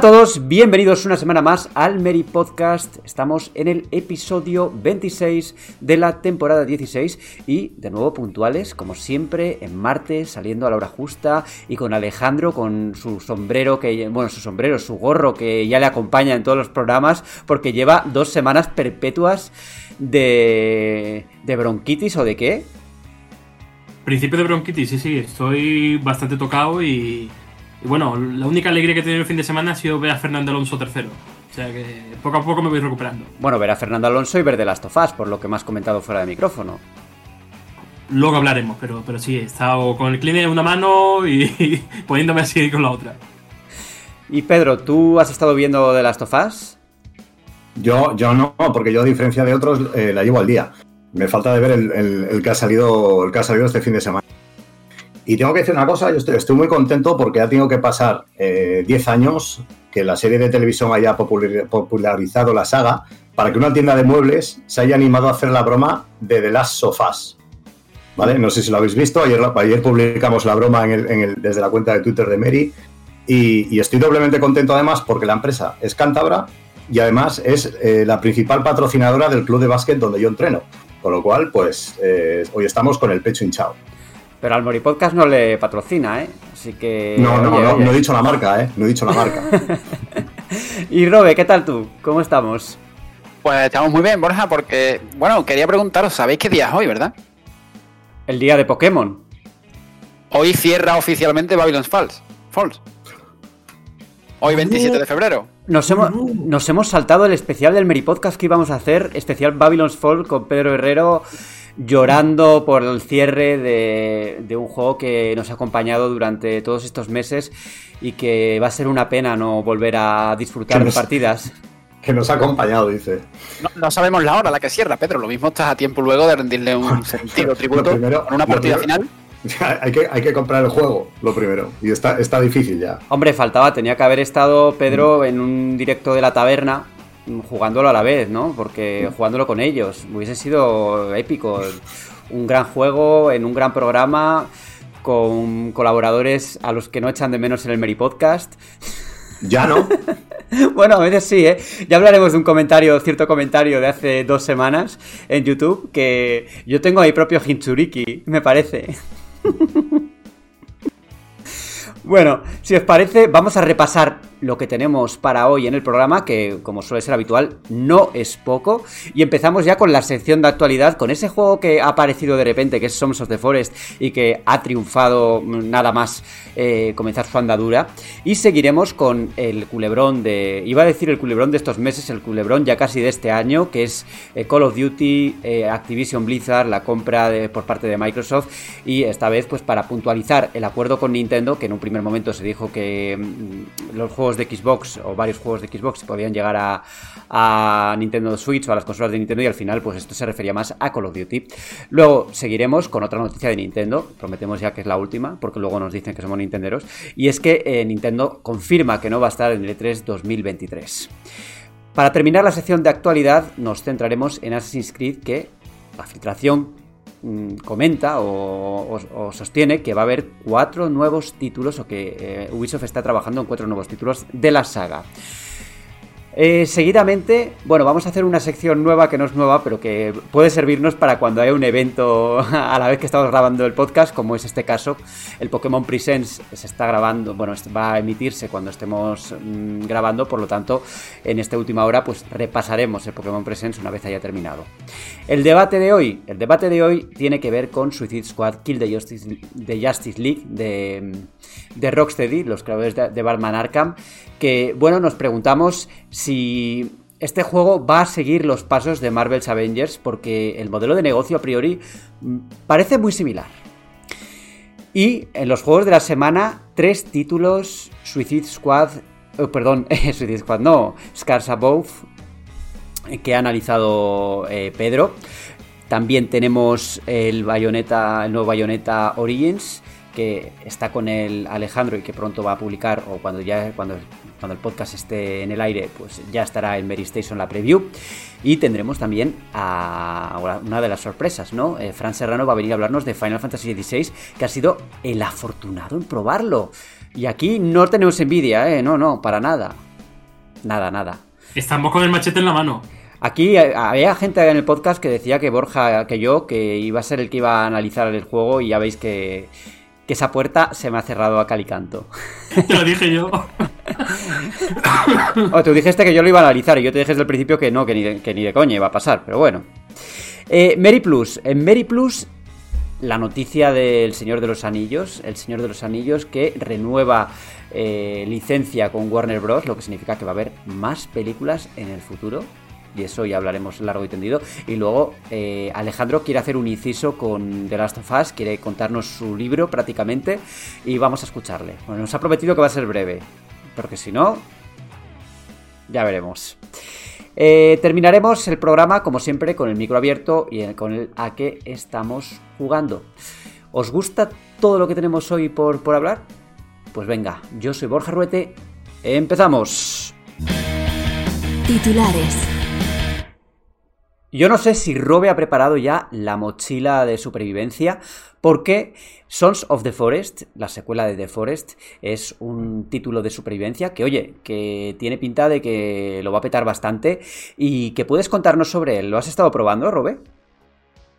A todos, bienvenidos una semana más al Mary Podcast. Estamos en el episodio 26 de la temporada 16 y de nuevo puntuales, como siempre, en martes, saliendo a la hora justa y con Alejandro con su sombrero, que bueno, su sombrero, su gorro que ya le acompaña en todos los programas porque lleva dos semanas perpetuas de, de bronquitis o de qué. Principio de bronquitis, sí, sí, estoy bastante tocado y y bueno, la única alegría que he tenido el fin de semana ha sido ver a Fernando Alonso tercero. O sea que poco a poco me voy recuperando. Bueno, ver a Fernando Alonso y ver de las tofás, por lo que me has comentado fuera de micrófono. Luego hablaremos, pero, pero sí, he estado con el cleaner en una mano y, poniéndome así con la otra. Y Pedro, ¿tú has estado viendo de las tofás? Yo, yo no, porque yo a diferencia de otros eh, la llevo al día. Me falta de ver el, que ha salido, el que ha salido este fin de semana. Y tengo que decir una cosa, yo estoy, muy contento porque ha tenido que pasar 10 eh, años que la serie de televisión haya popularizado la saga para que una tienda de muebles se haya animado a hacer la broma de The Last Sofas. ¿Vale? No sé si lo habéis visto, ayer, publicamos la broma desde la cuenta de Twitter de Mary y, estoy doblemente contento además porque la empresa es cántabra y además es eh, la principal patrocinadora del club de básquet donde yo entreno. Con lo cual, pues eh, hoy estamos con el pecho hinchado. Pero al Mori Podcast no le patrocina, ¿eh? Así que. No, no, no, no he dicho la marca, ¿eh? No he dicho la marca. y Robe, ¿qué tal tú? ¿Cómo estamos? Pues estamos muy bien, Borja, porque. Bueno, quería preguntaros, ¿sabéis qué día es hoy, verdad? El día de Pokémon. Hoy cierra oficialmente Babylon's Falls. Falls. Hoy 27 de febrero. Nos hemos, nos hemos saltado el especial del Meri Podcast que íbamos a hacer, especial Babylon's Falls con Pedro Herrero llorando por el cierre de, un juego que nos ha acompañado durante todos estos meses y que va a ser una pena no volver a disfrutar de partidas. Que nos ha acompañado, dice. No, sabemos la hora a la que cierra, Pedro. Lo mismo estás a tiempo luego de rendirle un sentido tributo en una partida final. Hay que, hay que comprar el juego, lo primero. Y está, está difícil ya. Hombre, faltaba, tenía que haber estado Pedro en un directo de la taberna jugándolo a la vez, ¿no? Porque jugándolo con ellos hubiese sido épico. Un gran juego en un gran programa con colaboradores a los que no echan de menos en el Meri Podcast. Ya no. bueno, a veces sí, ¿eh? Ya hablaremos de un comentario, cierto comentario de hace dos semanas en YouTube que yo tengo mi propio Hinchuriki, me parece. bueno, si os parece, vamos a repasar lo que tenemos para hoy en el programa, que como suele ser habitual, no es poco. Y empezamos ya con la sección de actualidad, con ese juego que ha aparecido de repente, que es Sons of the Forest, y que ha triunfado nada más eh, comenzar su andadura. Y seguiremos con el culebrón de, iba a decir el culebrón de estos meses, el culebrón ya casi de este año, que es eh, Call of Duty, eh, Activision Blizzard, la compra por parte de Microsoft. Y esta vez, pues para puntualizar el acuerdo con Nintendo, que en un primer momento se dijo que mm, los juegos de Xbox o varios juegos de Xbox podían llegar a, a, Nintendo Switch o a las consolas de Nintendo y al final pues esto se refería más a Call of Duty. Luego seguiremos con otra noticia de Nintendo, prometemos ya que es la última porque luego nos dicen que somos nintenderos y es que eh, Nintendo confirma que no va a estar en el E3 2023. Para terminar la sección de actualidad nos centraremos en Assassin's Creed que la filtración Mm, comenta o, sostiene que va a haber cuatro nuevos títulos o que eh, Ubisoft está trabajando en cuatro nuevos títulos de la saga. Eh, seguidamente, bueno, vamos a hacer una sección nueva que no es nueva, pero que puede servirnos para cuando haya un evento a la vez que estamos grabando el podcast, como es este caso. El Pokémon Presents se está grabando, bueno, va a emitirse cuando estemos mm, grabando, por lo tanto, en esta última hora, pues repasaremos el Pokémon Presents una vez haya terminado. El debate de hoy, el debate de hoy tiene que ver con Suicide Squad Kill the Justice, League de, de Rocksteady, los creadores de, de Batman Arkham, que, bueno, nos preguntamos si este juego va a seguir los pasos de Marvel's Avengers porque el modelo de negocio a priori mm, parece muy similar. Y en los juegos de la semana, tres títulos: Suicide Squad, oh, perdón, Suicide Squad, no, Scars Above, que ha analizado eh, Pedro. También tenemos el Bayonetta, el nuevo Bayonetta Origins, que está con el Alejandro y que pronto va a publicar, o cuando ya cuando, cuando el podcast esté en el aire, pues ya estará en Mary Station la preview. Y tendremos también a una de las sorpresas, ¿no? Eh, Fran Serrano va a venir a hablarnos de Final Fantasy XVI, que ha sido el afortunado en probarlo. Y aquí no tenemos envidia, ¿eh? No, no, para nada. Nada, nada. Estamos con el machete en la mano. Aquí eh, había gente en el podcast que decía que Borja, que yo, que iba a ser el que iba a analizar el juego y ya veis que, que esa puerta se me ha cerrado a calicanto. Te lo dije yo. o tú dijiste que yo lo iba a analizar y yo te dije desde el principio que no, que ni de, que ni de coña iba a pasar, pero bueno. Eh, Mary Plus. En Mary Plus, la noticia del Señor de los Anillos. El Señor de los Anillos que renueva eh, licencia con Warner Bros., lo que significa que va a haber más películas en el futuro y eso ya hablaremos largo y tendido. Y luego eh, Alejandro quiere hacer un inciso con The Last of Us, quiere contarnos su libro prácticamente y vamos a escucharle. Bueno, nos ha prometido que va a ser breve, porque si no, ya veremos. Eh, terminaremos el programa, como siempre, con el micro abierto y con el a qué estamos jugando. ¿Os gusta todo lo que tenemos hoy por, por hablar? Pues venga, yo soy Borja Ruete, empezamos. Titulares. Yo no sé si Robe ha preparado ya la mochila de supervivencia, porque Sons of the Forest, la secuela de The Forest, es un título de supervivencia que, oye, que tiene pinta de que lo va a petar bastante y que puedes contarnos sobre él. ¿Lo has estado probando, Robe?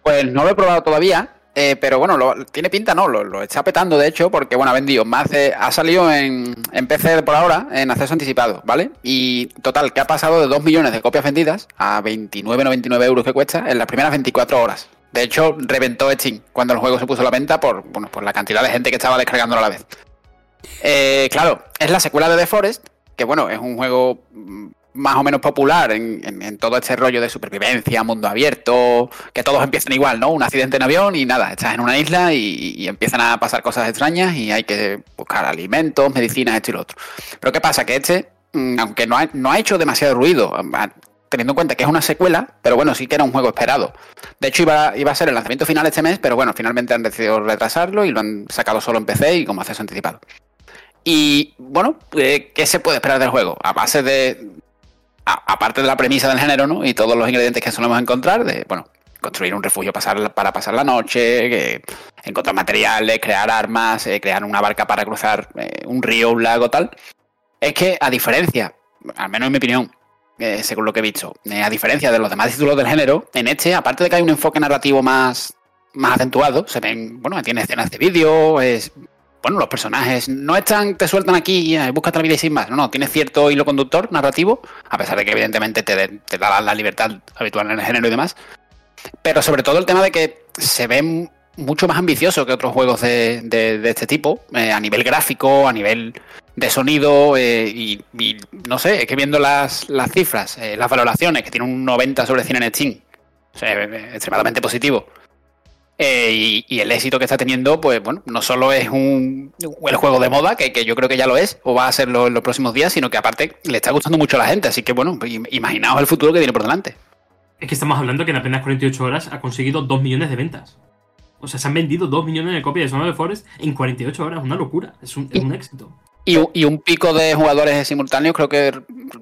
Pues no lo he probado todavía, eh, pero bueno, lo, tiene pinta, ¿no? Lo, está petando, de hecho, porque bueno, ha vendido más ha salido en, en, PC por ahora en acceso anticipado, ¿vale? Y total, que ha pasado de 2 millones de copias vendidas a 29,99 euros que cuesta en las primeras 24 horas. De hecho, reventó Steam cuando el juego se puso a la venta por, bueno, por la cantidad de gente que estaba descargándolo a la vez. Eh, claro, es la secuela de The Forest, que bueno, es un juego más o menos popular en, todo este rollo de supervivencia, mundo abierto, que todos empiezan igual, ¿no? Un accidente en avión y nada, estás en una isla y, empiezan a pasar cosas extrañas y hay que buscar alimentos, medicinas, esto y lo otro. Pero ¿qué pasa? Que este, mm, aunque no ha, no ha hecho demasiado ruido, teniendo en cuenta que es una secuela, pero bueno, sí que era un juego esperado. De hecho, iba, iba a ser el lanzamiento final este mes, pero bueno, finalmente han decidido retrasarlo y lo han sacado solo en PC y como acceso anticipado. Y bueno, eh, ¿qué se puede esperar del juego? A base de, aparte de la premisa del género, ¿no? Y todos los ingredientes que solemos encontrar, de, bueno, construir un refugio para pasar la noche, encontrar materiales, crear armas, eh, crear una barca para cruzar eh, un río, un lago, tal. Es que, a diferencia, al menos en mi opinión, eh, según lo que he visto, a diferencia de los demás títulos del género, en este, aparte de que hay un enfoque narrativo más, más acentuado, se ven, bueno, tiene escenas de vídeo, es bueno, los personajes no están, te sueltan aquí, y busca otra vida y sin más. No, no, tiene cierto hilo conductor narrativo, a pesar de que evidentemente te, da la libertad habitual en el género y demás. Pero sobre todo el tema de que se ve mucho más ambicioso que otros juegos de, este tipo, eh, a nivel gráfico, a nivel de sonido, eh, y, no sé, es que viendo las, cifras, eh, las valoraciones, que tiene un 90 sobre 100 en Steam, o extremadamente positivo eh, y, el éxito que está teniendo, pues bueno, no solo es un, el juego de moda, que, yo creo que ya lo es, o va a serlo en los próximos días, sino que aparte le está gustando mucho a la gente. Así que bueno, imaginaos el futuro que tiene por delante. Es que estamos hablando que en apenas 48 horas ha conseguido 2 millones de ventas. O sea, se han vendido 2 millones de copias de Son of the Forest en 48 horas. Una locura. Es un, éxito. Y, un pico de jugadores simultáneos, creo que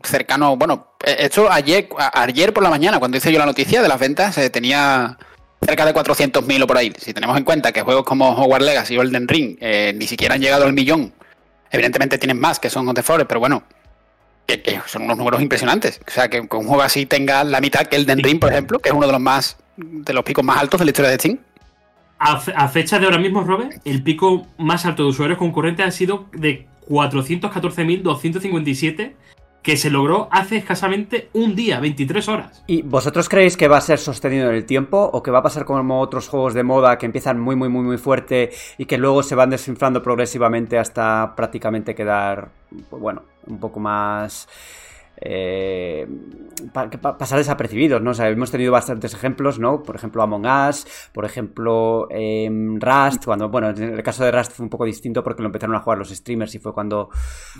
cercano. Bueno, esto ayer, ayer por la mañana, cuando hice yo la noticia de las ventas, eh, tenía cerca de 400.000 o por ahí. Si tenemos en cuenta que juegos como Hogwarts Legacy o Elden Ring eh, ni siquiera han llegado al millón, evidentemente tienen más que son of the Forest, pero bueno, que, son unos números impresionantes. O sea, que, un juego así tenga la mitad que Elden Ring, por ejemplo, que es uno de los más de los picos más altos de la historia de Steam. A, fecha de ahora mismo, Robert, el pico más alto de usuarios concurrentes ha sido de 414.257 que se logró hace escasamente un día, 23 horas. ¿Y vosotros creéis que va a ser sostenido en el tiempo o que va a pasar como otros juegos de moda que empiezan muy, muy, muy, muy fuerte y que luego se van desinflando progresivamente hasta prácticamente quedar, pues bueno, un poco más... eh, pasar desapercibidos, ¿no? O sea, hemos tenido bastantes ejemplos, ¿no? Por ejemplo, Among Us, por ejemplo, em, Rust, cuando, bueno, en el caso de Rust fue un poco distinto porque lo empezaron a jugar los streamers y fue cuando,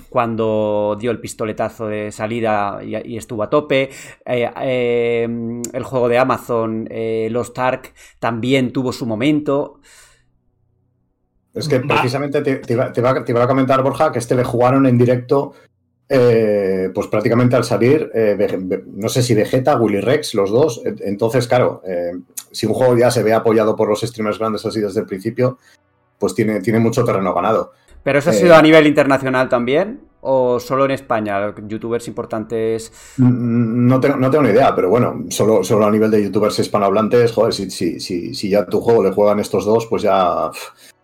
cuando dio el pistoletazo de salida y, estuvo a tope. Eh, em, el juego de Amazon, eh, Lost Ark, también tuvo su momento. Es que precisamente te, iba, a comentar, Borja, que este le jugaron en directo eh, pues prácticamente al salir, eh, no sé si Vegeta, Willy Rex, los dos. Entonces, claro, eh, si un juego ya se ve apoyado por los streamers grandes así desde el principio, pues tiene, tiene mucho terreno ganado. ¿Pero eso ha sido a nivel internacional también? ¿O solo en España? ¿Youtubers importantes? No tengo, no tengo ni idea, pero bueno, solo, solo a nivel de youtubers hispanohablantes, joder, si, si, si, si ya tu juego le juegan estos dos, pues ya,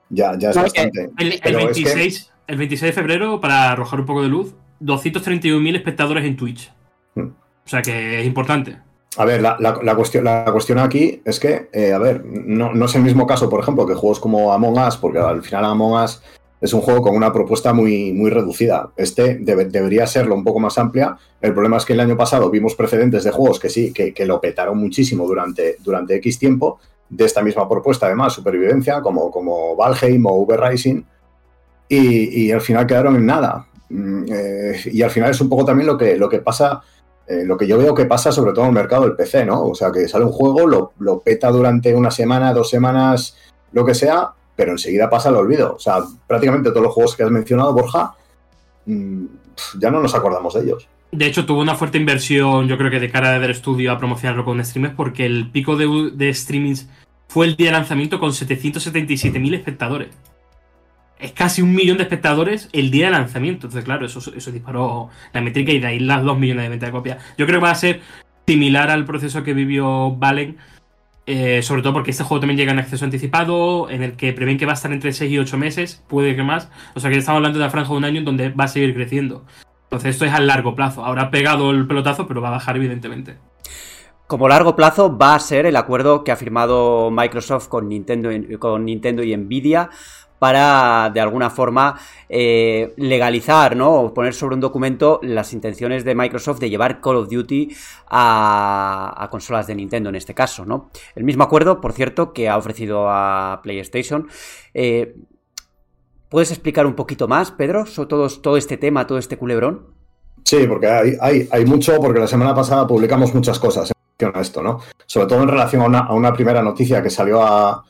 ya, ya es bastante. El, 26, el 26 de febrero, para arrojar un poco de luz, 231.000 espectadores en Twitch. Hmm. O sea que es importante. A ver, la, cuestión, la cuestión aquí es que, eh, a ver, no, es el mismo caso, por ejemplo, que juegos como Among Us, porque al final Among Us es un juego con una propuesta muy, muy reducida. Este debería serlo un poco más amplia. El problema es que el año pasado vimos precedentes de juegos que sí, que, lo petaron muchísimo durante, durante X tiempo, de esta misma propuesta, además, supervivencia, como, como Valheim o Uber Rising, y, y al final quedaron en nada. Mm, eh, y al final es un poco también lo que, lo que pasa, eh, lo que yo veo que pasa sobre todo en el mercado del PC, ¿no? O sea, que sale un juego, lo, peta durante una semana, dos semanas, lo que sea, pero enseguida pasa al olvido. O sea, prácticamente todos los juegos que has mencionado, Borja, mm, ya no nos acordamos de ellos. De hecho, tuvo una fuerte inversión, yo creo que de cara del estudio a promocionarlo con streamers, porque el pico de, de streamings fue el día de lanzamiento con 777.000 espectadores es casi un millón de espectadores el día de lanzamiento. Entonces, claro, eso, eso disparó la métrica y de ahí las dos millones de ventas de copias. Yo creo que va a ser similar al proceso que vivió Valen. Eh, sobre todo porque este juego también llega en acceso anticipado, en el que prevén que va a estar entre 6 y 8 meses, puede que más. O sea que estamos hablando de la franja de un año en donde va a seguir creciendo. Entonces esto es a largo plazo. Ahora ha pegado el pelotazo, pero va a bajar evidentemente. Como largo plazo va a ser el acuerdo que ha firmado Microsoft con Nintendo, con Nintendo y Nvidia para de alguna forma eh, legalizar, ¿no? O poner sobre un documento las intenciones de Microsoft de llevar Call of Duty a, consolas de Nintendo en este caso, ¿no? El mismo acuerdo, por cierto, que ha ofrecido a PlayStation. Eh, ¿Puedes explicar un poquito más, Pedro, sobre todo, este tema, todo este culebrón? Sí, porque hay, hay, mucho, porque la semana pasada publicamos muchas cosas en relación a esto, ¿no? Sobre todo en relación a una primera noticia que salió a,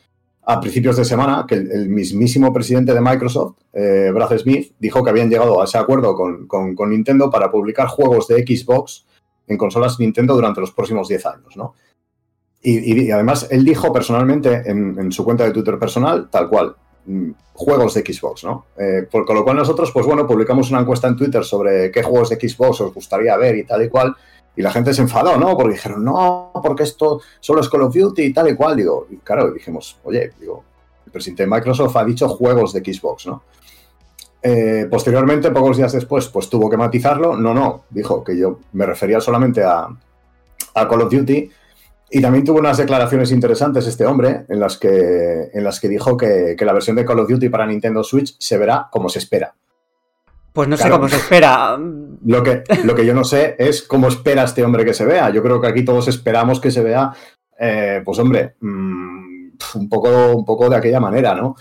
a principios de semana que el, mismísimo presidente de Microsoft, eh, Brad Smith, dijo que habían llegado a ese acuerdo con, Nintendo para publicar juegos de Xbox en consolas Nintendo durante los próximos 10 años, ¿no? Y, además él dijo personalmente en, su cuenta de Twitter personal, tal cual, mm, juegos de Xbox, ¿no? Eh, por, con lo cual nosotros, pues bueno, publicamos una encuesta en Twitter sobre qué juegos de Xbox os gustaría ver y tal y cual, y la gente se enfadó, ¿no? Porque dijeron, no, porque esto solo es Call of Duty y tal y cual. Digo, y claro, dijimos, oye, digo, el presidente de Microsoft ha dicho juegos de Xbox, ¿no? Eh, posteriormente, pocos días después, pues tuvo que matizarlo. No, no, dijo que yo me refería solamente a, Call of Duty. Y también tuvo unas declaraciones interesantes este hombre en las que, en las que dijo que, que la versión de Call of Duty para Nintendo Switch se verá como se espera. Pues no sé cómo se espera. Lo que, lo que yo no sé es cómo espera este hombre que se vea. Yo creo que aquí todos esperamos que se vea, eh, pues hombre, mm, un, poco, un poco de aquella manera, ¿no?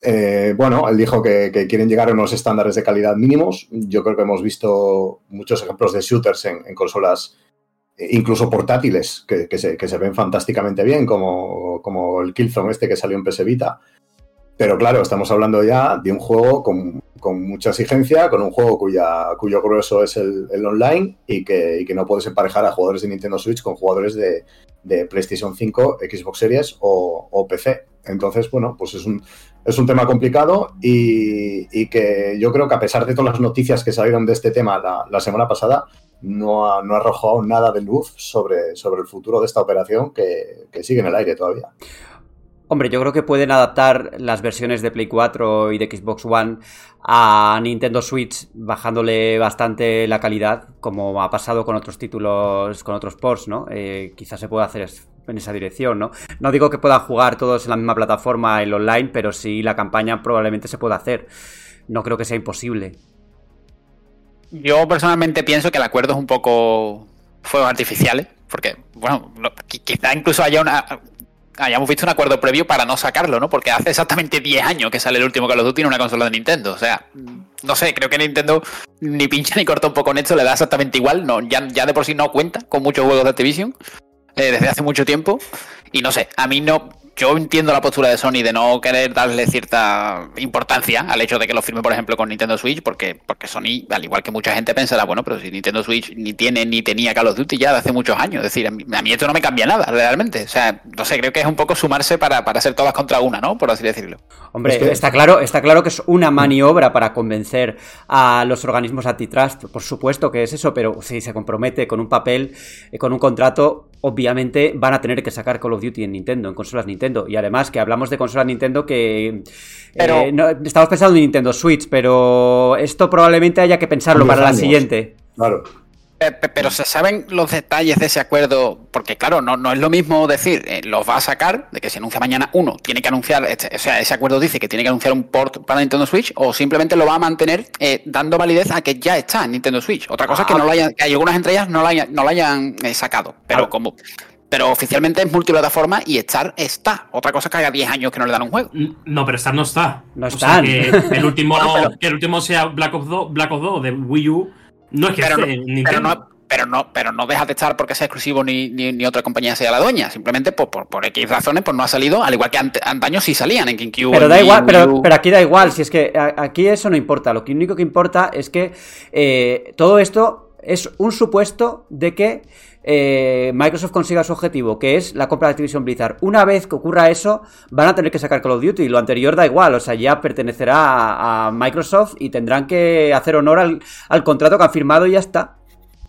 Eh, bueno, él dijo que, quieren llegar a unos estándares de calidad mínimos. Yo creo que hemos visto muchos ejemplos de shooters en, consolas, eh, incluso portátiles, que, se, que, se, ven fantásticamente bien, como, como el Killzone este que salió en PS Vita. Pero claro, estamos hablando ya de un juego con, mucha exigencia, con un juego cuya, cuyo grueso es el, online y que, no puedes emparejar a jugadores de Nintendo Switch con jugadores de, PlayStation 5, Xbox Series o, PC. Entonces, bueno, pues es un, es un tema complicado y, que yo creo que a pesar de todas las noticias que salieron de este tema la, semana pasada, no ha, no ha, arrojado nada de luz sobre, sobre el futuro de esta operación que, que sigue en el aire todavía. Hombre, yo creo que pueden adaptar las versiones de Play 4 y de Xbox One a Nintendo Switch bajándole bastante la calidad, como ha pasado con otros títulos, con otros ports, ¿no? Eh, quizás se pueda hacer en esa dirección, ¿no? No digo que puedan jugar todos en la misma plataforma, el online, pero sí la campaña probablemente se pueda hacer. No creo que sea imposible. Yo personalmente pienso que el acuerdo es un poco fuegos artificiales, porque, bueno, quizá incluso haya una, hayamos visto un acuerdo previo para no sacarlo, ¿no? Porque hace exactamente 10 años que sale el último Call of Duty en una consola de Nintendo. O sea, no sé, creo que Nintendo ni pincha ni corta un poco en esto, le da exactamente igual. No, ya, ya de por sí no cuenta con muchos juegos de Activision eh, desde hace mucho tiempo. Y no sé, a mí no, yo entiendo la postura de Sony de no querer darle cierta importancia al hecho de que lo firme, por ejemplo, con Nintendo Switch, porque, porque Sony, al igual que mucha gente, pensará, bueno, pero si Nintendo Switch ni tiene ni tenía Call of Duty ya de hace muchos años. Es decir, a mí, esto no me cambia nada, realmente. O sea, no sé, creo que es un poco sumarse para, para ser todas contra una, ¿no? Por así decirlo. Hombre, está, claro, está claro que es una maniobra para convencer a los organismos antitrust. Por supuesto que es eso, pero si se compromete con un papel, eh, con un contrato, obviamente van a tener que sacar Call of Duty en Nintendo, en consolas Nintendo. Y además que hablamos de consolas Nintendo que... Eh, estamos pensando en Nintendo Switch, pero esto probablemente haya que pensarlo para la siguiente. Claro. Pero se saben los detalles de ese acuerdo, porque claro, no, no es lo mismo decir, eh, los va a sacar, de que se anuncia mañana uno, tiene que anunciar, este, o sea, ese acuerdo dice que tiene que anunciar un port para Nintendo Switch, o simplemente lo va a mantener eh, dando validez a que ya está en Nintendo Switch. Otra cosa es que no lo hayan, que hay algunas entre ellas no lo hayan, no lo hayan eh, sacado, pero como pero oficialmente es multiplataforma y Star está. Otra cosa es que haya 10 años que no le dan un juego. No, pero Star no está. No está. que el último, que el último sea Black Ops 2, Black Ops 2 de Wii U no es que pero, no, pero no, pero no, deja de estar porque sea exclusivo ni, ni, otra compañía sea la dueña. Simplemente por, por, X razones pues no ha salido, al igual que antaño sí salían en GameCube. Pero da igual, pero, pero, aquí da igual, si es que aquí eso no importa. Lo único que importa es que eh, todo esto es un supuesto de que eh, Microsoft consiga su objetivo, que es la compra de Activision Blizzard. Una vez que ocurra eso, van a tener que sacar Call of Duty. Lo anterior da igual, o sea, ya pertenecerá a, Microsoft y tendrán que hacer honor al, contrato que han firmado y ya está.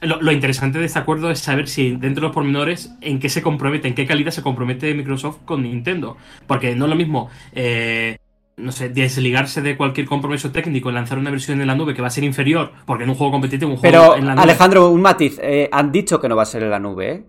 Lo, interesante de este acuerdo es saber si dentro de los pormenores en qué se compromete, en qué calidad se compromete Microsoft con Nintendo. Porque no es lo mismo eh, no sé, desligarse de cualquier compromiso técnico y lanzar una versión en la nube que va a ser inferior, porque en un juego competitivo, un juego en la nube. Alejandro, un matiz, eh, han dicho que no va a ser en la nube, ¿eh?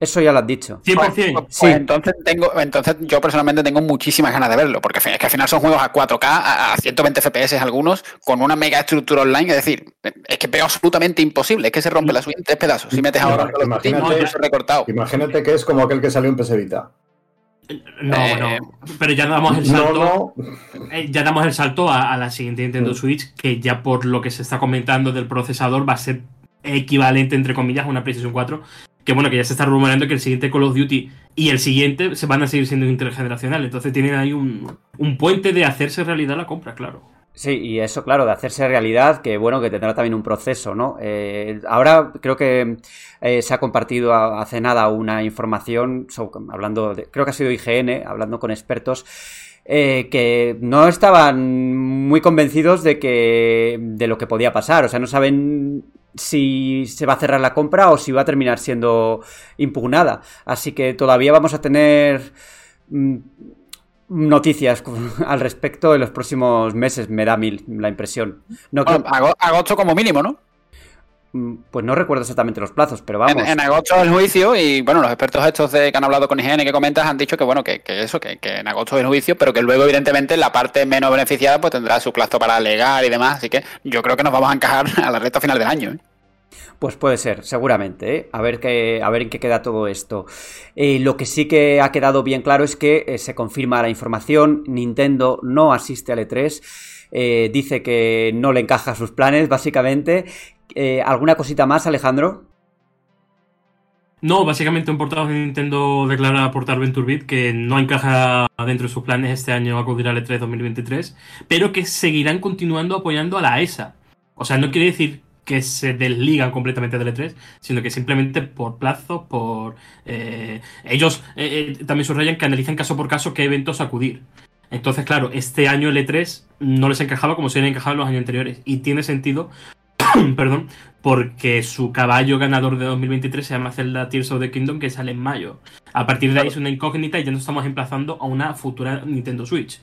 Eso ya lo has dicho. 100%. Pues, pues, sí. entonces, tengo, entonces yo personalmente tengo muchísimas ganas de verlo, porque es que al final son juegos a 4K, a 120 FPS algunos, con una mega estructura online, es decir, es que veo absolutamente imposible, es que se rompe la suite en tres pedazos. Si metes ahora imagínate, recortado. Imagínate que es como aquel que salió en PS Vita. No, eh, no. Pero ya damos el salto. Eh, ya damos el salto a, la siguiente Nintendo mm. Switch, que ya por lo que se está comentando del procesador va a ser equivalente, entre comillas, a una PlayStation 4. Que bueno, que ya se está rumoreando que el siguiente Call of Duty y el siguiente se van a seguir siendo intergeneracionales. Entonces tienen ahí un, un puente de hacerse realidad la compra, claro. Sí, y eso, claro, de hacerse realidad, que bueno, que tendrá también un proceso, ¿no? Eh, ahora creo que eh, se ha compartido hace nada una información, hablando, de, creo que ha sido IGN, hablando con expertos, eh, que no estaban muy convencidos de que de lo que podía pasar, o sea, no saben si se va a cerrar la compra o si va a terminar siendo impugnada. Así que todavía vamos a tener mm, noticias al respecto en los próximos meses, me da mil la impresión. No Agosto como mínimo, ¿no? Mm, pues no recuerdo exactamente los plazos, pero vamos. En, agosto el juicio y bueno, los expertos estos de, que han hablado con IGN que comentas han dicho que bueno, que, eso, que, en agosto es el juicio, pero que luego evidentemente la parte menos beneficiada pues tendrá su plazo para alegar y demás, así que yo creo que nos vamos a encajar a la recta final del año. ¿eh? Pues puede ser, seguramente. ¿eh? A, ver qué, a ver en qué queda todo esto. Eh, lo que sí que ha quedado bien claro es que eh, se confirma la información. Nintendo no asiste al E3. dice que no le encaja sus planes, básicamente. ¿Alguna cosita más, Alejandro? No, básicamente un portavoz de Nintendo declara a Portal Venture Beat que no encaja dentro de sus planes este año acudir al E3 2023, pero que seguirán continuando apoyando a la ESA. O sea, no quiere decir que se desligan completamente del E3, sino que simplemente por plazo, por... Eh, ellos eh, eh, también subrayan que analizan caso por caso qué eventos acudir. Entonces, claro, este año el E3 no les encajaba como se habían encajado en los años anteriores. Y tiene sentido, perdón, porque su caballo ganador de 2023 se llama Zelda Tears of the Kingdom, que sale en mayo. A partir de ahí es una incógnita y ya nos estamos emplazando a una futura Nintendo Switch.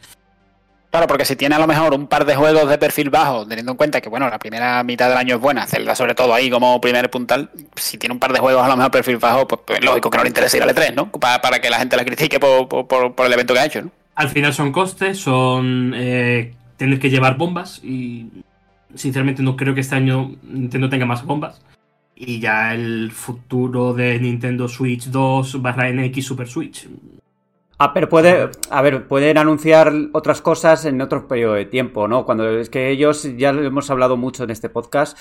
Claro, porque si tiene a lo mejor un par de juegos de perfil bajo, teniendo en cuenta que, bueno, la primera mitad del año es buena, Zelda sobre todo ahí como primer puntal, si tiene un par de juegos a lo mejor perfil bajo, pues, pues lógico que no le interesa ir al E3, ¿no? Para, que la gente la critique por, el evento que ha hecho, ¿no? Al final son costes, son eh, tener que llevar bombas y sinceramente no creo que este año Nintendo tenga más bombas. Y ya el futuro de Nintendo Switch 2 barra NX Super Switch. Ah, pero puede, a ver, pueden anunciar otras cosas en otro periodo de tiempo, ¿no? Cuando es que ellos, ya hemos hablado mucho en este podcast,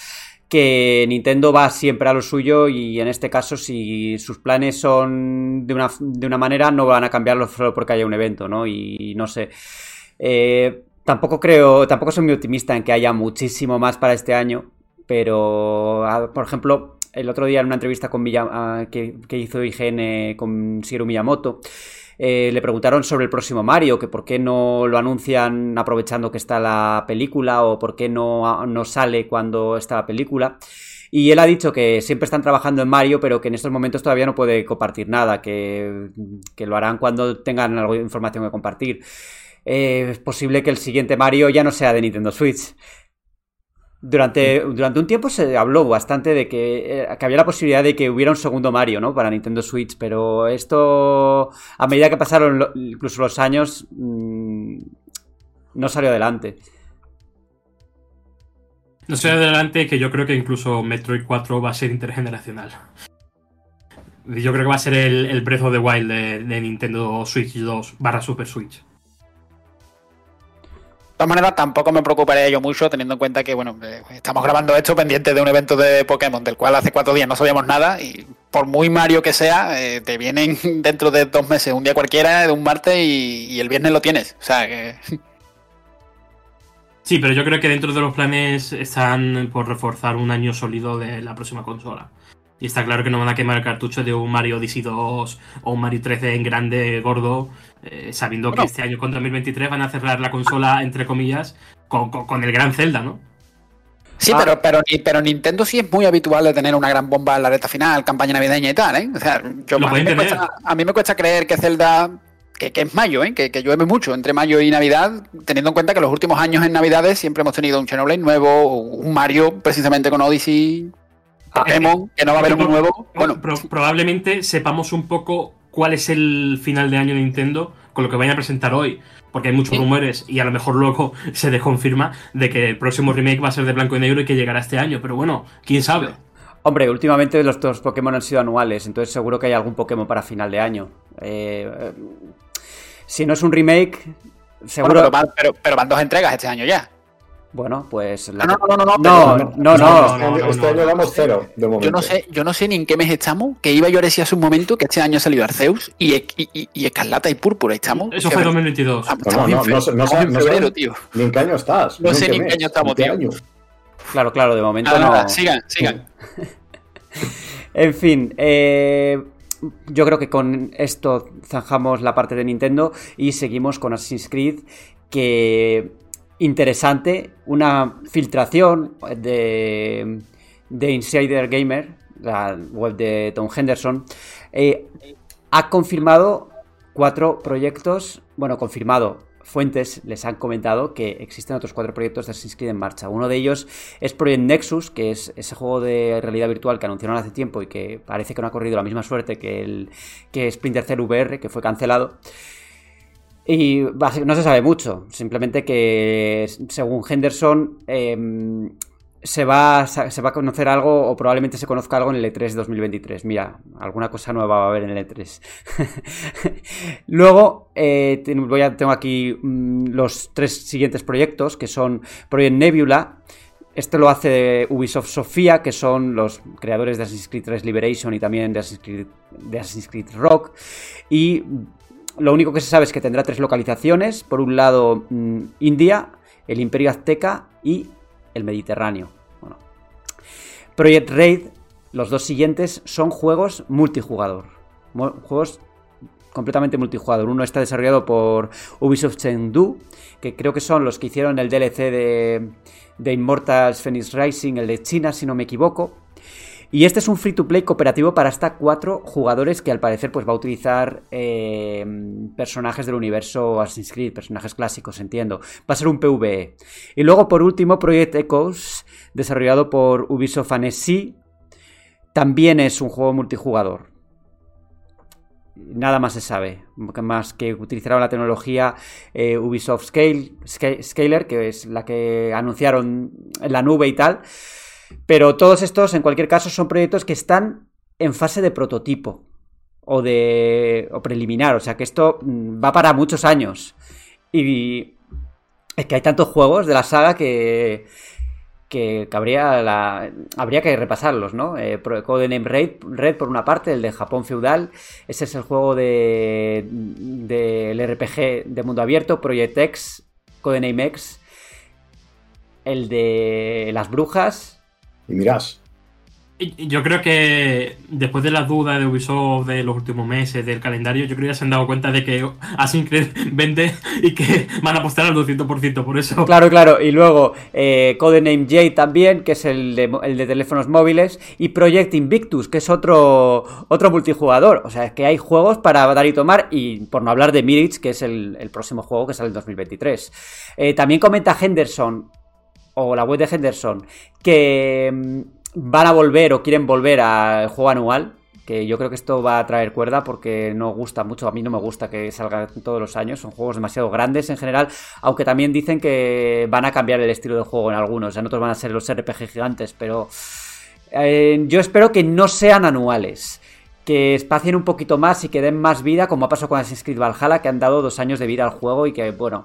que Nintendo va siempre a lo suyo y en este caso si sus planes son de una, de una manera no van a cambiarlo solo porque haya un evento, ¿no? Y, no sé. Eh, tampoco creo, tampoco soy muy optimista en que haya muchísimo más para este año, pero por ejemplo, el otro día en una entrevista con ah, que, que hizo IGN con Shigeru Miyamoto, eh, le preguntaron sobre el próximo Mario, que por qué no lo anuncian aprovechando que está la película o por qué no, no sale cuando está la película. Y él ha dicho que siempre están trabajando en Mario, pero que en estos momentos todavía no puede compartir nada, que, lo harán cuando tengan algo información que compartir. Eh, es posible que el siguiente Mario ya no sea de Nintendo Switch. Durante, durante un tiempo se habló bastante de que, eh, que, había la posibilidad de que hubiera un segundo Mario, ¿no? Para Nintendo Switch, pero esto, a medida que pasaron incluso los años, mmm, no salió adelante. No salió adelante que yo creo que incluso Metroid 4 va a ser intergeneracional. Yo creo que va a ser el, el Breath of the Wild de, de Nintendo Switch 2 barra Super Switch. Todas maneras, tampoco me preocuparía yo mucho, teniendo en cuenta que, bueno, eh, estamos grabando esto pendiente de un evento de Pokémon, del cual hace cuatro días no sabíamos nada, y por muy Mario que sea, eh, te vienen dentro de dos meses, un día cualquiera, de un martes, y, el viernes lo tienes. O sea que. Sí, pero yo creo que dentro de los planes están por reforzar un año sólido de la próxima consola. Y está claro que no van a quemar el cartucho de un Mario Odyssey 2 o un Mario 3D en grande, gordo, eh, sabiendo que este año con 2023 van a cerrar la consola, entre comillas, con, el gran Zelda, ¿no? Sí, ah. pero, pero, pero, Nintendo sí es muy habitual de tener una gran bomba en la reta final, campaña navideña y tal, ¿eh? O sea, yo, a, mí me cuesta, creer que Zelda, que, es mayo, ¿eh? Que, llueve mucho entre mayo y Navidad, teniendo en cuenta que los últimos años en Navidades siempre hemos tenido un Xenoblade nuevo, un Mario precisamente con Odyssey, Pokémon, que no va a haber uno nuevo. Bueno, probablemente sepamos un poco cuál es el final de año de Nintendo con lo que vayan a presentar hoy. Porque hay muchos rumores y a lo mejor luego se desconfirma de que el próximo remake va a ser de blanco y negro y que llegará este año. Pero bueno, quién sabe. Hombre, últimamente los dos Pokémon han sido anuales, entonces seguro que hay algún Pokémon para final de año. Eh, si no es un remake, seguro. pero, pero, van dos entregas este año ya. Bueno, pues. La... No, no, no, no, no, no, no, Este año damos cero, de momento. Yo no sé, yo no sé ni en qué mes estamos, que iba yo a decir hace un momento que este año ha salido Arceus y, y, y, Escarlata y Púrpura, estamos. Eso fue 2022. No, no, no, no, febrero, tío. Ni en qué año estás. No sé ni en qué año estamos, tío. Claro, claro, de momento no. Sigan, sigan. en fin, eh. Yo creo que con esto zanjamos la parte de Nintendo y seguimos con Assassin's Creed, que interesante, una filtración de, de Insider Gamer, la web de Tom Henderson, eh, ha confirmado cuatro proyectos, bueno, confirmado, fuentes les han comentado que existen otros cuatro proyectos de Assassin's Creed en marcha. Uno de ellos es Project Nexus, que es ese juego de realidad virtual que anunciaron hace tiempo y que parece que no ha corrido la misma suerte que el que Splinter Cell VR, que fue cancelado. Y no se sabe mucho, simplemente que según Henderson em, se, va, se va a conocer algo o probablemente se conozca algo en el E3 2023. Mira, alguna cosa nueva va a haber en el E3. Luego eh, voy a, tengo aquí mm, los tres siguientes proyectos que son Project Nebula. Este lo hace Ubisoft Sofía, que son los creadores de Assassin's Creed 3 Liberation y también de Assassin's Creed, de Assassin's Creed Rock. Y lo único que se sabe es que tendrá tres localizaciones. Por un lado, mm, India, el Imperio Azteca y el Mediterráneo. Project Raid, los dos siguientes, son juegos multijugador. Juegos completamente multijugador. Uno está desarrollado por Ubisoft Chengdu, que creo que son los que hicieron el DLC de, de Immortals Phoenix Rising, el de China, si no me equivoco. Y este es un free to play cooperativo para hasta cuatro jugadores que al parecer pues va a utilizar eh, personajes del universo Assassin's Creed, personajes clásicos, entiendo. Va a ser un PvE. Y luego por último Project Echoes, desarrollado por Ubisoft Annecy, también es un juego multijugador. nada más se sabe, más que utilizaron la tecnología eh, Ubisoft Scale, Scaler, que es la que anunciaron en la nube y tal. Pero todos estos, en cualquier caso, son proyectos que están en fase de prototipo o de o preliminar, o sea que esto mm, va para muchos años. Y es que hay tantos juegos de la saga que que, la, habría que repasarlos, ¿no? Eh, Codename Red, Red, por una parte, el de Japón feudal, ese es el juego del de, RPG de mundo abierto, Project X, Codename X, el de las brujas. Y mirás. Yo creo que después de las dudas de Ubisoft de los últimos meses, del calendario, yo creo que ya se han dado cuenta de que Assassin's Creed vende y que van a apostar al 200% por eso. Claro, claro. Y luego eh, Codename J también, que es el de, el de, teléfonos móviles, y Project Invictus, que es otro, otro multijugador. O sea, es que hay juegos para dar y tomar, y por no hablar de Mirage, que es el, el próximo juego que sale en 2023. Eh, también comenta Henderson, o la web de Henderson, que mm, van a volver o quieren volver al juego anual. Que yo creo que esto va a traer cuerda porque no gusta mucho. A mí no me gusta que salga todos los años. Son juegos demasiado grandes en general. Aunque también dicen que van a cambiar el estilo de juego en algunos. En otros van a ser los RPG gigantes. Pero eh, yo espero que no sean anuales que espacien un poquito más y que den más vida, como ha pasado con Assassin's Creed Valhalla, que han dado dos años de vida al juego y que, bueno,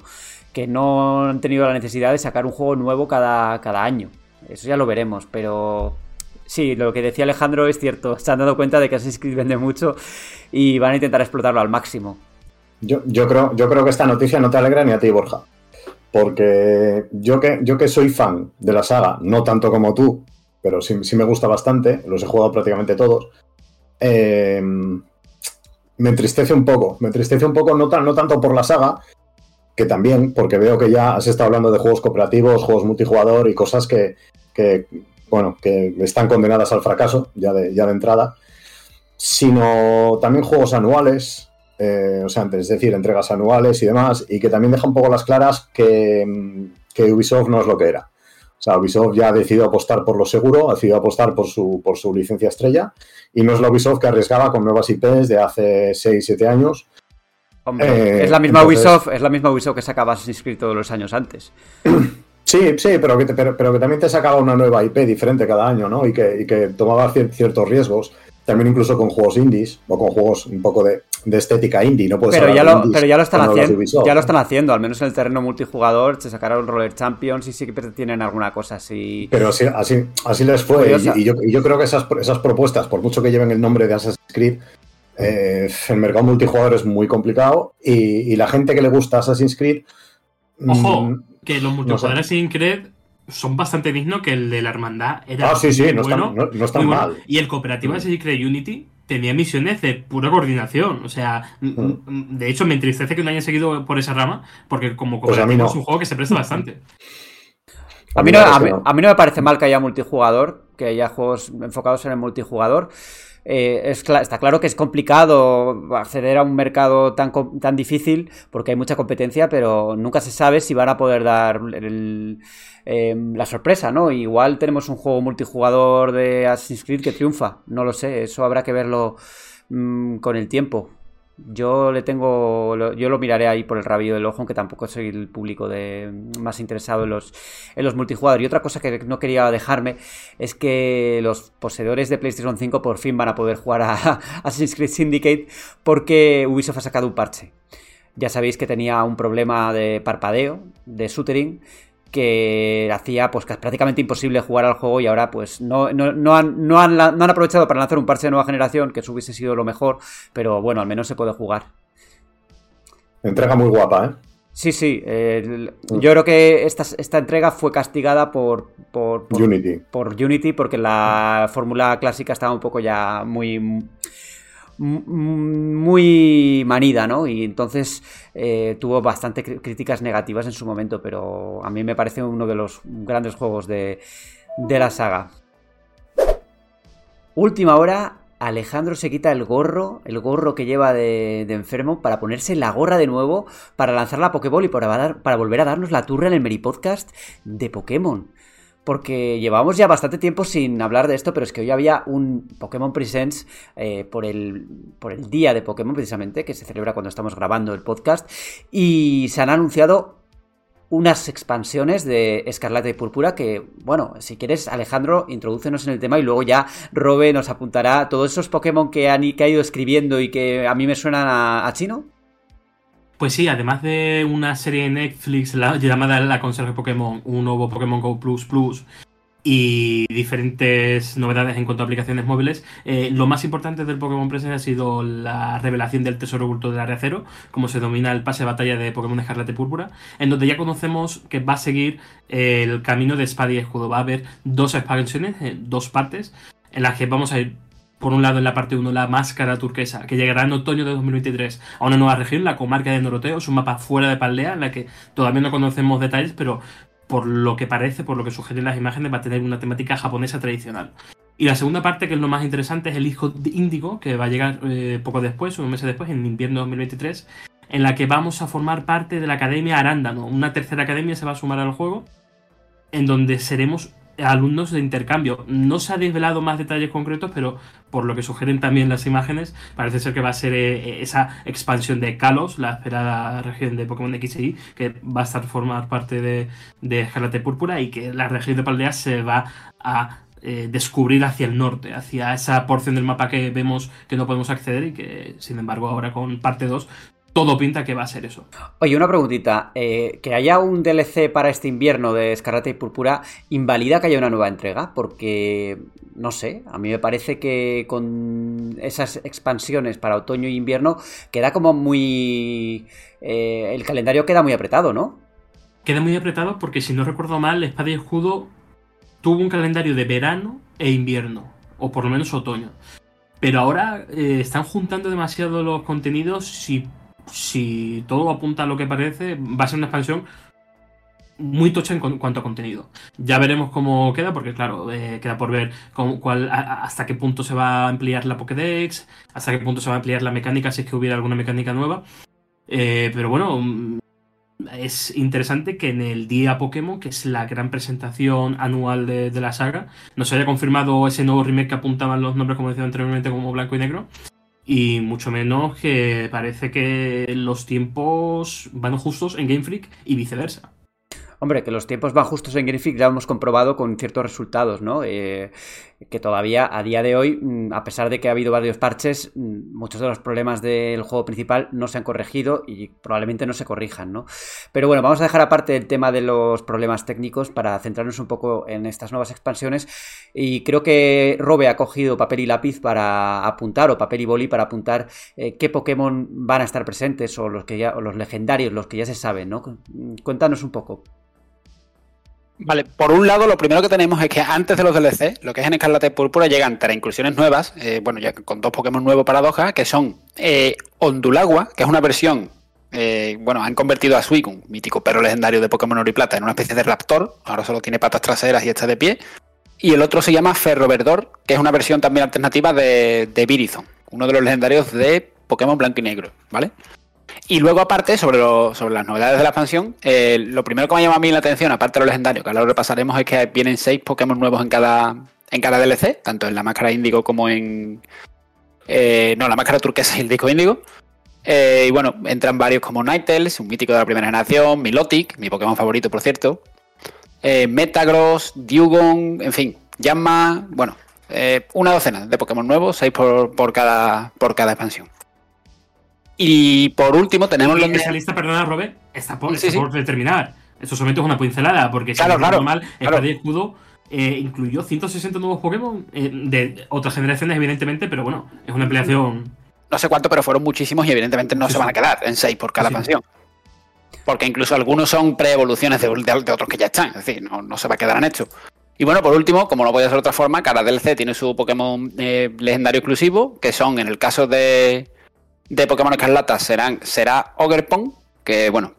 que no han tenido la necesidad de sacar un juego nuevo cada, cada año. Eso ya lo veremos, pero sí, lo que decía Alejandro es cierto. Se han dado cuenta de que Assassin's Creed vende mucho y van a intentar explotarlo al máximo. Yo, yo, creo, yo creo que esta noticia no te alegra ni a ti, Borja. Porque yo que, yo que soy fan de la saga, no tanto como tú, pero sí, sí me gusta bastante, los he jugado prácticamente todos, eh, me entristece un poco. Me entristece un poco, no, no tanto por la saga, que también, porque veo que ya has estado hablando de juegos cooperativos, juegos multijugador y cosas que, bueno, que están condenadas al fracaso ya de, ya de entrada, sino también juegos anuales, eh, o sea, es decir, entregas anuales y demás, y que también deja un poco las claras que, que, Ubisoft no es lo que era. O sea, Ubisoft ya ha decidido apostar por lo seguro, ha decidido apostar por su, por su licencia estrella, y no es la Ubisoft que arriesgaba con nuevas IPs de hace 6-7 años, eh, es la misma Ubisoft, es la misma Ubisoft que sacaba Assassin's Creed todos los años antes. Sí, sí, pero que, pero, que también te sacaba una nueva IP diferente cada año, ¿no? Y que, y que tomaba ciertos riesgos. También incluso con juegos indies o con juegos un poco de, estética indie, no pero ya lo, pero ya lo están haciendo, ya lo están haciendo, al menos en el terreno multijugador se sacaron Roller Champions y sí que tienen alguna cosa así. Pero así, así, así les fue. Y, yo, y, yo, creo que esas, esas propuestas, por mucho que lleven el nombre de Assassin's Creed, eh, el mercado multijugador es muy complicado y, la gente que le gusta Assassin's Creed. Ojo, mm, que los multijugadores Assassin's Creed son bastante dignos, que el de la hermandad era. Ah, sí, sí, no están, no, mal. Y el cooperativo de mm. Assassin's Creed Unity tenía misiones de pura coordinación. O sea, mm. de hecho, me entristece que no hayan seguido por esa rama, porque como pues cooperativo es un juego que se presta bastante. A mí, no, a mí, no me parece mal que haya multijugador, que haya juegos enfocados en el multijugador. Eh, está claro que es complicado acceder a un mercado tan, tan difícil porque hay mucha competencia, pero nunca se sabe si van a poder dar em, la sorpresa, ¿no? Igual tenemos un juego multijugador de Assassin's Creed que triunfa, no lo sé, eso habrá que verlo mm, con el tiempo. Yo le tengo. Yo lo miraré ahí por el rabillo del ojo, aunque tampoco soy el público de, más interesado en los, en los multijugadores. Y otra cosa que no quería dejarme es que los poseedores de PlayStation 5 por fin van a poder jugar a, Assassin's Creed Syndicate porque Ubisoft ha sacado un parche. Ya sabéis que tenía un problema de parpadeo, de shooting que hacía pues prácticamente imposible jugar al juego y ahora pues no, no, no, han, no, han, no, han, aprovechado para lanzar un parche de nueva generación, que eso hubiese sido lo mejor, pero bueno, al menos se puede jugar. Entrega muy guapa, ¿eh? Sí, sí. Mm. yo creo que esta, esta entrega fue castigada por, por, Unity. Por Unity, porque la fórmula clásica estaba un poco ya muy muy manida, ¿no? Y entonces eh, tuvo bastante críticas negativas en su momento, pero a mí me parece uno de los grandes juegos de, de la saga. Última hora, Alejandro se quita el gorro, el gorro que lleva de, enfermo, para ponerse la gorra de nuevo, para lanzar la Pokéball y para, para volver a darnos la turra en el Meri Podcast de Pokémon. Porque llevamos ya bastante tiempo sin hablar de esto, pero es que hoy había un Pokémon Presents eh, por, el, por el día de Pokémon precisamente, que se celebra cuando estamos grabando el podcast, y se han anunciado unas expansiones de Escarlata y Púrpura que, bueno, si quieres, Alejandro, introdúcenos en el tema y luego ya Robe nos apuntará todos esos Pokémon que, han, que ha ido escribiendo y que a mí me suenan a, chino. Pues sí, además de una serie de Netflix llamada La Conserje Pokémon, un nuevo Pokémon Go Plus Plus y diferentes novedades en cuanto a aplicaciones móviles. Eh, lo más importante del Pokémon Present ha sido la revelación del tesoro oculto del área cero, como se domina el pase de batalla de Pokémon Escarlata y Púrpura, en donde ya conocemos que va a seguir el camino de espada y escudo. Va a haber dos expansiones, eh, dos partes, en las que vamos a ir por un lado en la parte 1 la máscara turquesa, que llegará en otoño de 2023 a una nueva región, la comarca de Noroteo, es un mapa fuera de Paldea, en la que todavía no conocemos detalles, pero por lo que parece, por lo que sugieren las imágenes, va a tener una temática japonesa tradicional. Y la segunda parte, que es lo más interesante, es el hijo de Índigo, que va a llegar eh, poco después, un mes después, en invierno 2023, en la que vamos a formar parte de la Academia Arándano. Una tercera academia se va a sumar al juego, en donde seremos alumnos de intercambio. No se ha desvelado más detalles concretos, pero por lo que sugieren también las imágenes, parece ser que va a ser eh, esa expansión de Kalos, la esperada región de Pokémon XY, que va a estar formar parte de, de Escarlata Púrpura y que la región de Paldea se va a eh, descubrir hacia el norte, hacia esa porción del mapa que vemos que no podemos acceder y que, sin embargo, ahora con parte 2 todo pinta que va a ser eso. Oye, una preguntita. Eh, que haya un DLC para este invierno de Escarlata y Púrpura, ¿invalida que haya una nueva entrega? Porque, no sé, a mí me parece que con esas expansiones para otoño e invierno queda como muy... Eh, el calendario queda muy apretado, ¿no? Queda muy apretado porque, si no recuerdo mal, Espada y Escudo tuvo un calendario de verano e invierno, o por lo menos otoño. Pero ahora eh, están juntando demasiado los contenidos y si todo apunta a lo que parece, va a ser una expansión muy tocha en cuanto a contenido. Ya veremos cómo queda, porque claro, eh, queda por ver cuál, hasta qué punto se va a ampliar la Pokédex, hasta qué punto se va a ampliar la mecánica, si es que hubiera alguna mecánica nueva. Eh, pero bueno, mm, es interesante que en el día Pokémon, que es la gran presentación anual de, de la saga, nos haya confirmado ese nuevo remake que apuntaban los nombres, como decía anteriormente, como blanco y negro y mucho menos que parece que los tiempos van justos en Game Freak y viceversa. Hombre, que los tiempos van justos en Freak ya hemos comprobado con ciertos resultados, ¿no? Eh, que todavía a día de hoy, mm, a pesar de que ha habido varios parches, mm, muchos de los problemas del juego principal no se han corregido y probablemente no se corrijan, ¿no? Pero bueno, vamos a dejar aparte el tema de los problemas técnicos para centrarnos un poco en estas nuevas expansiones y creo que Robe ha cogido papel y lápiz para apuntar o papel y boli para apuntar eh, qué Pokémon van a estar presentes o los que ya o los legendarios, los que ya se saben, ¿no? Cuéntanos un poco. Vale, por un lado, lo primero que tenemos es que antes de los DLC, lo que es en Escarlata Púrpura, llegan tres inclusiones nuevas, eh, bueno, ya con dos Pokémon nuevos paradojas, que son eh, Ondulagua, que es una versión, eh, bueno, han convertido a Suicune, mítico perro legendario de Pokémon Oro y Plata, en una especie de raptor, ahora solo tiene patas traseras y está de pie, y el otro se llama Ferroverdor, que es una versión también alternativa de, de Virizon, uno de los legendarios de Pokémon Blanco y Negro, ¿vale? Y luego, aparte, sobre, sobre las novedades de la expansión, eh, lo primero que me llama a mí la atención, aparte de lo legendario, que ahora lo repasaremos, es que vienen seis Pokémon nuevos en cada, en cada DLC, tanto en la máscara índigo como en. Eh, no, la máscara turquesa y el disco índigo. Eh, y bueno, entran varios como Ninetales, un mítico de la primera generación, Milotic, mi Pokémon favorito, por cierto. Metagross, Dugong, en fin, Yamma, bueno, una docena de Pokémon nuevos, seis por, por, cada, por cada expansión. Y por último tenemos y Esa lista, perdona, Robert, está por, determinar. Esto solamente es una pincelada, porque si claro, claro, mal, el claro. Escudo eh, incluyó 160 nuevos Pokémon eh, de otras generaciones, evidentemente, pero bueno, es una ampliación. No sé cuánto, pero fueron muchísimos y evidentemente no se van a quedar en 6 por cada expansión. Porque incluso algunos son pre-evoluciones de, otros que ya están, es decir, no, se va a quedar en esto. Y bueno, por último, como no puede ser de otra forma, cada DLC tiene su Pokémon eh, legendario exclusivo, que son, en el caso de, de Pokémon Escarlata serán, será Ogerpon, que bueno,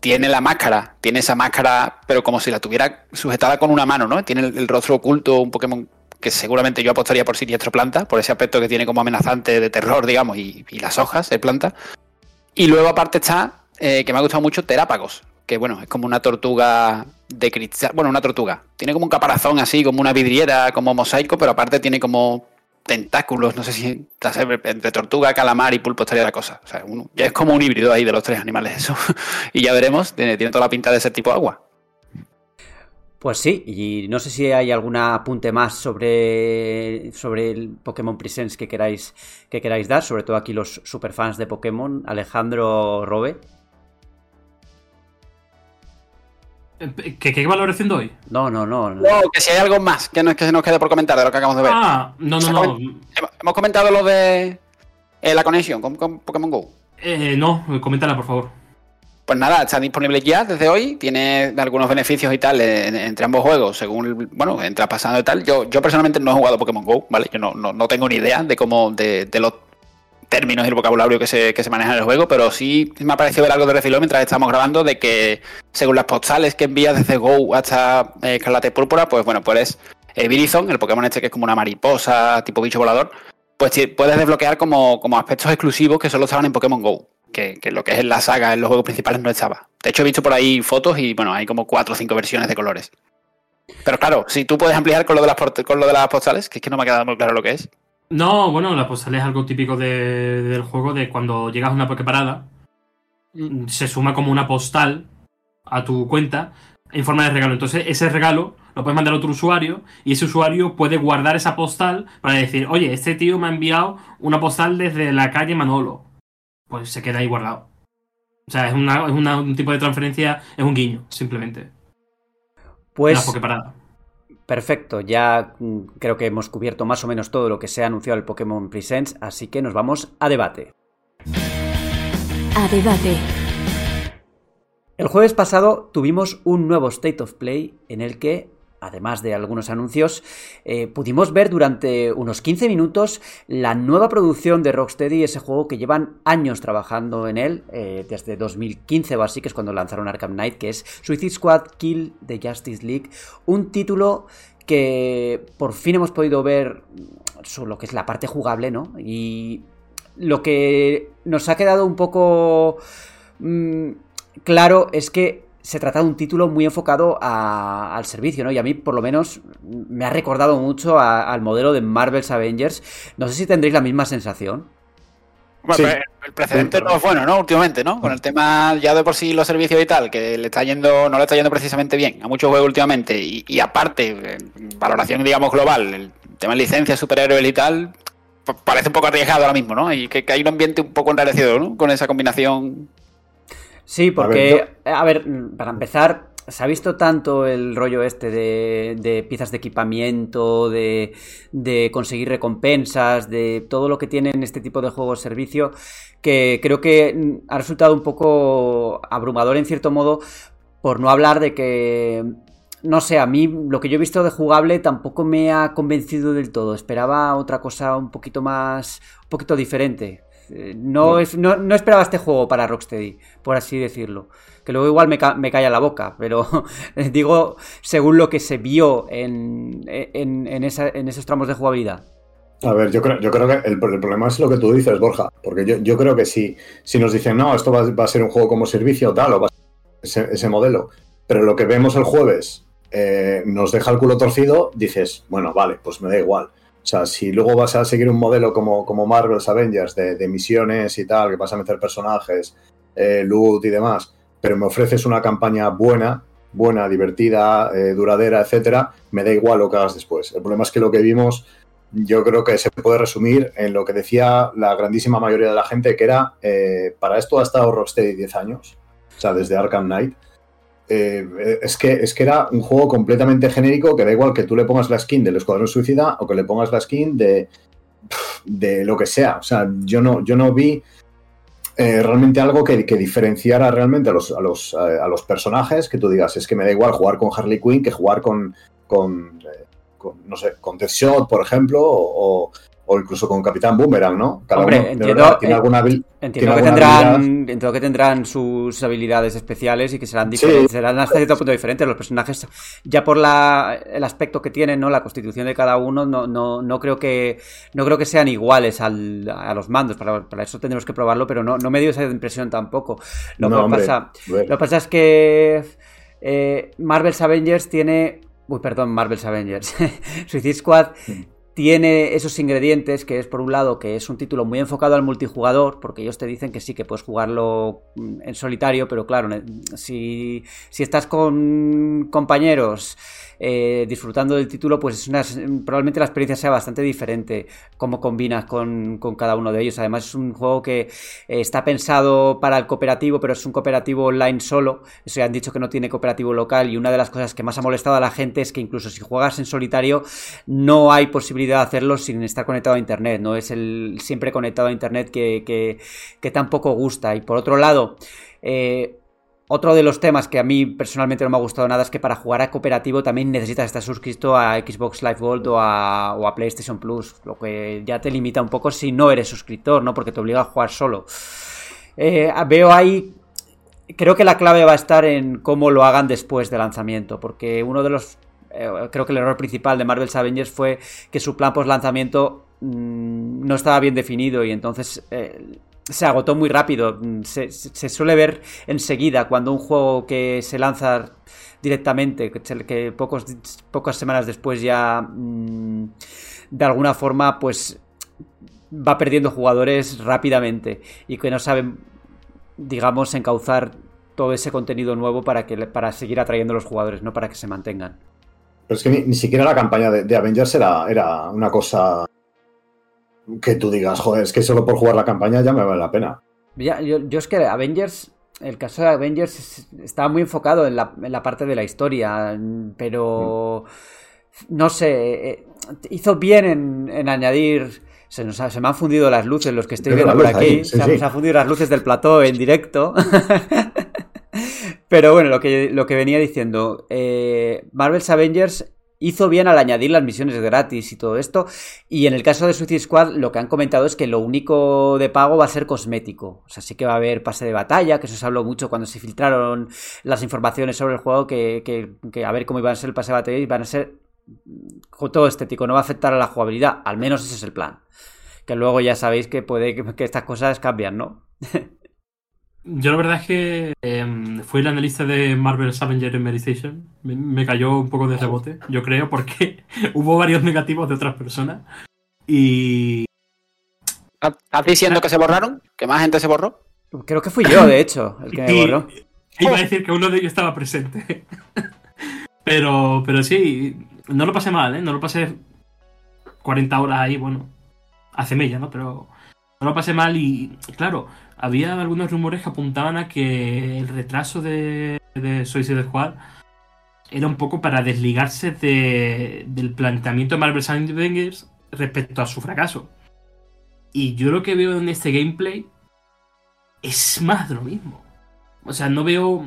tiene la máscara, tiene esa máscara, pero como si la tuviera sujetada con una mano, ¿no? Tiene el, rostro oculto, un Pokémon que seguramente yo apostaría por Siniestro Planta, por ese aspecto que tiene como amenazante de terror, digamos, y, las hojas de planta. Y luego aparte está, eh, que me ha gustado mucho, Terápagos, que bueno, es como una tortuga de cristal. Bueno, una tortuga. Tiene como un caparazón así, como una vidriera, como mosaico, pero aparte tiene como tentáculos, no sé si entre tortuga, calamar y pulpo estaría la cosa. O sea, ya es como un híbrido ahí de los tres animales eso. y ya veremos, tiene, toda la pinta de ese tipo agua. Pues sí, y no sé si hay algún apunte más sobre, sobre el Pokémon Presents que queráis, que queráis dar, sobre todo aquí los superfans de Pokémon, Alejandro Robe. ¿Qué, ¿Qué, valoración doy? No, no, no, no. que si hay algo más que, no, que se nos quede por comentar de lo que acabamos de ver. Ah, no, no, no. Hemos comentado lo de eh, la conexión con, Pokémon Go. Eh, no, coméntala, por favor. Pues nada, está disponible ya desde hoy, tiene algunos beneficios y tal entre ambos juegos, según, bueno, entra pasando y tal. Yo, yo personalmente no he jugado Pokémon GO, ¿vale? Yo no, no, tengo ni idea de cómo, de, de los términos y el vocabulario que se, que se maneja en el juego, pero sí me ha parecido ver algo de refilo mientras estamos grabando de que según las postales que envías desde Go hasta eh, Escarlata Púrpura, pues bueno, puedes eh, el Pokémon este que es como una mariposa, tipo bicho volador, pues puedes desbloquear como, como aspectos exclusivos que solo estaban en Pokémon Go, que, lo que es en la saga, en los juegos principales no estaba. De hecho he visto por ahí fotos y bueno, hay como cuatro o cinco versiones de colores. Pero claro, si tú puedes ampliar con lo de las, con lo de las postales, que es que no me ha quedado muy claro lo que es. No, bueno, la postal es algo típico del juego de cuando llegas a una Poképarada, mm. se suma como una postal a tu cuenta en forma de regalo. Entonces, ese regalo lo puedes mandar a otro usuario y ese usuario puede guardar esa postal para decir, oye, este tío me ha enviado una postal desde la calle Manolo. Pues se queda ahí guardado. O sea, es, una, es un tipo de transferencia, es un guiño, simplemente. Pues. Perfecto, ya mm, creo que hemos cubierto más o menos todo lo que se ha anunciado el Pokémon Presents, así que nos vamos a debate. A debate. El jueves pasado tuvimos un nuevo State of Play en el que además de algunos anuncios, eh, pudimos ver durante unos 15 minutos la nueva producción de Rocksteady, ese juego que llevan años trabajando en él, eh, desde 2015 o así, que es cuando lanzaron Arkham Knight, que es Suicide Squad Kill the Justice League, un título que por fin hemos podido ver lo que es la parte jugable, ¿no? Y lo que nos ha quedado un poco mm, claro es que se trata de un título muy enfocado al servicio, ¿no? Y a mí, por lo menos, me ha recordado mucho al modelo de Marvel's Avengers. No sé si tendréis la misma sensación. Bueno, el precedente no es bueno, ¿no? Últimamente, ¿no? Con el tema ya de por sí los servicios y tal, que le está yendo, no le está yendo precisamente bien a muchos juegos últimamente. Y, aparte, valoración, digamos, global, el tema de licencias, superhéroes y tal, parece un poco arriesgado ahora mismo, ¿no? Y que, que hay un ambiente un poco enrarecido, ¿no? Con esa combinación Sí, porque, a ver, para empezar, se ha visto tanto el rollo este de, piezas de equipamiento, de, conseguir recompensas, de todo lo que tienen este tipo de juegos servicio, que creo que ha resultado un poco abrumador en cierto modo, por no hablar de que, no sé, a mí lo que yo he visto de jugable tampoco me ha convencido del todo. Esperaba otra cosa un poquito más, un poquito diferente. Eh, no, es, no, esperaba este juego para Rocksteady, por así decirlo. Que luego igual me, me calla la boca, pero digo según lo que se vio en, en, esos tramos de jugabilidad. A ver, yo creo, yo creo que el, problema es lo que tú dices, Borja, porque yo, creo que si, si nos dicen, no, esto va, a ser un juego como servicio tal, o va a ser ese, modelo, pero lo que vemos el jueves eh, nos deja el culo torcido, dices, bueno, vale, pues me da igual. O sea, si luego vas a seguir un modelo como, como Marvel's Avengers de, misiones y tal, que vas a meter personajes, eh, loot y demás, pero me ofreces una campaña buena, buena, divertida, eh, duradera, etcétera, me da igual lo que hagas después. El problema es que lo que vimos, yo creo que se puede resumir en lo que decía la grandísima mayoría de la gente, que era, eh, para esto ha estado Rocksteady 10 años, o sea, desde Arkham Knight, eh, es, que, es que era un juego completamente genérico que da igual que tú le pongas la skin del Escuadrón Suicida o que le pongas la skin de, de lo que sea. O sea, yo no, yo no vi eh, realmente algo que, diferenciara realmente a los, a, los, a los, personajes, que tú digas, es que me da igual jugar con Harley Quinn que jugar con, con, eh, no sé, con Deathshot, por ejemplo, o, o incluso con Capitán Boomerang, ¿no? Cada Hombre, uno entiendo, tiene alguna entiendo, que tendrán, entiendo que tendrán sus habilidades especiales y que serán diferentes, serán hasta cierto punto diferentes. Los personajes, ya por la, el aspecto que tienen, ¿no? La constitución de cada uno, no, no, no creo que no creo que sean iguales al, a los mandos. Para, para, eso tendremos que probarlo, pero no, no me dio esa impresión tampoco. Lo, que, pasa, lo que pasa es que eh, Marvel's Avengers tiene Uy, perdón, Marvel's Avengers. Suicide Squad tiene esos ingredientes, que es por un lado que es un título muy enfocado al multijugador, porque ellos te dicen que sí, que puedes jugarlo mm, en solitario, pero claro, si, si estás con compañeros eh, disfrutando del título, pues es una, probablemente la experiencia sea bastante diferente cómo combinas con, cada uno de ellos. Además es un juego que eh, está pensado para el cooperativo, pero es un cooperativo online solo. Eso ya han dicho que no tiene cooperativo local y una de las cosas que más ha molestado a la gente es que incluso si juegas en solitario no hay posibilidad de hacerlo sin estar conectado a internet. No es el siempre conectado a internet que, que, que tampoco gusta. Y por otro lado, eh, otro de los temas que a mí personalmente no me ha gustado nada es que para jugar a cooperativo también necesitas estar suscrito a Xbox Live Gold o a, PlayStation Plus, lo que ya te limita un poco si no eres suscriptor, ¿no? Porque te obliga a jugar solo. Eh, veo ahí creo que la clave va a estar en cómo lo hagan después del lanzamiento, porque uno de los eh, creo que el error principal de Marvel's Avengers fue que su plan post lanzamiento mm, no estaba bien definido y entonces eh, se agotó muy rápido. Mm, se, suele ver enseguida cuando un juego que se lanza directamente, que pocos, pocas semanas después ya mm, de alguna forma pues va perdiendo jugadores rápidamente y que no saben, digamos, encauzar todo ese contenido nuevo para, que, para seguir atrayendo a los jugadores, no para que se mantengan. Pero es que ni, siquiera la campaña de, de Avengers era, era una cosa que tú digas, joder, es que solo por jugar la campaña ya me vale la pena. Ya, yo, es que Avengers, el caso de Avengers estaba muy enfocado en la, parte de la historia, pero no sé, eh, hizo bien en, añadir... Se, nos se me han fundido las luces, los que estoy viendo por aquí. se, han fundido las luces del plató en directo. Pero bueno, lo que, lo que venía diciendo, eh, Marvel's Avengers hizo bien al añadir las misiones gratis y todo esto. Y en el caso de Suicide Squad, lo que han comentado es que lo único de pago va a ser cosmético. O sea, sí que va a haber pase de batalla, que eso se habló mucho cuando se filtraron las informaciones sobre el juego, que, que, a ver cómo iban a ser el pase de batalla y van a ser todo estético, no va a afectar a la jugabilidad. Al menos ese es el plan. Que luego ya sabéis que puede que estas cosas cambian, ¿no? Yo la verdad es que eh, fui el analista de Marvel's Avengers Meditation. Me, me, cayó un poco de rebote, yo creo, porque hubo varios negativos de otras personas. Y... ¿Estás diciendo que se borraron? ¿Que más gente se borró? Creo que fui yo, de hecho, el que me borró. Iba a decir que uno de ellos estaba presente. pero, pero sí, no lo pasé mal, ¿eh? No lo pasé 40 horas ahí, bueno, hace mella, ¿no? Pero no lo pasé mal y, claro, había algunos rumores que apuntaban a que el retraso de, de Suicide Squad era un poco para desligarse del planteamiento de Marvel Avengers respecto a su fracaso. Y yo lo que veo en este gameplay es más de lo mismo. O sea, no veo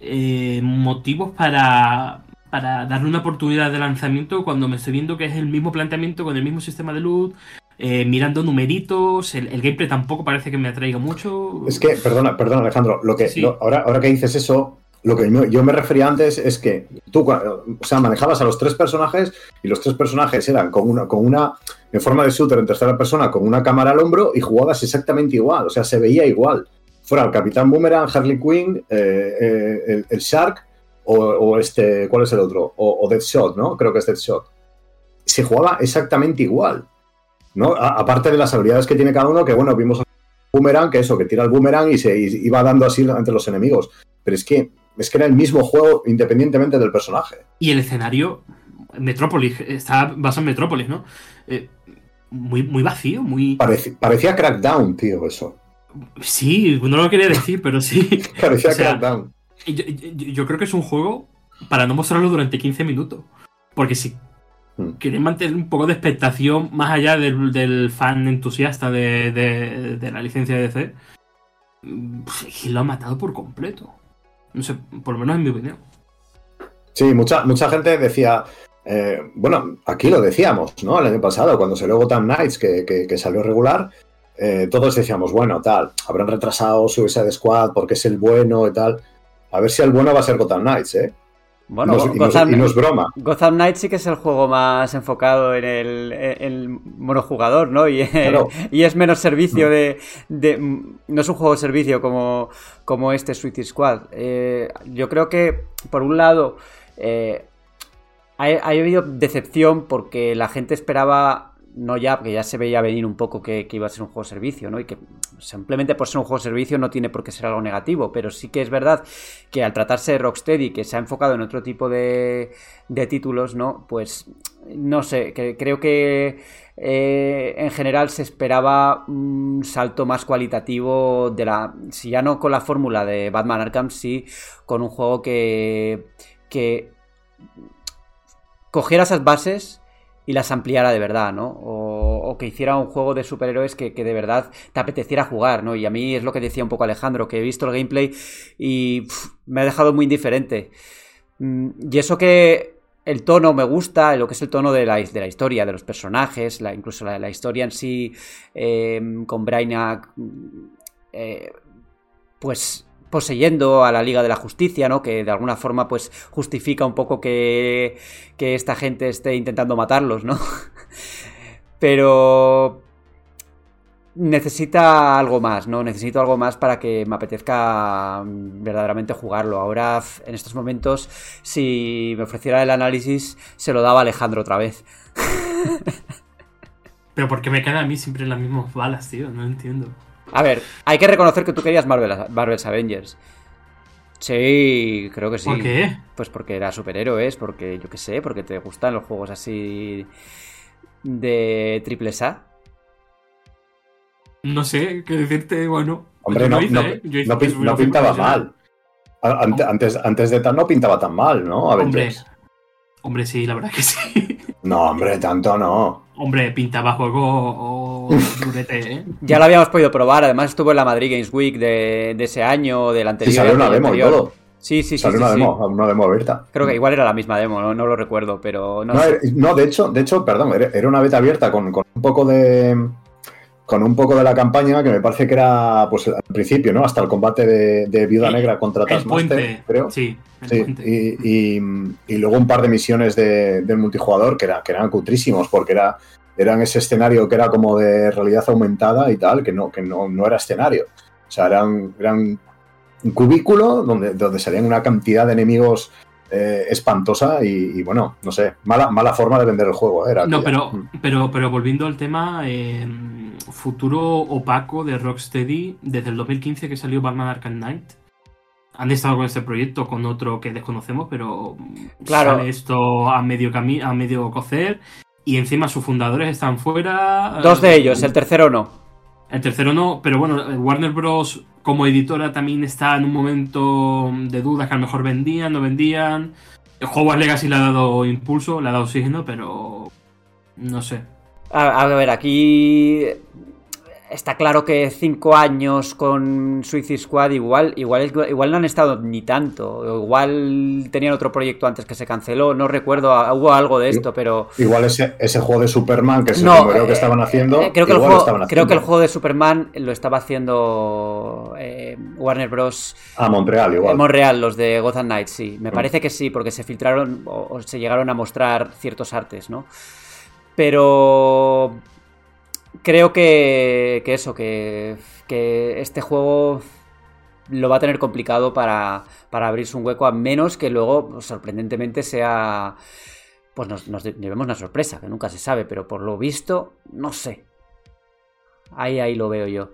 eh, motivos para, para darle una oportunidad de lanzamiento cuando me estoy viendo que es el mismo planteamiento con el mismo sistema de loot, eh, mirando numeritos, el, gameplay tampoco parece que me atraiga mucho. Es que, perdona, perdona Alejandro, lo que, ahora, ahora que dices eso, lo que yo me refería antes es que tú, o sea, manejabas a los tres personajes y los tres personajes eran con una, con una, en forma de shooter en tercera persona, con una cámara al hombro y jugabas exactamente igual, o sea, se veía igual. Fuera el Capitán Boomerang, Harley Quinn, eh, eh, el, Shark o, este, ¿cuál es el otro? O, o Deadshot, ¿no? Creo que es Deadshot. Se jugaba exactamente igual. ¿No? aparte de las habilidades que tiene cada uno, que bueno, vimos boomerang, que eso, que tira el boomerang y se iba dando así entre los enemigos. Pero es que, es que era el mismo juego independientemente del personaje. Y el escenario, Metrópolis, está basado en Metrópolis, ¿no? Eh, muy, muy vacío, muy... parecía Crackdown, tío, eso. Sí, no lo quería decir, pero sí. parecía Crackdown. Yo, yo, creo que es un juego para no mostrarlo durante 15 minutos. Porque si Hmm. Quieren mantener un poco de expectación más allá del, fan entusiasta de, la licencia de DC. Y lo ha matado por completo. No sé, por lo menos en mi opinión. Sí, mucha, mucha gente decía, eh, bueno, aquí lo decíamos, ¿no? El año pasado, cuando salió Gotham Knights, que, que- que salió regular, eh, todos decíamos, bueno, tal, habrán retrasado Suicide Squad porque es el bueno y tal. A ver si el bueno va a ser Gotham Knights, ¿eh? Bueno, y, no es, y no es- Gotham, y broma. Gotham Knights sí que es el juego más enfocado en el, en el monojugador, ¿no? Y, Claro. y es menos servicio de, de- No es un juego de servicio como, como este Suicide Squad. Eh, yo creo que, por un lado, eh, ha, ha habido decepción porque la gente esperaba. No ya, porque ya se veía venir un poco que, iba a ser un juego servicio, ¿no? Y que simplemente por ser un juego servicio no tiene por qué ser algo negativo, pero sí que es verdad que al tratarse de Rocksteady, que se ha enfocado en otro tipo de, de títulos, ¿no? Pues no sé, que, creo que eh, en general se esperaba un salto más cualitativo de la. Si ya no con la fórmula de Batman Arkham, sí con un juego que. que cogiera esas bases y las ampliara de verdad, ¿no? O, que hiciera un juego de superhéroes que, que de verdad te apeteciera jugar, ¿no? Y a mí es lo que decía un poco Alejandro, que he visto el gameplay y me ha dejado muy indiferente. Mm, Y eso que el tono me gusta, lo que es el tono de la, de la historia, de los personajes, incluso la, historia en sí, eh, con Brainiac, eh, pues poseyendo a la Liga de la Justicia, ¿no? Que de alguna forma, pues, justifica un poco que, que esta gente esté intentando matarlos, ¿no? Pero necesita algo más, ¿no? Necesito algo más para que me apetezca mm, verdaderamente jugarlo. Ahora, en estos momentos, si me ofreciera el análisis, se lo daba Alejandro otra vez. Pero ¿por qué me caen a mí siempre las mismas balas, tío? No entiendo. A ver, hay que reconocer que tú querías Marvel, Marvel's Avengers. Sí, creo que sí. ¿Por qué? Pues porque era superhéroes, porque yo qué sé, porque te gustan los juegos así de triple A. No sé qué decirte, bueno. Hombre, no, hice, no- ¿eh? Hice- no pintaba profesional. mal. Antes, antes de tal no pintaba tan mal, ¿no? Hombre, Avengers. hombre, sí, la verdad que sí. No, hombre, tanto no. Hombre, pintaba juego o durete, ¿eh? Ya lo habíamos podido probar, además estuvo en la Madrid Games Week de, de ese año, del Sí, anterior. salió una demo y anterior. todo. Sí, sí, sí. Salió sí, una, sí. demo, una demo abierta. Creo que igual era la misma demo, no, no lo recuerdo, pero no, No, sé. era- no, de hecho, de hecho, perdón, era, era una beta abierta con, con un poco de. Con un poco de la campaña que me parece que era, pues al principio, ¿no? Hasta el combate de, de Viuda Negra contra El Taskmaster, puente, creo. Sí, el Sí, y, y- y luego un par de misiones de, del multijugador que, era, que eran cutrísimos, porque era, eran ese escenario que era como de realidad aumentada y tal, que no, que no, no era escenario. O sea, eran, eran un cubículo donde, donde salían una cantidad de enemigos eh, espantosa y, y, bueno, no sé, mala, mala forma de vender el juego. eh, Era No, aquella. pero, pero, pero volviendo al tema, eh, futuro opaco de Rocksteady, desde el 2015 que salió Batman Arkham Knight, han estado con este proyecto, con otro que desconocemos, pero Claro. sale esto a medio a medio cocer, y encima sus fundadores están fuera. Dos de eh, ellos, el tercero no. El tercero no, pero bueno, eh, Warner Bros. como editora también está en un momento de dudas que a lo mejor vendían, no vendían. Hogwarts Legacy le ha dado impulso, le ha dado oxígeno, pero no sé. A, a ver, aquí está claro que cinco años con Suicide Squad igual, igual, igual no han estado ni tanto. Igual tenían otro proyecto antes que se canceló, no recuerdo, hubo algo de esto, pero... Igual ese, ese juego de Superman, que es No, primero que eh, estaban haciendo, Eh, creo, que el igual juego, estaban creo que el haciendo. juego de Superman lo estaba haciendo eh, Warner Bros. Ah, Montreal, igual. En Montreal, los de Gotham Knights, sí. Me Mm. parece que sí, porque se filtraron o, o se llegaron a mostrar ciertos artes, ¿no? Pero creo que, que eso, que, que este juego lo va a tener complicado para, para abrirse un hueco, a menos que luego, pues, sorprendentemente, sea. Pues nos, nos llevemos una sorpresa, que nunca se sabe, pero por lo visto, no sé. Ahí, ahí lo veo yo.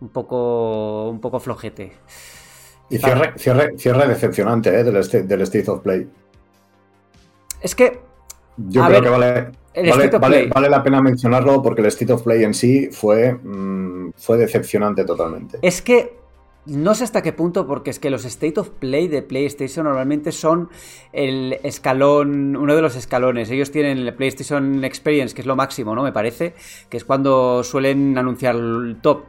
Un poco, un poco flojete. Y cierre, cierre, cierre decepcionante ¿eh? del, este- del State of Play. Es que Yo A creo ver, que vale, el vale, State of vale- Play. vale la pena mencionarlo porque el State of Play en sí fue, mm, fue decepcionante totalmente. Es que no sé hasta qué punto, porque es que los State of Play de PlayStation normalmente son el escalón, uno de los escalones. Ellos tienen el PlayStation Experience, que es lo máximo, ¿no? Me parece, que es cuando suelen anunciar el top.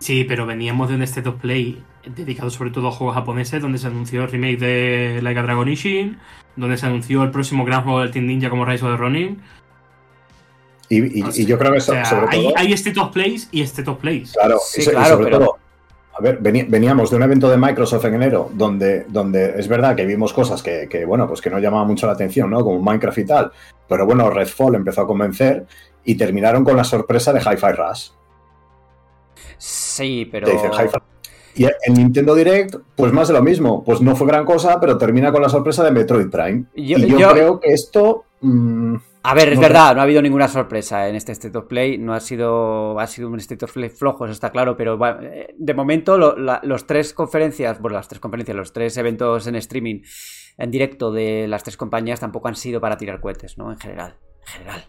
Sí, pero veníamos de un State of Play dedicado sobre todo a juegos japoneses, donde se anunció el remake de Like a Dragon Ishin, donde se anunció el próximo gran juego del Team Ninja como Rise of the Ronin. Y, y- y yo creo que O sea, sobre hay, todo. hay State of Plays y State of Plays. Claro, Sí, y claro, sobre pero- todo, a ver, veníamos de un evento de Microsoft en enero donde, donde es verdad que vimos cosas que, que, bueno, pues que no llamaban mucho la atención, ¿no? Como Minecraft y tal. Pero bueno, Redfall empezó a convencer y terminaron con la sorpresa de Hi-Fi Rush. Sí, pero. Te dicen Hi-Fi Y en Nintendo Direct, pues más de lo mismo. Pues no fue gran cosa, pero termina con la sorpresa de Metroid Prime. Yo- y yo, yo- creo que esto. mm, A ver, es No verdad, no ha habido ninguna sorpresa en este State of Play, no ha sido, ha sido un State of Play flojo, eso está claro, pero bueno, eh, de momento lo- la- los tres conferencias, bueno, las tres conferencias, los tres eventos en streaming en directo de las tres compañías tampoco han sido para tirar cohetes, ¿no? En general, en general.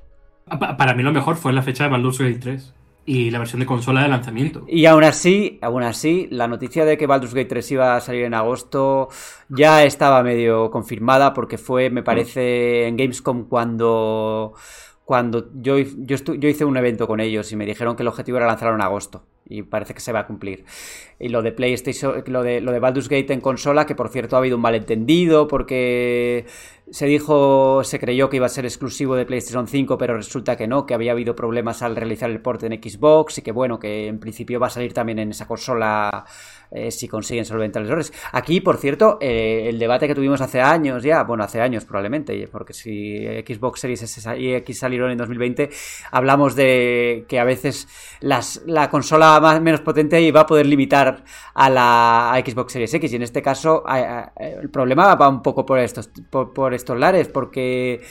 Pa- Para mí lo mejor fue la fecha de Baldur's Gate 3 y la versión de consola de lanzamiento. Y aún así, aún así, la noticia de que Baldur's Gate 3 iba a salir en agosto ya estaba medio confirmada porque fue, me parece, en Gamescom cuando, cuando yo, yo, yo hice un evento con ellos y me dijeron que el objetivo era lanzarlo en agosto y parece que se va a cumplir. Y lo de PlayStation, lo de, lo de Baldur's Gate en consola, que por cierto ha habido un malentendido porque se dijo, se creyó que iba a ser exclusivo de PlayStation 5, pero resulta que no, que había habido problemas al realizar el port en Xbox y que bueno, que en principio va a salir también en esa consola eh, si consiguen solventar los errores. Aquí, por cierto, eh, el debate que tuvimos hace años ya, bueno, hace años probablemente, porque si Xbox Series S y X salieron en 2020, hablamos de que a veces las, la consola más, menos potente iba a poder limitar a la Xbox Series X y en este caso a- a- el problema va un poco por estos, por, por estos lares, porque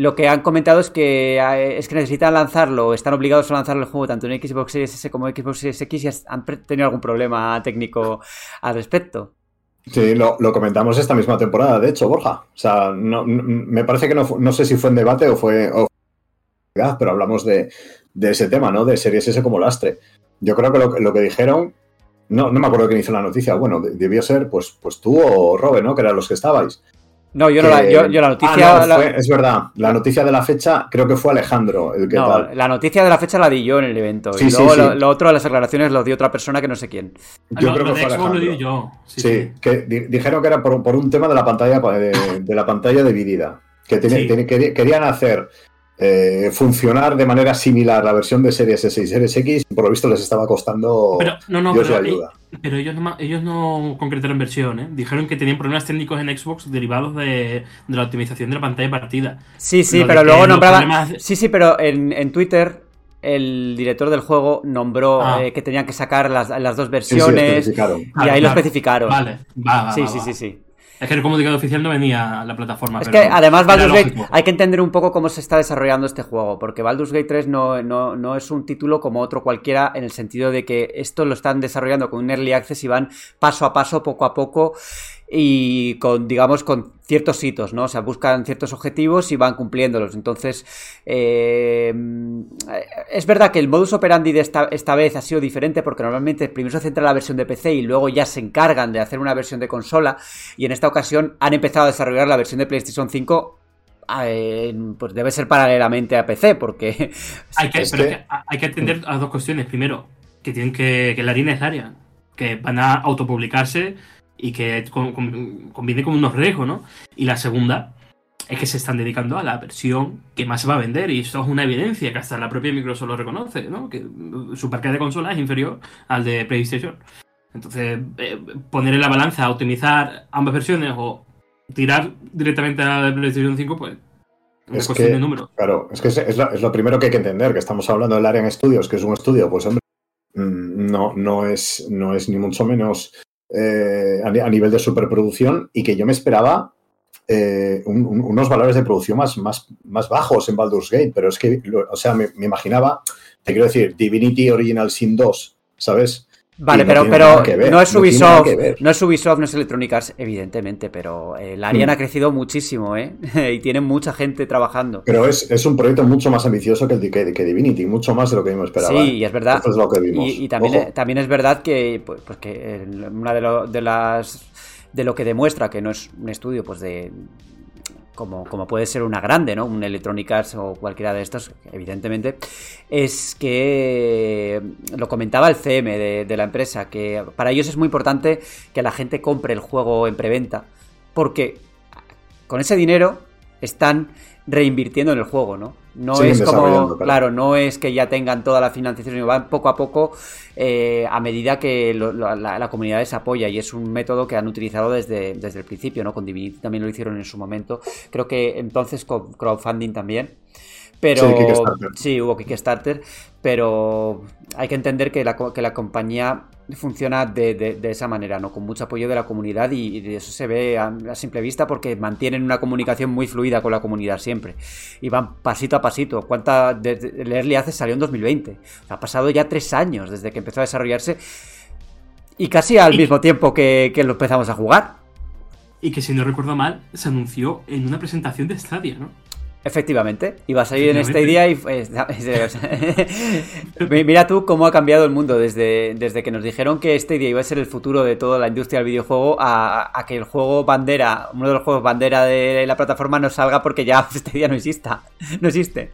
lo que han comentado es que eh, es que necesitan lanzarlo, están obligados a lanzar el juego tanto en Xbox Series S como en Xbox Series X y han tenido algún problema técnico al respecto. Sí, lo, lo comentamos esta misma temporada, de hecho, Borja. O sea, no, me parece que no, no sé si fue en debate o fue. o- pero hablamos de, de ese tema, ¿no? De Series S como lastre. Yo creo que lo, que- dijeron. No, no me acuerdo quién hizo la noticia. Bueno, de- debió ser pues, pues tú o Robe, ¿no? Que eran los que estabais. No, yo, no la, Que- yo, yo la noticia... Ah, no, la- fue- es verdad. La noticia de la fecha creo que fue Alejandro el que no, tal. la noticia de la fecha la di yo en el evento. Sí, y sí, luego sí. Lo, lo otro de las aclaraciones lo dio otra persona que no sé quién. Yo Lo- creo lo que de fue Xbox lo Alejandro. di yo. Sí, Sí, sí. que di- dijeron que era por, por un tema de la pantalla de, de la pantalla dividida. Que Sí. queri- querían hacer eh, funcionar de manera similar la versión de Series S y Series X. Por lo visto les estaba costando Pero, no, no, Dios pero, ayuda. eh, pero ellos, no, ellos no concretaron versión, ¿eh? Dijeron que tenían problemas técnicos en Xbox derivados de, de la optimización de la pantalla de partida. Sí, sí, Lo pero luego los nombraba... problemas- Sí, sí, pero en, en Twitter el director del juego nombró Ah. eh, que tenían que sacar las, las dos Sí, sí, versiones y Claro, ahí lo especificaron. Vale, va, va, sí, va, sí, va. sí, sí. Es que el comunicado oficial no venía a la plataforma. Es pero que además Baldur's Gate hay que entender un poco cómo se está desarrollando este juego, porque Baldur's Gate 3 no, no, no es un título como otro cualquiera en el sentido de que esto lo están desarrollando con un early access y van paso a paso, poco a poco y con, digamos, con ciertos hitos, ¿no? O sea, buscan ciertos objetivos y van cumpliéndolos. Entonces, eh, es verdad que el modus operandi de esta, esta vez ha sido diferente porque normalmente primero se centra en la versión de PC y luego ya se encargan de hacer una versión de consola y en esta ocasión han empezado a desarrollar la versión de PlayStation 5 eh, pues debe ser paralelamente a PC porque Hay que, pero hay que atender a dos cuestiones. Primero, que tienen que, que la harina es la área, que van a autopublicarse y que con- con- conviene con unos riesgos, ¿no? Y la segunda es que se están dedicando a la versión que más se va a vender y eso es una evidencia que hasta la propia Microsoft lo reconoce, ¿no? Que su parque de consolas es inferior al de PlayStation. Entonces, eh, poner en la balanza, optimizar ambas versiones o tirar directamente a la de PlayStation 5, pues es que- de números. Claro, es que es, es lo, es lo primero que hay que entender, que estamos hablando del Arian Studios, que es un estudio, pues hombre, mm, no, no, es, no es ni mucho menos eh, a, ni- a nivel de superproducción y que yo me esperaba eh, un- un- unos valores de producción más, más, más bajos en Baldur's Gate, pero es que, o sea, me, me imaginaba, te quiero decir, Divinity Original Sin 2, ¿sabes? Vale, Y no pero, pero ver, no es Ubisoft, no es Ubisoft, no es Electronic Arts, evidentemente, pero eh, el Arian Mm. ha crecido muchísimo, ¿eh? y tiene mucha gente trabajando. Pero es, es un proyecto mucho más ambicioso que, el que, que Divinity, mucho más de lo que me esperaba. Sí, ¿eh? y es verdad. Esto es lo que vimos. Y, y también, Ojo. también es verdad que, pues, pues que una de, lo- de las de lo que demuestra que no es un estudio pues de como, puede ser una grande, ¿no? Un Electronic Arts o cualquiera de estos, evidentemente, es que lo comentaba el CM de, de, la empresa, que para ellos es muy importante que la gente compre el juego en preventa, porque con ese dinero están reinvirtiendo en el juego, ¿no? No Siguen es como, claro. claro. no es que ya tengan toda la financiación, sino van poco a poco eh, a medida que lo- lo- la, la comunidad les apoya y es un método que han utilizado desde, desde el principio, ¿no? Con Divinity también lo hicieron en su momento, creo que entonces con crowdfunding también. Pero Sí, hubo Kickstarter, pero hay que entender que la, que la compañía funciona de, de- de esa manera, ¿no? Con mucho apoyo de la comunidad y, eso se ve a, a simple vista porque mantienen una comunicación muy fluida con la comunidad siempre. Y van pasito a pasito. ¿Cuánta de, de- el Early Access salió en 2020? O sea, ha pasado ya tres años desde que empezó a desarrollarse y casi al mismo tiempo que, que lo empezamos a jugar. Y que si no recuerdo mal, se anunció en una presentación de Stadia, ¿no? Efectivamente, iba a salir en este Efectivamente. día y Mira tú cómo ha cambiado el mundo desde, desde que nos dijeron que este día iba a ser el futuro de toda la industria del videojuego a, a que el juego bandera, uno de los juegos bandera de la plataforma no salga porque ya este día no exista, no existe.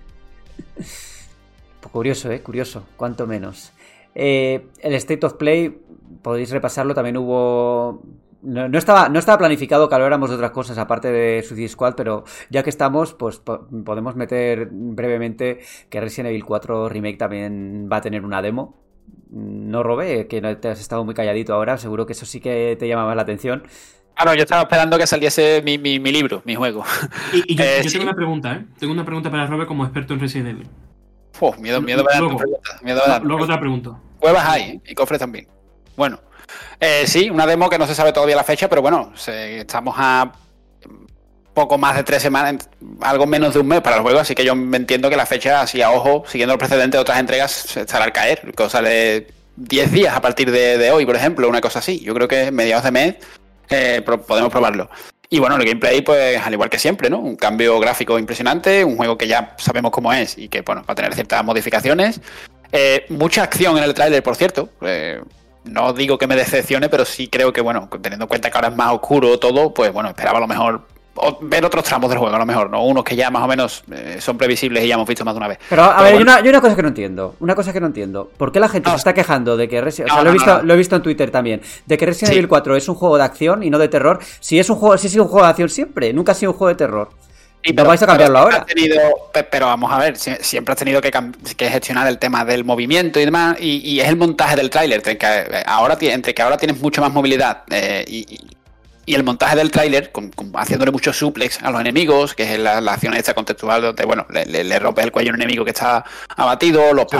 Pues curioso, eh, curioso, cuanto menos. Eh, el State of Play, podéis repasarlo, también hubo no, no estaba, no estaba planificado que habláramos de otras cosas aparte de Suicide Squad, pero ya que estamos, pues po- podemos meter brevemente que Resident Evil 4 Remake también va a tener una demo. No robé, que no te has estado muy calladito ahora, seguro que eso sí que te llama más la atención. Claro, yo estaba esperando que saliese mi, mi- mi libro, mi juego. Y, y yo, Eh, yo sí. tengo una pregunta, ¿eh? Tengo una pregunta para Robe como experto en Resident Evil. Uf, miedo, miedo da Luego. tu pregunta, miedo me da tu Luego pregunta. otra pregunta. Cuevas hay, ¿eh? y cofres también. Bueno, eh, sí, una demo que no se sabe todavía la fecha, pero bueno, estamos a poco más de tres semanas, algo menos de un mes para el juego, así que yo me entiendo que la fecha, así a ojo, siguiendo el precedente de otras entregas, estará al caer, cosa de 10 días a partir de, hoy, por ejemplo, una cosa así. Yo creo que mediados de mes eh, podemos probarlo. Y bueno, el gameplay, pues al igual que siempre, ¿no? Un cambio gráfico impresionante, un juego que ya sabemos cómo es y que, bueno, va a tener ciertas modificaciones. Eh, mucha acción en el tráiler, por cierto. No digo que me decepcione, pero sí creo que, bueno, teniendo en cuenta que ahora es más oscuro todo, pues bueno, esperaba a lo mejor ver otros tramos del juego, a lo mejor, ¿no? Unos que ya más o menos eh, son previsibles y ya hemos visto más de una vez. Pero a Pero ver, bueno. una, cosa que no entiendo. Una cosa que no entiendo. ¿Por qué la gente No. se está quejando de que Resident No, o sea, lo, he visto, lo he visto en Twitter también. De que Resident Sí. Evil 4 es un juego de acción y no de terror. Si es un juego, si sido un juego de acción siempre, nunca ha sido un juego de terror. Sí, No vais a cambiarlo ahora. has tenido- pe- pero vamos a ver, si- siempre has tenido que, gestionar el tema del movimiento y demás, y, y es el montaje del tráiler, entre que eh, ahora, ti- entre que ahora tienes mucho más movilidad eh, y, el montaje del tráiler, con- con- haciéndole mucho suplex a los enemigos, que es la, la acción esta contextual donde, bueno, le, le, le rompes el cuello a un enemigo que está abatido, los Sí,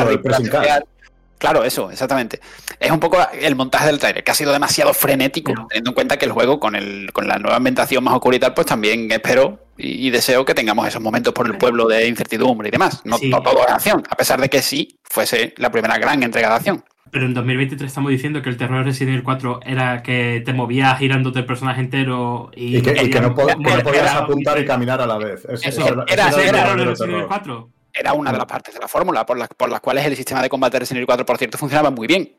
Claro, eso, exactamente. Es un poco el montaje del trailer, que ha sido demasiado frenético, teniendo en cuenta que el juego, con, el, con la nueva ambientación más oscura y tal, pues también espero y, y deseo que tengamos esos momentos por el pueblo de incertidumbre y demás. No, Sí. no todo es acción, a pesar de que sí fuese la primera gran entrega de acción. Pero en 2023 estamos diciendo que el terror de Resident Evil 4 era que te movías girándote el personaje entero y, Y que, y que no, po- que no Era- podías era- apuntar y caminar a la vez. Es- Eso, eso era- era- ¿Ese era el terror de Resident Evil terror. 4? Era una de las partes de la fórmula por las, por las cuales el sistema de combate de Resident Evil 4, por cierto, funcionaba muy bien.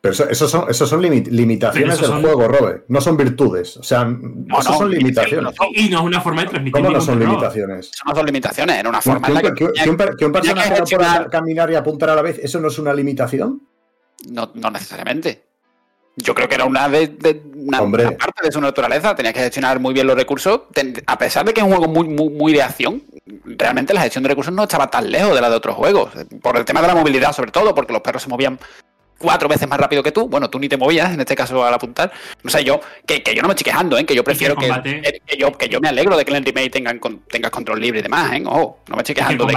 Pero eso, eso son, eso son limi- limitaciones eso del son- juego, Robe. No son virtudes. O sea, No, eso no, son limitaciones. no, Y, y no es una forma de transmitir ¿Cómo no son limitaciones? Eso no son limitaciones, era una Que, forma en la que, un- que- que un, per- que un tenía que personaje no pueda gestionar- caminar y apuntar a la vez, ¿eso no es una limitación? No, no necesariamente. Yo creo que era una, de, de- una, una parte de su naturaleza. Tenía que gestionar muy bien los recursos. Ten- a pesar de que es un juego muy, muy, muy de acción, realmente la gestión de recursos no estaba tan lejos de la de otros juegos. Por el tema de la movilidad, sobre todo, porque los perros se movían cuatro veces más rápido que tú. Bueno, tú ni te movías, en este caso al apuntar. No sé, yo, que, que yo no me estoy quejando, ¿eh? que yo prefiero que, que- que yo, que yo me alegro de que en el remake tengan, con- tengas control libre y demás, ¿eh? Ojo, no me estoy Es que el quejando de.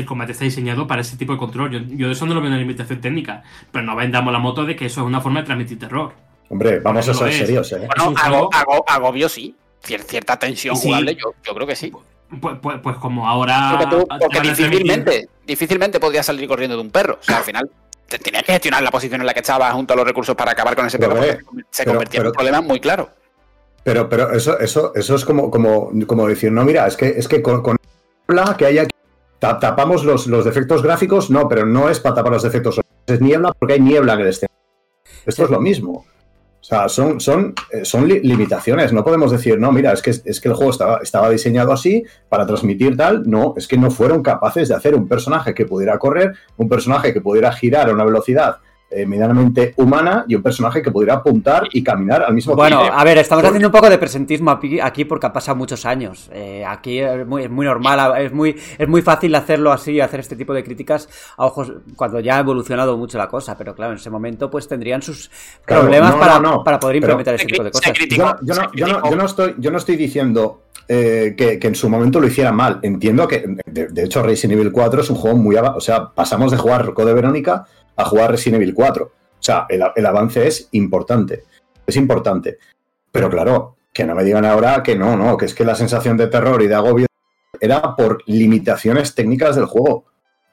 El combate está diseñado para ese tipo de control. Yo, yo eso no lo veo en la limitación técnica. Pero no vendamos la moto de que eso es una forma de transmitir terror. Hombre, vamos a ser serios, ¿eh? Bueno, juego- hago- agobio sí. Cier- cierta tensión Sí. jugable, yo, yo creo que sí. Pues, pues, pues como ahora. Porque, tú- difícilmente, difícilmente podrías salir corriendo de un perro. O sea, al final te tenías que gestionar la posición en la que estabas junto a los recursos para acabar con ese Pero, perro. eh, porque se pero- convertía en un problema muy claro. Pero, pero eso, eso, eso es como, como, como decir, no, mira, es que, es que con, con que hay aquí, tapamos los, los defectos gráficos, no, pero no es para tapar los defectos, es niebla porque hay niebla en el escenario. Esto es lo mismo. O sea, son, son, eh, son li- limitaciones. No podemos decir, no, mira, es que, es que el juego estaba, estaba diseñado así para transmitir tal. No, es que no fueron capaces de hacer un personaje que pudiera correr, un personaje que pudiera girar a una velocidad eh, medianamente humana y un personaje que pudiera apuntar y caminar al mismo Bueno, tiempo. a ver, estamos Porque- haciendo un poco de presentismo aquí, porque han pasado muchos años. Eh, aquí es muy, es muy normal, es muy, es muy fácil hacerlo así, hacer este tipo de críticas a ojos cuando ya ha evolucionado mucho la cosa. Pero claro, en ese momento pues tendrían sus Claro, problemas no, para, no, no, para poder pero- implementar ese Se tipo de cosas. Yo, yo no, Se yo, no, criticó. yo no estoy, yo no estoy diciendo eh, que, que en su momento lo hicieran mal. Entiendo que, de, de hecho, Resident Evil 4 es un juego muy... O sea, pasamos de jugar Code Verónica a jugar Resident Evil 4. O sea, el, el avance es importante. Es importante. Pero claro, que no me digan ahora que no, no, que es que la sensación de terror y de agobio era por limitaciones técnicas del juego.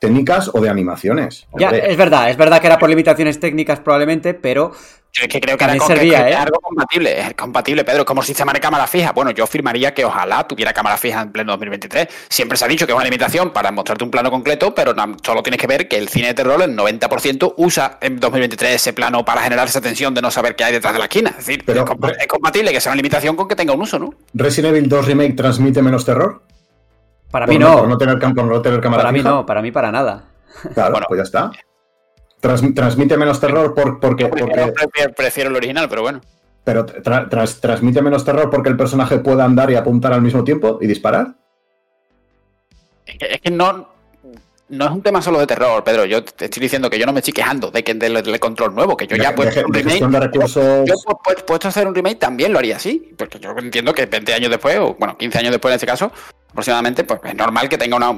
Técnicas o de animaciones. Ya, Hombre, es verdad, es verdad que era por limitaciones técnicas probablemente, pero Yo es que creo que era También servía, que ¿eh? es algo compatible. Es compatible, Pedro. Como sistema de cámara fija. Bueno, yo afirmaría que ojalá tuviera cámara fija en pleno 2023. Siempre se ha dicho que es una limitación para mostrarte un plano concreto, pero solo tienes que ver que el cine de terror, el 90%, usa en 2023 ese plano para generar esa tensión de no saber qué hay detrás de la esquina. Es decir, Pero- es, compa- es compatible que sea una limitación con que tenga un uso, ¿no? ¿Resident Evil 2 Remake transmite menos terror? Para Por mí Por no no. tener, por no tener cámara Para mí no, para mí para nada. Claro, Bueno. pues ya está. Trans- transmite menos terror por- porque, Prefiero, porque- prefiero- el original, pero bueno. pero tra- tras- transmite menos terror porque el personaje puede andar y apuntar al mismo tiempo y disparar. Es que, es que no, no es un tema solo de terror, Pedro. Yo te estoy diciendo que yo no me estoy quejando de que del, control nuevo, que yo ya de, puedo hacer un de remake. de recursos. Yo pu- pu- puesto a hacer un remake también lo haría así, porque yo entiendo que 20 años después, o bueno, 15 años después en este caso, aproximadamente, pues es normal que tenga una...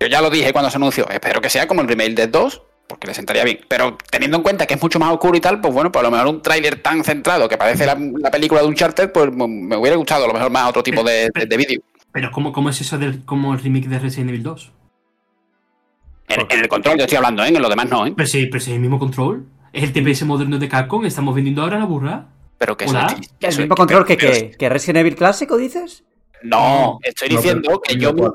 Yo ya lo dije cuando se anunció, espero que sea como el remake del 2, porque le sentaría bien. Pero teniendo en cuenta que es mucho más oscuro y tal, pues bueno, pues a lo mejor un tráiler tan centrado que parece la, la película de un charter, pues me hubiera gustado a lo mejor más otro tipo de, de- de vídeo. Pero ¿cómo, cómo es eso del como el remake de Resident Evil 2? En, en el control yo estoy hablando, ¿eh? en lo demás no, ¿eh? Pero si, pero si es el mismo control. Es el TPS moderno de Capcom, estamos vendiendo ahora la burra. Pero que es- ¿El mismo que- control que, pero- que, que Resident Evil clásico, dices? No, estoy No, diciendo pero- que yo mismo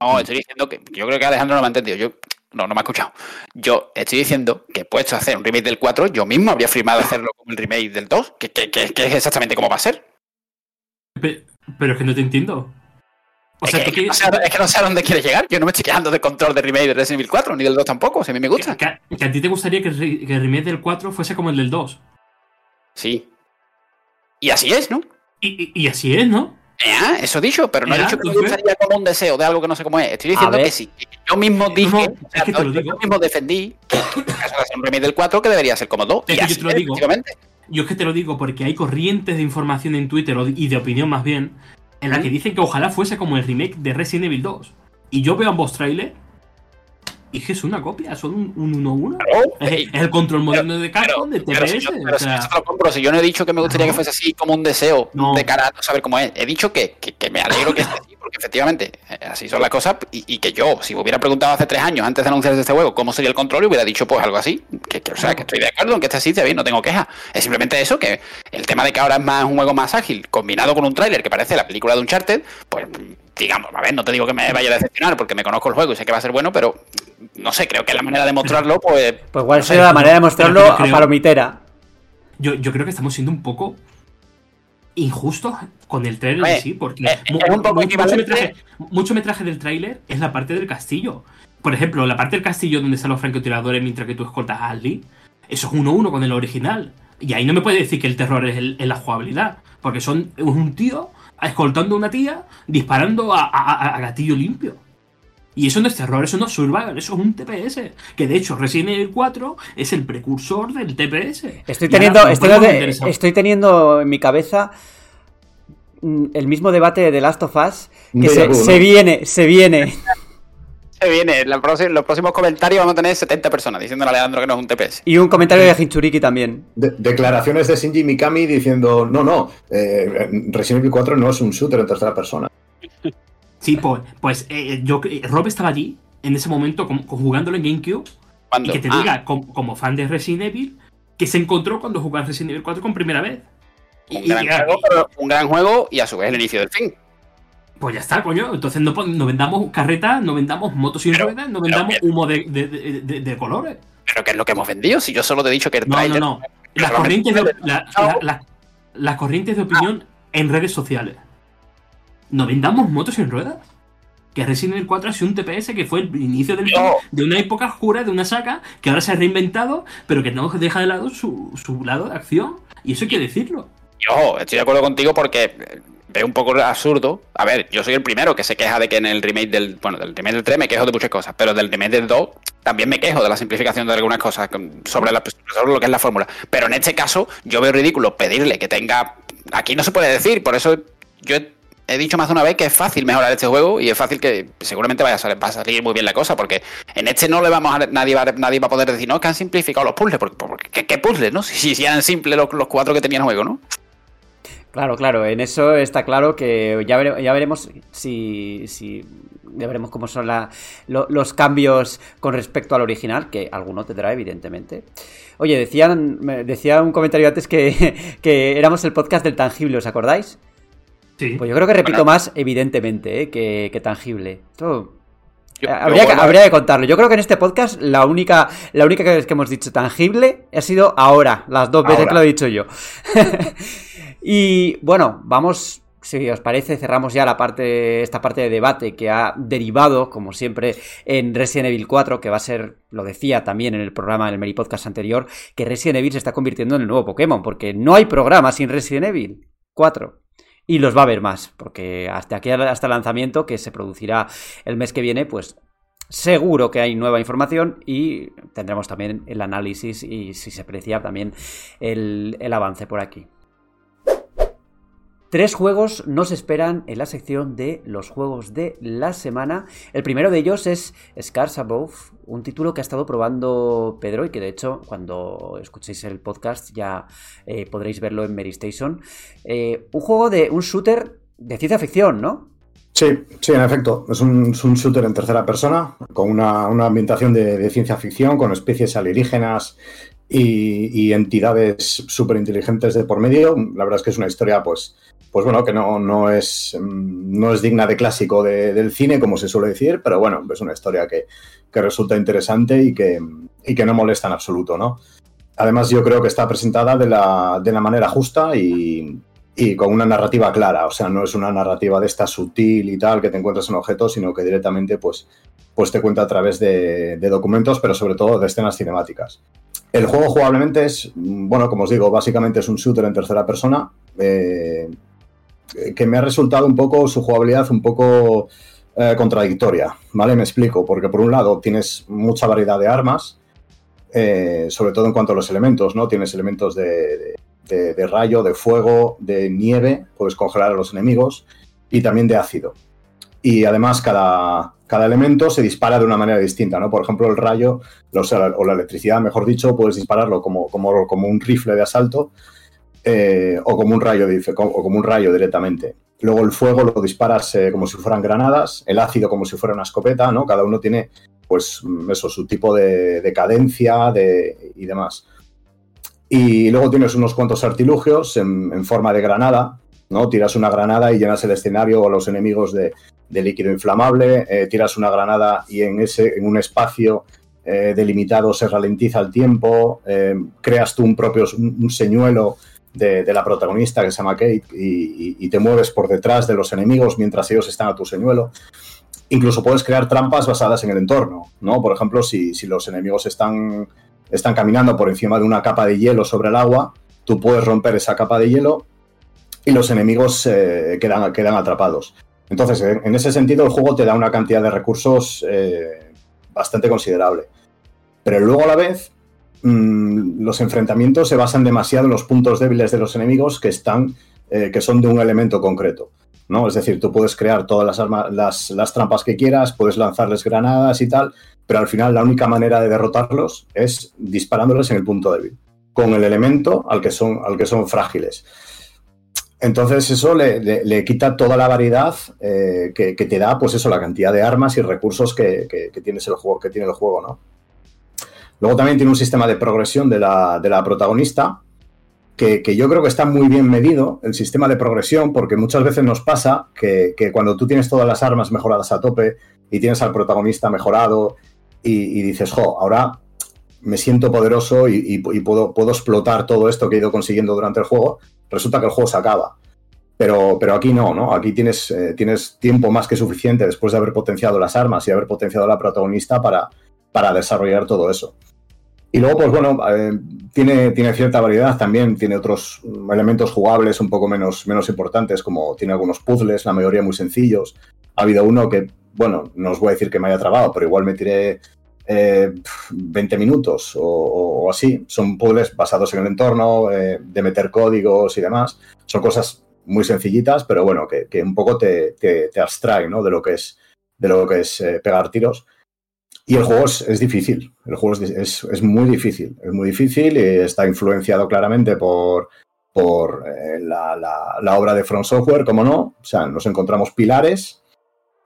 No, estoy diciendo que. Yo creo que Alejandro no me ha entendido. Yo. No, no me ha escuchado. Yo estoy diciendo que puesto a hacer un remake del 4, yo mismo habría firmado hacerlo como el remake del 2, que, que- que- que es exactamente como va a ser. Pe- Pero es que no te entiendo. O es, sea, es que no quieres- sé, es que no sé a dónde quiere llegar. Yo no me estoy quejando del control de remake de Resident Evil 4, ni del 2 tampoco. Si a mí me gusta. que, que- que a ti te gustaría que el, re- que el remake del 4 fuese como el del 2. Sí. Y así es, ¿no? Y, y- y así es, ¿no? Ya, eso he dicho, pero no he dicho que me entonces- gustaría como un deseo de algo que no sé cómo es. Estoy diciendo que sí. Yo mismo dije, No, o es sea, que te lo yo digo. mismo defendí que en caso de hacer un remake del 4 que debería ser como 2. Es y que yo te lo es, digo. Yo es que te lo digo porque hay corrientes de información en Twitter o- y de opinión más bien en la que dicen que ojalá fuese como el remake de Resident Evil 2. Y yo veo ambos trailers y es una copia, son un, un 1-1. Claro, Es, el control moderno de Capcom, de Pero si TPS. o pero si yo te lo compro, si yo no he dicho que me gustaría que fuese así como un deseo No. de cara a no saber cómo es. He dicho que, que- que me alegro que esté porque efectivamente eh, así son las cosas. Y, y que yo, si me hubiera preguntado hace tres años antes de anunciarse este juego cómo sería el control, hubiera dicho pues algo así. Que, que, o sea, que estoy de acuerdo en que esté así, esté bien, no tengo queja. Es simplemente eso, que el tema de que ahora es más un juego más ágil, combinado con un tráiler que parece la película de Uncharted, pues digamos, a ver, no te digo que me vaya a decepcionar porque me conozco el juego y sé que va a ser bueno, pero no sé, creo que la manera de mostrarlo, pues Pues igual No sería la manera de mostrarlo pero a palomitera. yo, yo creo que estamos siendo un poco injustos con el trailer en sí, porque eh, mu- es un poco mu- mucho, metraje, mucho metraje del tráiler es la parte del castillo. Por ejemplo, la parte del castillo donde están los francotiradores mientras que tú escoltas a Ashley, eso es uno a uno con el original. Y ahí no me puedes decir que el terror es, el- es la jugabilidad, porque son es un tío escoltando a una tía disparando a- a- a gatillo limpio. Y eso no es terror, eso no es survival, eso es un TPS. Que de hecho Resident Evil 4 es el precursor del TPS. Estoy teniendo, ahora estoy, teniendo en mi cabeza mm, el mismo debate de The Last of Us que se, viene, se viene. Se viene, en la próxima- los próximos comentarios vamos a tener 70 personas diciéndole a Alejandro que no es un TPS. Y un comentario de Hinchuriki también. De- declaraciones de Shinji Mikami diciendo, no, no, eh, Resident Evil 4 no es un shooter en tercera persona. Sí, pues, pues eh, yo, eh, Rob estaba allí en ese momento como- jugándolo en GameCube y que te Ah, diga, com- como, fan de Resident Evil, que se encontró cuando jugaba Resident Evil 4 con primera vez. Y, un, gran y- juego, pero un gran juego y a su vez el inicio del fin. pues ya está, coño. Entonces no, vendamos carretas, no vendamos motos sin ruedas, no vendamos humo de, de- de- de- de colores. Pero ¿qué es lo que hemos vendido? Si yo solo te he dicho que el No, no, no. las corrientes de, la- la- la- las corrientes de opinión en redes sociales. ¿No vendamos motos en ruedas? Que Resident Evil 4 ha sido un TPS que fue el inicio del No. de una época oscura, de una saga, que ahora se ha reinventado, pero que no deja de lado su, su lado de acción. Y eso hay que decirlo. Yo estoy de acuerdo contigo porque eh, veo un poco absurdo. A ver, yo soy el primero que se queja de que en el remake del. Bueno, del remake del 3 me quejo de muchas cosas, pero del remake del 2 también me quejo de la simplificación de algunas cosas sobre, la- sobre lo que es la fórmula. Pero en este caso, yo veo ridículo pedirle que tenga. Aquí no se puede decir, por eso yo he, dicho más de una vez que es fácil mejorar este juego y es fácil que seguramente vaya a salir, va a salir muy bien la cosa, porque en este no le vamos a. Nadie va, nadie va a poder decir, no, que han simplificado los puzzles, porque, ¿qué, puzzles, no? Si, eran simples los, cuatro que tenía el juego, ¿no? Claro, claro, en eso está claro que ya, vere- ya veremos si, si- veremos cómo son los cambios con respecto al original, que alguno tendrá, evidentemente. Oye, decían, decía un comentario antes que, que éramos el podcast del tangible, ¿os acordáis? Sí. Pues yo creo que repito Bueno. más, evidentemente, ¿eh? que, que tangible. Esto Yo- habría, yo, que, bueno, habría que contarlo. Yo creo que en este podcast la única, la única vez que hemos dicho tangible ha sido ahora, las dos veces que lo he dicho yo. y bueno, vamos, si os parece, cerramos ya la parte, esta parte de debate que ha derivado, como siempre, en Resident Evil 4, que va a ser, lo decía también en el programa, en el Meri Podcast anterior, que Resident Evil se está convirtiendo en el nuevo Pokémon, porque no hay programa sin Resident Evil 4. Y los va a haber más, porque hasta aquí, hasta el lanzamiento, que se producirá el mes que viene, pues seguro que hay nueva información y tendremos también el análisis y si se aprecia también el, el avance por aquí. Tres juegos nos esperan en la sección de los juegos de la semana. El primero de ellos es Scars Above, un título que ha estado probando Pedro y que de hecho cuando escuchéis el podcast ya eh, podréis verlo en Mary Station. Eh, un juego de un shooter de ciencia ficción, ¿no? Sí, sí, en efecto. Es un, shooter en tercera persona, con una, una ambientación de, de ciencia ficción, con especies alienígenas y, y entidades súper inteligentes de por medio. La verdad es que es una historia, pues, pues bueno, que no, no, es, mm, no es digna de clásico de- del cine, como se suele decir, pero bueno, es una historia que, que resulta interesante y que, y que no molesta en absoluto, ¿no? Además, yo creo que está presentada de la, de la manera justa y, y con una narrativa clara. O sea, no es una narrativa de esta sutil y tal que te encuentras en objetos, sino que directamente pues, pues te cuenta a través de, de documentos, pero sobre todo de escenas cinemáticas. El juego jugablemente es, bueno, como os digo, básicamente es un shooter en tercera persona. eh, que me ha resultado un poco su jugabilidad un poco eh, contradictoria, ¿vale? Me explico, porque por un lado tienes mucha variedad de armas, eh, sobre todo en cuanto a los elementos, ¿no? Tienes elementos de rayo, de fuego, de nieve, puedes congelar a los enemigos, y también de ácido. Y además cada, cada elemento se dispara de una manera distinta, ¿no? Por ejemplo, el rayo, o la electricidad, mejor dicho, puedes dispararlo como, como, como un rifle de asalto eh, o, como un rayo, o como un rayo directamente. Luego el fuego lo disparas eh, como si fueran granadas, el ácido como si fuera una escopeta, ¿no? Cada uno tiene, pues, mm, eso, su tipo de, de cadencia de, y demás. Y luego tienes unos cuantos artilugios en forma de granada, ¿no? Tiras una granada y llenas el escenario o los enemigos de, de líquido inflamable, eh, tiras una granada y en, ese, en un espacio eh, delimitado se ralentiza el tiempo, eh, creas tú un propio un, señuelo de, la protagonista que se llama Kate y, y, y, te mueves por detrás de los enemigos mientras ellos están a tu señuelo. Incluso puedes crear trampas basadas en el entorno, ¿no? Por ejemplo, si, si los enemigos están, están caminando por encima de una capa de hielo sobre el agua, tú puedes romper esa capa de hielo y los enemigos eh, quedan, quedan atrapados. Entonces, en, ese sentido, el juego te da una cantidad de recursos eh, bastante considerable. Pero luego a la vez, mmm, los enfrentamientos se basan demasiado en los puntos débiles de los enemigos que, están, eh, que son de un elemento concreto. ¿no? Es decir, tú puedes crear todas las, armas, las, las trampas que quieras, puedes lanzarles granadas y tal, pero al final la única manera de derrotarlos es disparándoles en el punto débil, con el elemento al que son, al que son frágiles. Entonces eso le, le, quita toda la variedad eh, que, te da, pues eso, la cantidad de armas y recursos que, que, tienes el juego, que tiene el juego, ¿no? Luego también tiene un sistema de progresión de la, de la protagonista, que, yo creo que está muy bien medido, el sistema de progresión, porque muchas veces nos pasa que, cuando tú tienes todas las armas mejoradas a tope y tienes al protagonista mejorado y, y dices, jo, ahora me siento poderoso y, puedo, puedo, explotar todo esto que he ido consiguiendo durante el juego, resulta que el juego se acaba. Pero, pero aquí no, ¿no? Aquí tienes, eh, tienes tiempo más que suficiente después de haber potenciado las armas y haber potenciado a la protagonista para, para desarrollar todo eso. Y luego, pues bueno, eh, tiene, tiene cierta variedad también, tiene otros elementos jugables un poco menos, menos importantes, como tiene algunos puzzles, la mayoría muy sencillos. Ha habido uno que, bueno, no os voy a decir que me haya trabado, pero igual me tiré 20 eh, minutos o, así. Son puzzles basados en el entorno, eh, de meter códigos y demás. Son cosas muy sencillitas, pero bueno, que, un poco te, te, abstrae ¿no? de lo que es, de lo que es eh, pegar tiros. Y el juego es, difícil, el juego es, es, muy difícil, es muy difícil y está influenciado claramente por, por la, la, la, obra de Front Software, como no. O sea, nos encontramos pilares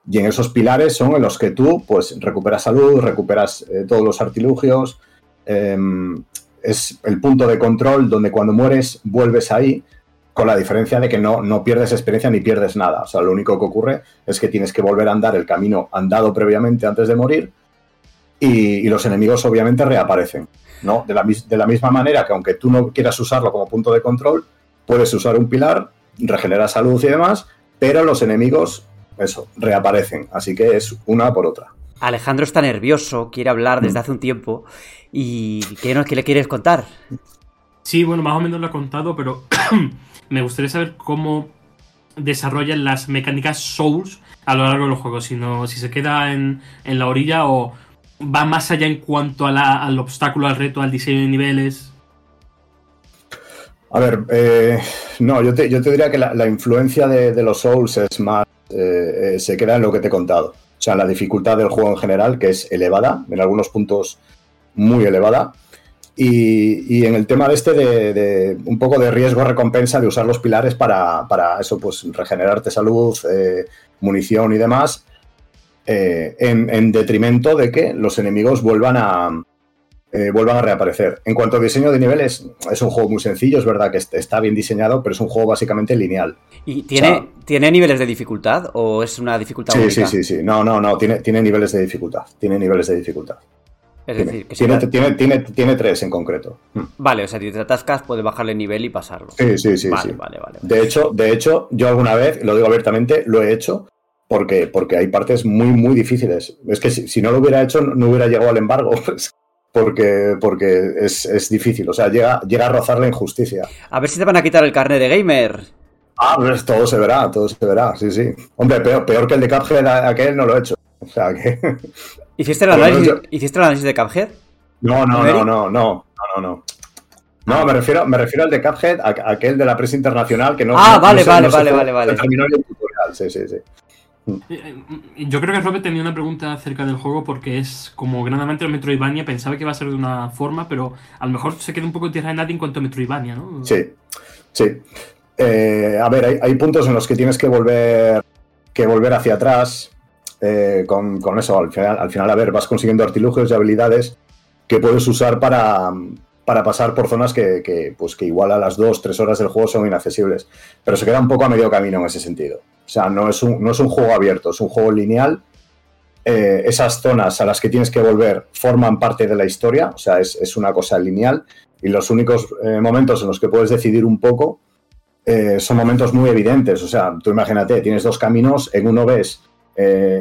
y en esos pilares son en los que tú pues recuperas salud, recuperas eh, todos los artilugios. Em, es el punto de control donde cuando mueres vuelves ahí, con la diferencia de que no, no pierdes experiencia ni pierdes nada. O sea, lo único que ocurre es que tienes que volver a andar el camino andado previamente antes de morir y, los enemigos obviamente reaparecen. ¿no? De la, de la misma manera que aunque tú no quieras usarlo como punto de control, puedes usar un pilar, regenera salud y demás, pero los enemigos eso, reaparecen. Así que es una por otra. Alejandro está nervioso, quiere hablar desde mm. hace un tiempo. ¿Y qué, qué le quieres contar? Sí, bueno, más o menos lo ha contado, pero me gustaría saber cómo desarrollan las mecánicas Souls a lo largo de los juegos. Si, si se queda en, la orilla o va más allá en cuanto al obstáculo, al reto, al diseño de niveles. A ver, eh, no, yo te, yo te, diría que la, influencia de, los Souls es más eh, eh, se queda en lo que te he contado. O sea, la dificultad del juego en general, que es elevada, en algunos puntos muy elevada. Y, en el tema de este de, un poco de riesgo-recompensa de usar los pilares para, eso, pues regenerarte salud, eh, munición y demás, en, detrimento de que los enemigos vuelvan a, eh, vuelvan a reaparecer. En cuanto a diseño de niveles, es un juego muy sencillo, es verdad que está bien diseñado, pero es un juego básicamente lineal. ¿Y tiene, ¿tiene niveles de dificultad o es una dificultad sí, Sí, sí, sí. No, no, no, tiene, tiene niveles de dificultad. Tiene niveles de dificultad. Es decir, que tiene, tiene, tiene, tiene, tres en concreto. Mm. Vale, o sea, si te atascas, puedes bajarle nivel y pasarlo. Sí, sí, sí. Vale, Vale, vale, de, hecho, de hecho, yo alguna vez, lo digo abiertamente, lo he hecho porque, porque hay partes muy, muy difíciles. Es que si, no lo hubiera hecho, no, hubiera llegado al embargo. porque, porque es, difícil. O sea, llega, llega a rozar la injusticia. A ver si te van a quitar el carnet de gamer. Ah, pues todo se verá, todo se verá, sí, sí. Hombre, peor, peor que el de Cuphead, aquel no lo he hecho. O sea que. ¿Hiciste el análisis, ¿hiciste el análisis de Cuphead? No, no, no, no, no, no, no, no. me refiero, me refiero al de Cuphead, aquel de la prensa internacional que no. Ah, vale, vale, vale, vale, vale. Terminó el tutorial, sí, sí, sí. Eh, yo creo que Robert tenía una pregunta acerca del juego porque es como grandemente el Metroidvania, pensaba que iba a ser de una forma, pero a lo mejor se queda un poco en tierra de nadie en cuanto a Metroidvania, ¿no? Sí, sí. Eh, a ver, hay, puntos en los que tienes que volver, que volver hacia atrás eh, con, eso. Al final, al final, a ver, vas consiguiendo artilugios y habilidades que puedes usar para, para pasar por zonas que, pues, que igual a las 2, 3 horas del juego son inaccesibles. Pero se queda un poco a medio camino en ese sentido. O sea, no es un, no es un juego abierto, es un juego lineal. Eh, esas zonas a las que tienes que volver forman parte de la historia, o sea, es, una cosa lineal. Y los únicos eh, momentos en los que puedes decidir un poco eh, son momentos muy evidentes. O sea, tú imagínate, tienes dos caminos, en uno ves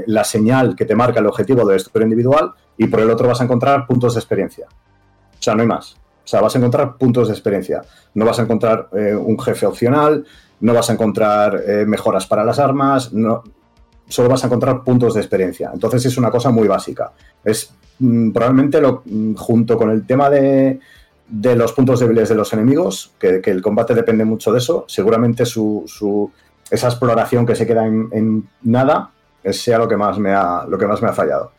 la señal que te marca el objetivo de historia individual y por el otro vas a encontrar puntos de experiencia. O sea, no hay más. O sea, vas a encontrar puntos de experiencia. No vas a encontrar eh, un jefe opcional, no vas a encontrar eh, mejoras para las armas, no, solo vas a encontrar puntos de experiencia. Entonces es una cosa muy básica. Es mm, probablemente lo, mm, junto con el tema de, los puntos débiles de los enemigos, que, el combate depende mucho de eso, seguramente su, esa exploración que se queda en, nada sea lo que más me ha, lo que más me ha fallado.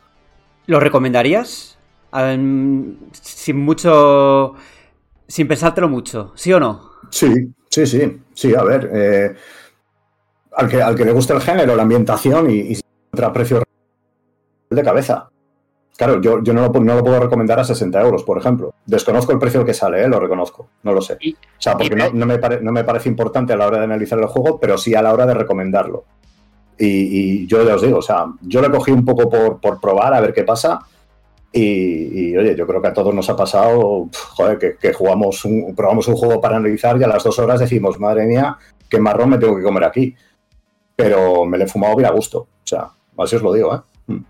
¿Lo recomendarías? Sin mucho. Sin pensártelo mucho, ¿sí o no? Sí, sí, sí. Sí, a ver. Eh, al, que, al que le guste el género, la ambientación y, y encuentra precio de cabeza. Claro, yo, yo no, lo, no, lo, puedo recomendar a 60 euros, por ejemplo. Desconozco el precio que sale, ¿eh? lo reconozco, no lo sé. O sea, porque no, me no, me parece importante a la hora de analizar el juego, pero sí a la hora de recomendarlo. Y, y yo ya os digo, o sea, yo lo cogí un poco por, por probar, a ver qué pasa Y, oye, yo creo que a todos nos ha pasado, que, jugamos un, probamos un juego para analizar y a las dos horas decimos, madre mía, qué marrón me tengo que comer aquí. Pero me le he fumado bien a gusto. O sea, así os lo digo, ¿eh? Mm.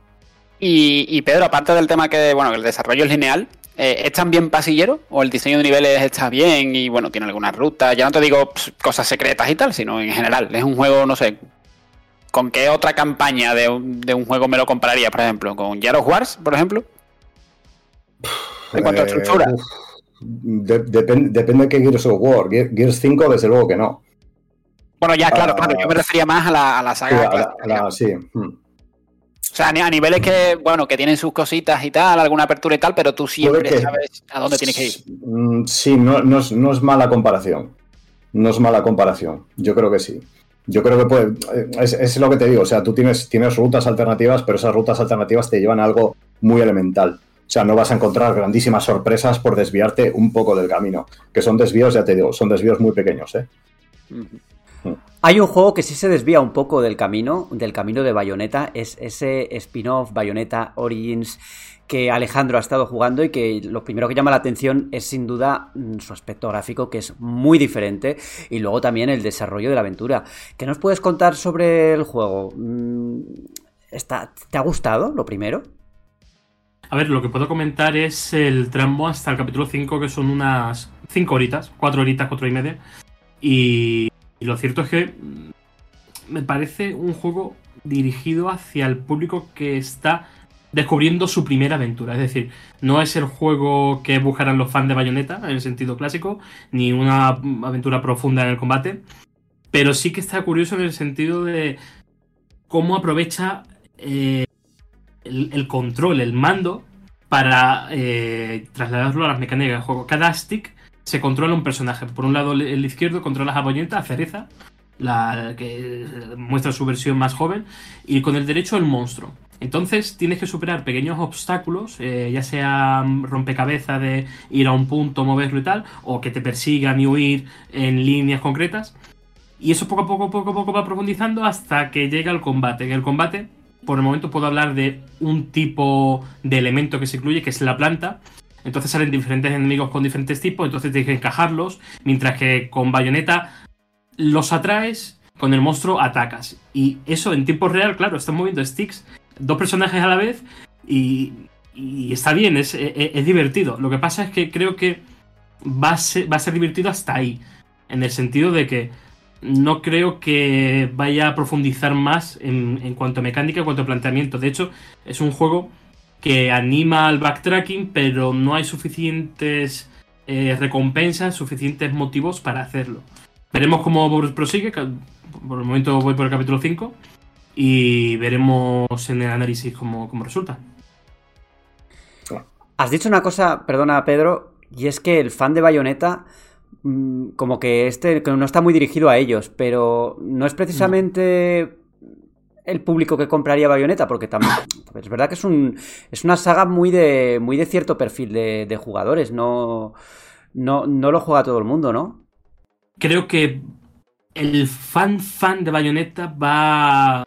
Y, Pedro, aparte del tema que, bueno, el desarrollo es lineal, eh, ¿es también pasillero? ¿O el diseño de niveles está bien y, bueno, tiene algunas rutas? Ya no te digo cosas secretas y tal, sino en general. Es un juego, no sé, ¿con qué otra campaña de un, de un juego me lo compararía, por ejemplo? ¿Con Jar Wars, por ejemplo? En cuanto a estructura. Eh, depende de qué Gears of War. Gears 5, desde luego que no. Bueno, ya, claro, claro. Yo me ah. refería más a la, a la saga. Sí, hmm. O sea, a niveles que, bueno, que tienen sus cositas y tal, alguna apertura y tal, pero tú siempre sabes a dónde tienes que ir. Mm, sí, no, no, es, no, es, mala comparación. No es mala comparación. Yo creo que sí. Yo creo que puede. Es, es, lo que te digo. O sea, tú tienes, tienes rutas alternativas, pero esas rutas alternativas te llevan a algo muy elemental. O sea, no vas a encontrar grandísimas sorpresas por desviarte un poco del camino. Que son desvíos, ya te digo, son desvíos muy pequeños, ¿eh? Hay un juego que sí se desvía un poco del camino, del camino de Bayonetta, es ese spin-off Bayonetta Origins que Alejandro ha estado jugando y que lo primero que llama la atención es sin duda mm, su aspecto gráfico que es muy diferente y luego también el desarrollo de la aventura. ¿Qué nos puedes contar sobre el juego? Mm, ¿Te ha gustado lo primero? A ver, lo que puedo comentar es el tramo hasta el capítulo 5, que son unas 5 horitas, 4 horitas, 4 y media. Y, lo cierto es que me parece un juego dirigido hacia el público que está descubriendo su primera aventura. Es decir, no es el juego que buscarán los fans de Bayonetta en el sentido clásico, ni una aventura profunda en el combate, pero sí que está curioso en el sentido de cómo aprovecha eh, el, control, el mando, para eh, trasladarlo a las mecánicas del juego. Cada stick se controla un personaje. Por un lado, el izquierdo controla a Boyenta, a Cereza, la que muestra su versión más joven, y con el derecho el monstruo. Entonces tienes que superar pequeños obstáculos, eh, ya sea rompecabezas de ir a un punto, moverlo y tal, o que te persigan y huir en líneas concretas. Y eso poco a poco, poco a poco va profundizando hasta que llega el combate. En el combate por el momento puedo hablar de un tipo de elemento que se incluye, que es la planta. Entonces salen diferentes enemigos con diferentes tipos, entonces tienes que encajarlos, mientras que con bayoneta los atraes, con el monstruo atacas. Y eso en tiempo real, claro, están moviendo sticks, dos personajes a la vez, y, está bien, es, es, divertido. Lo que pasa es que creo que va a, ser, va a ser divertido hasta ahí, en el sentido de que no creo que vaya a profundizar más en, cuanto a mecánica, en cuanto a planteamiento. De hecho, es un juego que anima al backtracking, pero no hay suficientes eh, recompensas, suficientes motivos para hacerlo. Veremos cómo prosigue. Por el momento voy por el capítulo 5 y veremos en el análisis cómo, cómo resulta. Has dicho una cosa, perdona Pedro, y es que el fan de Bayonetta como que este no está muy dirigido a ellos, pero no es precisamente el público que compraría Bayonetta, porque también es verdad que es un es una saga muy de muy de cierto perfil de, jugadores, no, no no lo juega todo el mundo, ¿no? Creo que el fan fan de Bayonetta va a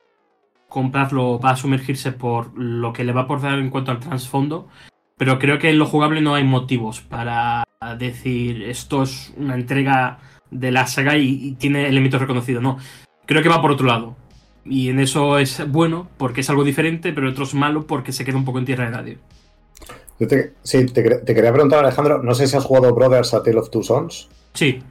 comprarlo, va a sumergirse por lo que le va a aportar en cuanto al trasfondo, pero creo que en lo jugable no hay motivos para decir esto es una entrega de la saga y, tiene elementos reconocidos. No, creo que va por otro lado. Y en eso es bueno porque es algo diferente, pero otro es malo porque se queda un poco en tierra de nadie. sí, te, quería preguntar, Alejandro, no sé si has jugado Brothers a Tale of Two Sons. Sí.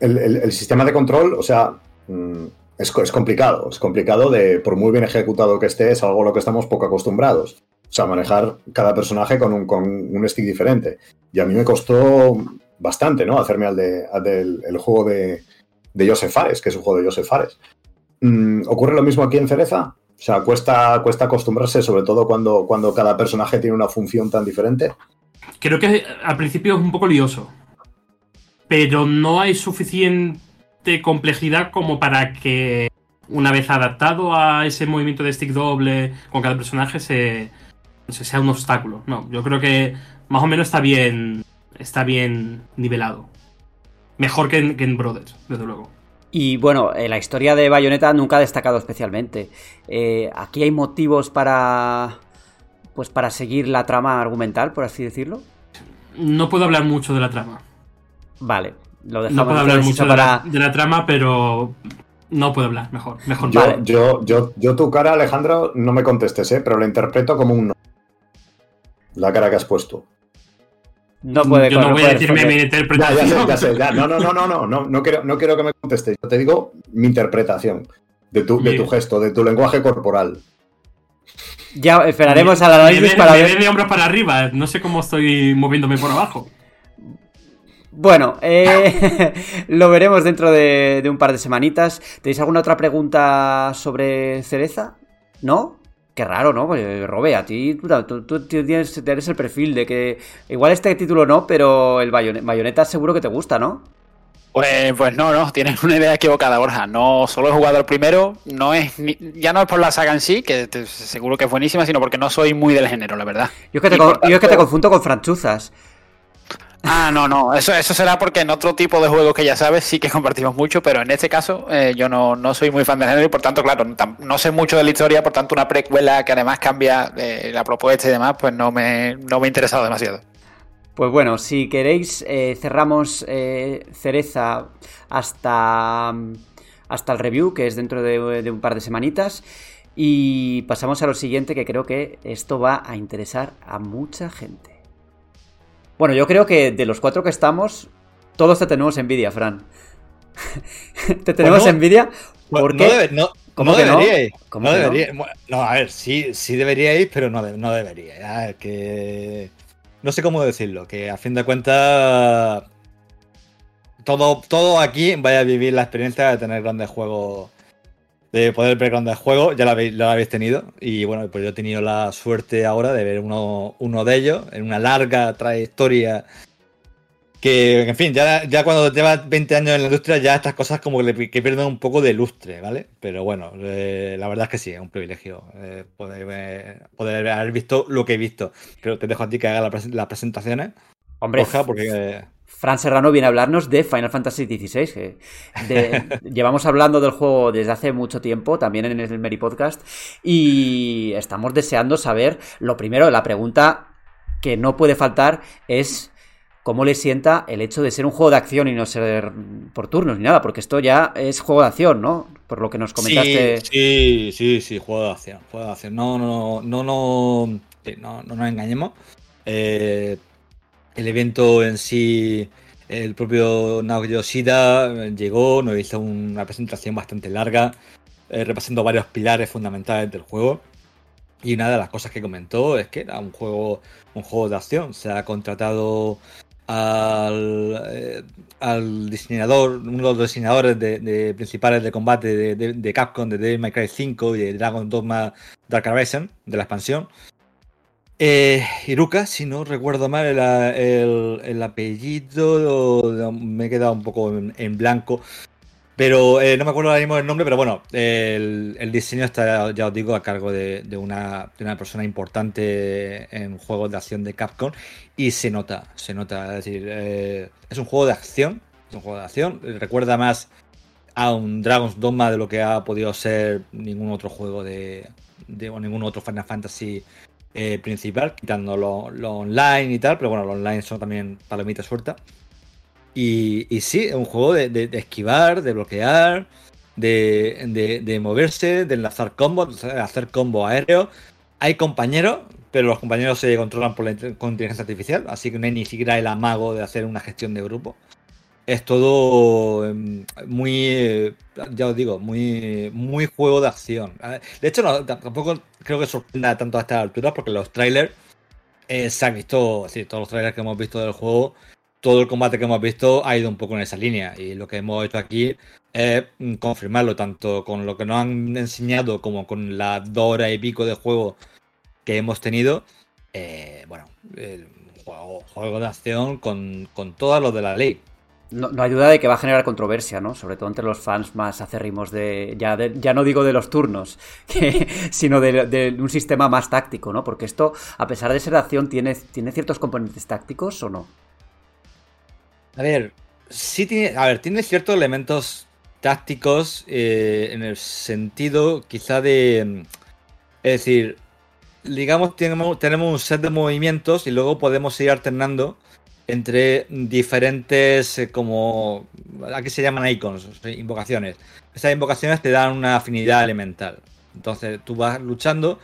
El, sistema de control, o sea, mm, es, es, complicado. Es complicado de, por muy bien ejecutado que esté, es algo a lo que estamos poco acostumbrados. O sea, manejar cada personaje con un, con un stick diferente. Y a mí me costó bastante, ¿no? Hacerme al, de, del el juego de, de Joseph Fares, que es un juego de Joseph Fares. Mm, ¿Ocurre lo mismo aquí en Cereza? O sea, cuesta, cuesta acostumbrarse, sobre todo cuando, cuando cada personaje tiene una función tan diferente. Creo que al principio es un poco lioso. Pero no hay suficiente complejidad como para que una vez adaptado a ese movimiento de stick doble con cada personaje se, sea un obstáculo. No, yo creo que más o menos está bien, está bien nivelado. Mejor que en, Brothers, desde luego. Y bueno, eh, la historia de Bayonetta nunca ha destacado especialmente. Eh, aquí hay motivos para pues para seguir la trama argumental, por así decirlo. No puedo hablar mucho de la trama. Vale, lo dejamos No puedo hablar mucho de, para... la, de la trama, pero no puedo hablar. Mejor, mejor. Yo, Vale. yo, yo, yo tu cara, Alejandro, no me contestes, ¿eh? pero lo interpreto como un no. La cara que has puesto. No puede Yo no voy a decirme mi responder. Ya, ya interpretación. sé, ya sé. ya. No, no, no, no, no, no, no quiero, no quiero que me contestes. Yo te digo mi interpretación de tu, de tu gesto, de tu lenguaje corporal. Ya esperaremos al Me análisis para me ver... ve de hombros para arriba. No sé cómo estoy moviéndome por abajo. Bueno, eh, lo veremos dentro de, de un par de semanitas. ¿Tenéis alguna otra pregunta sobre Cereza? ¿No? Qué raro, ¿no? Pues, Robe, a ti tú, tú- tú tienes, tienes el perfil de que igual este título no, pero el Bayone- Bayonetta seguro que te gusta, ¿no? Pues, pues no, no, tienes una idea equivocada, Borja. No solo he jugado el primero, no es ni- ya no es por la saga en sí, que te- seguro que es buenísima, sino porque no soy muy del género, la verdad. Yo es que te, Y con- por yo es que te tanto- confundo con franchuzas. Ah, no, no, eso, eso será porque en otro tipo de juegos que ya sabes sí que compartimos mucho, pero en este caso eh, yo no, no soy muy fan del género y por tanto, claro, no sé mucho de la historia, por tanto una precuela que además cambia eh, la propuesta y demás, pues no me, no me ha interesado demasiado. Pues bueno, si queréis, eh, cerramos Cereza hasta, hasta el review, que es dentro de, de un par de semanitas. Y pasamos a lo siguiente, que creo que esto va a interesar a mucha gente. Bueno, yo creo que de los cuatro que estamos, todos te tenemos envidia, Fran. te tenemos Bueno, envidia porque... no, debe- no, ¿Cómo no que no? deberíais. ¿Cómo no que no? deberíais. A ver, sí, sí deberíais, pero no, no deberíais. Ah, que. No sé cómo decirlo, que a fin de cuentas. Todo, todo aquí vaya a vivir la experiencia de tener grandes juegos. De poder ver grandes juegos, ya lo habéis, lo habéis tenido. Y bueno, pues yo he tenido la suerte ahora de ver uno, uno de ellos en una larga trayectoria que, en fin, ya, ya cuando llevas 20 años en la industria, ya estas cosas como que, que pierden un poco de lustre, ¿vale? Pero bueno, eh, la verdad es que sí, es un privilegio eh, poder, eh, poder haber visto lo que he visto. Pero te dejo a ti que haga la las presentaciones, Hombre, porque... Fran Serrano viene a hablarnos de Final Fantasy XVI. llevamos hablando del juego desde hace mucho tiempo, también en el Meri Podcast, y estamos deseando saber, lo primero, la pregunta que no puede faltar es cómo le sienta el hecho de ser un juego de acción y no ser por turnos ni nada, porque esto ya es juego de acción, ¿no? Por lo que nos comentaste. Sí, sí, sí, juego de acción, juego de acción. No, no, no, no, no, no nos engañemos. Eh, el evento en sí, el propio Naoki Yoshida eh, llegó, nos hizo una presentación bastante larga, eh, repasando varios pilares fundamentales del juego. Y una de las cosas que comentó es que era un juego, un juego de acción. Se ha contratado al, eh, al diseñador, uno de los diseñadores de, principales de combate de, de- de Capcom, de Devil May Cry 5 y de Dragon Dogma Dark Horizon, de la expansión. Eh, Iruka, si no recuerdo mal el, el- el apellido, me he quedado un poco en, blanco. Pero eh, no me acuerdo ahora mismo el nombre, pero bueno, el, diseño está, ya os digo, a cargo de, una, persona importante en juegos de acción de Capcom y se nota, se nota, es decir, eh, es un juego de acción, un juego de acción, recuerda más a un Dragon's Dogma de lo que ha podido ser ningún otro juego de, de o ningún otro Final Fantasy eh, principal, quitando lo, online y tal, pero bueno, los online son también palomitas suelta. Y, y sí, es un juego de, de- esquivar, de bloquear, de, de- moverse, de enlazar combos, de hacer combo aéreo. Hay compañeros, pero los compañeros se controlan por la, inteligencia artificial, así que no hay ni siquiera el amago de hacer una gestión de grupo. Es todo em, muy, eh, ya os digo, muy, muy juego de acción. De hecho, tampoco creo que sorprenda tanto a estas alturas, porque los trailers eh, se han visto, decir, todos los trailers que hemos visto del juego, todo el combate que hemos visto ha ido un poco en esa línea. Y lo que hemos hecho aquí es mm, confirmarlo, tanto con lo que nos han enseñado como con las dos horas y pico de juego que hemos tenido. Eh, bueno, juego, juego de acción con, con todos los de la ley. No, hay duda de que va a generar controversia, ¿no? Sobre todo entre los fans más acérrimos de. Ya, ya no digo de los turnos, sino de, un sistema más táctico, ¿no? Porque esto, a pesar de ser acción, tiene, tiene ciertos componentes tácticos o no. A ver, sí tiene, a ver, tiene ciertos elementos tácticos eh, en el sentido quizá de... Es decir, digamos, tenemos, tenemos un set de movimientos y luego podemos ir alternando entre diferentes, eh, como aquí se llaman icons, invocaciones. Esas invocaciones te dan una afinidad elemental. Entonces tú vas luchando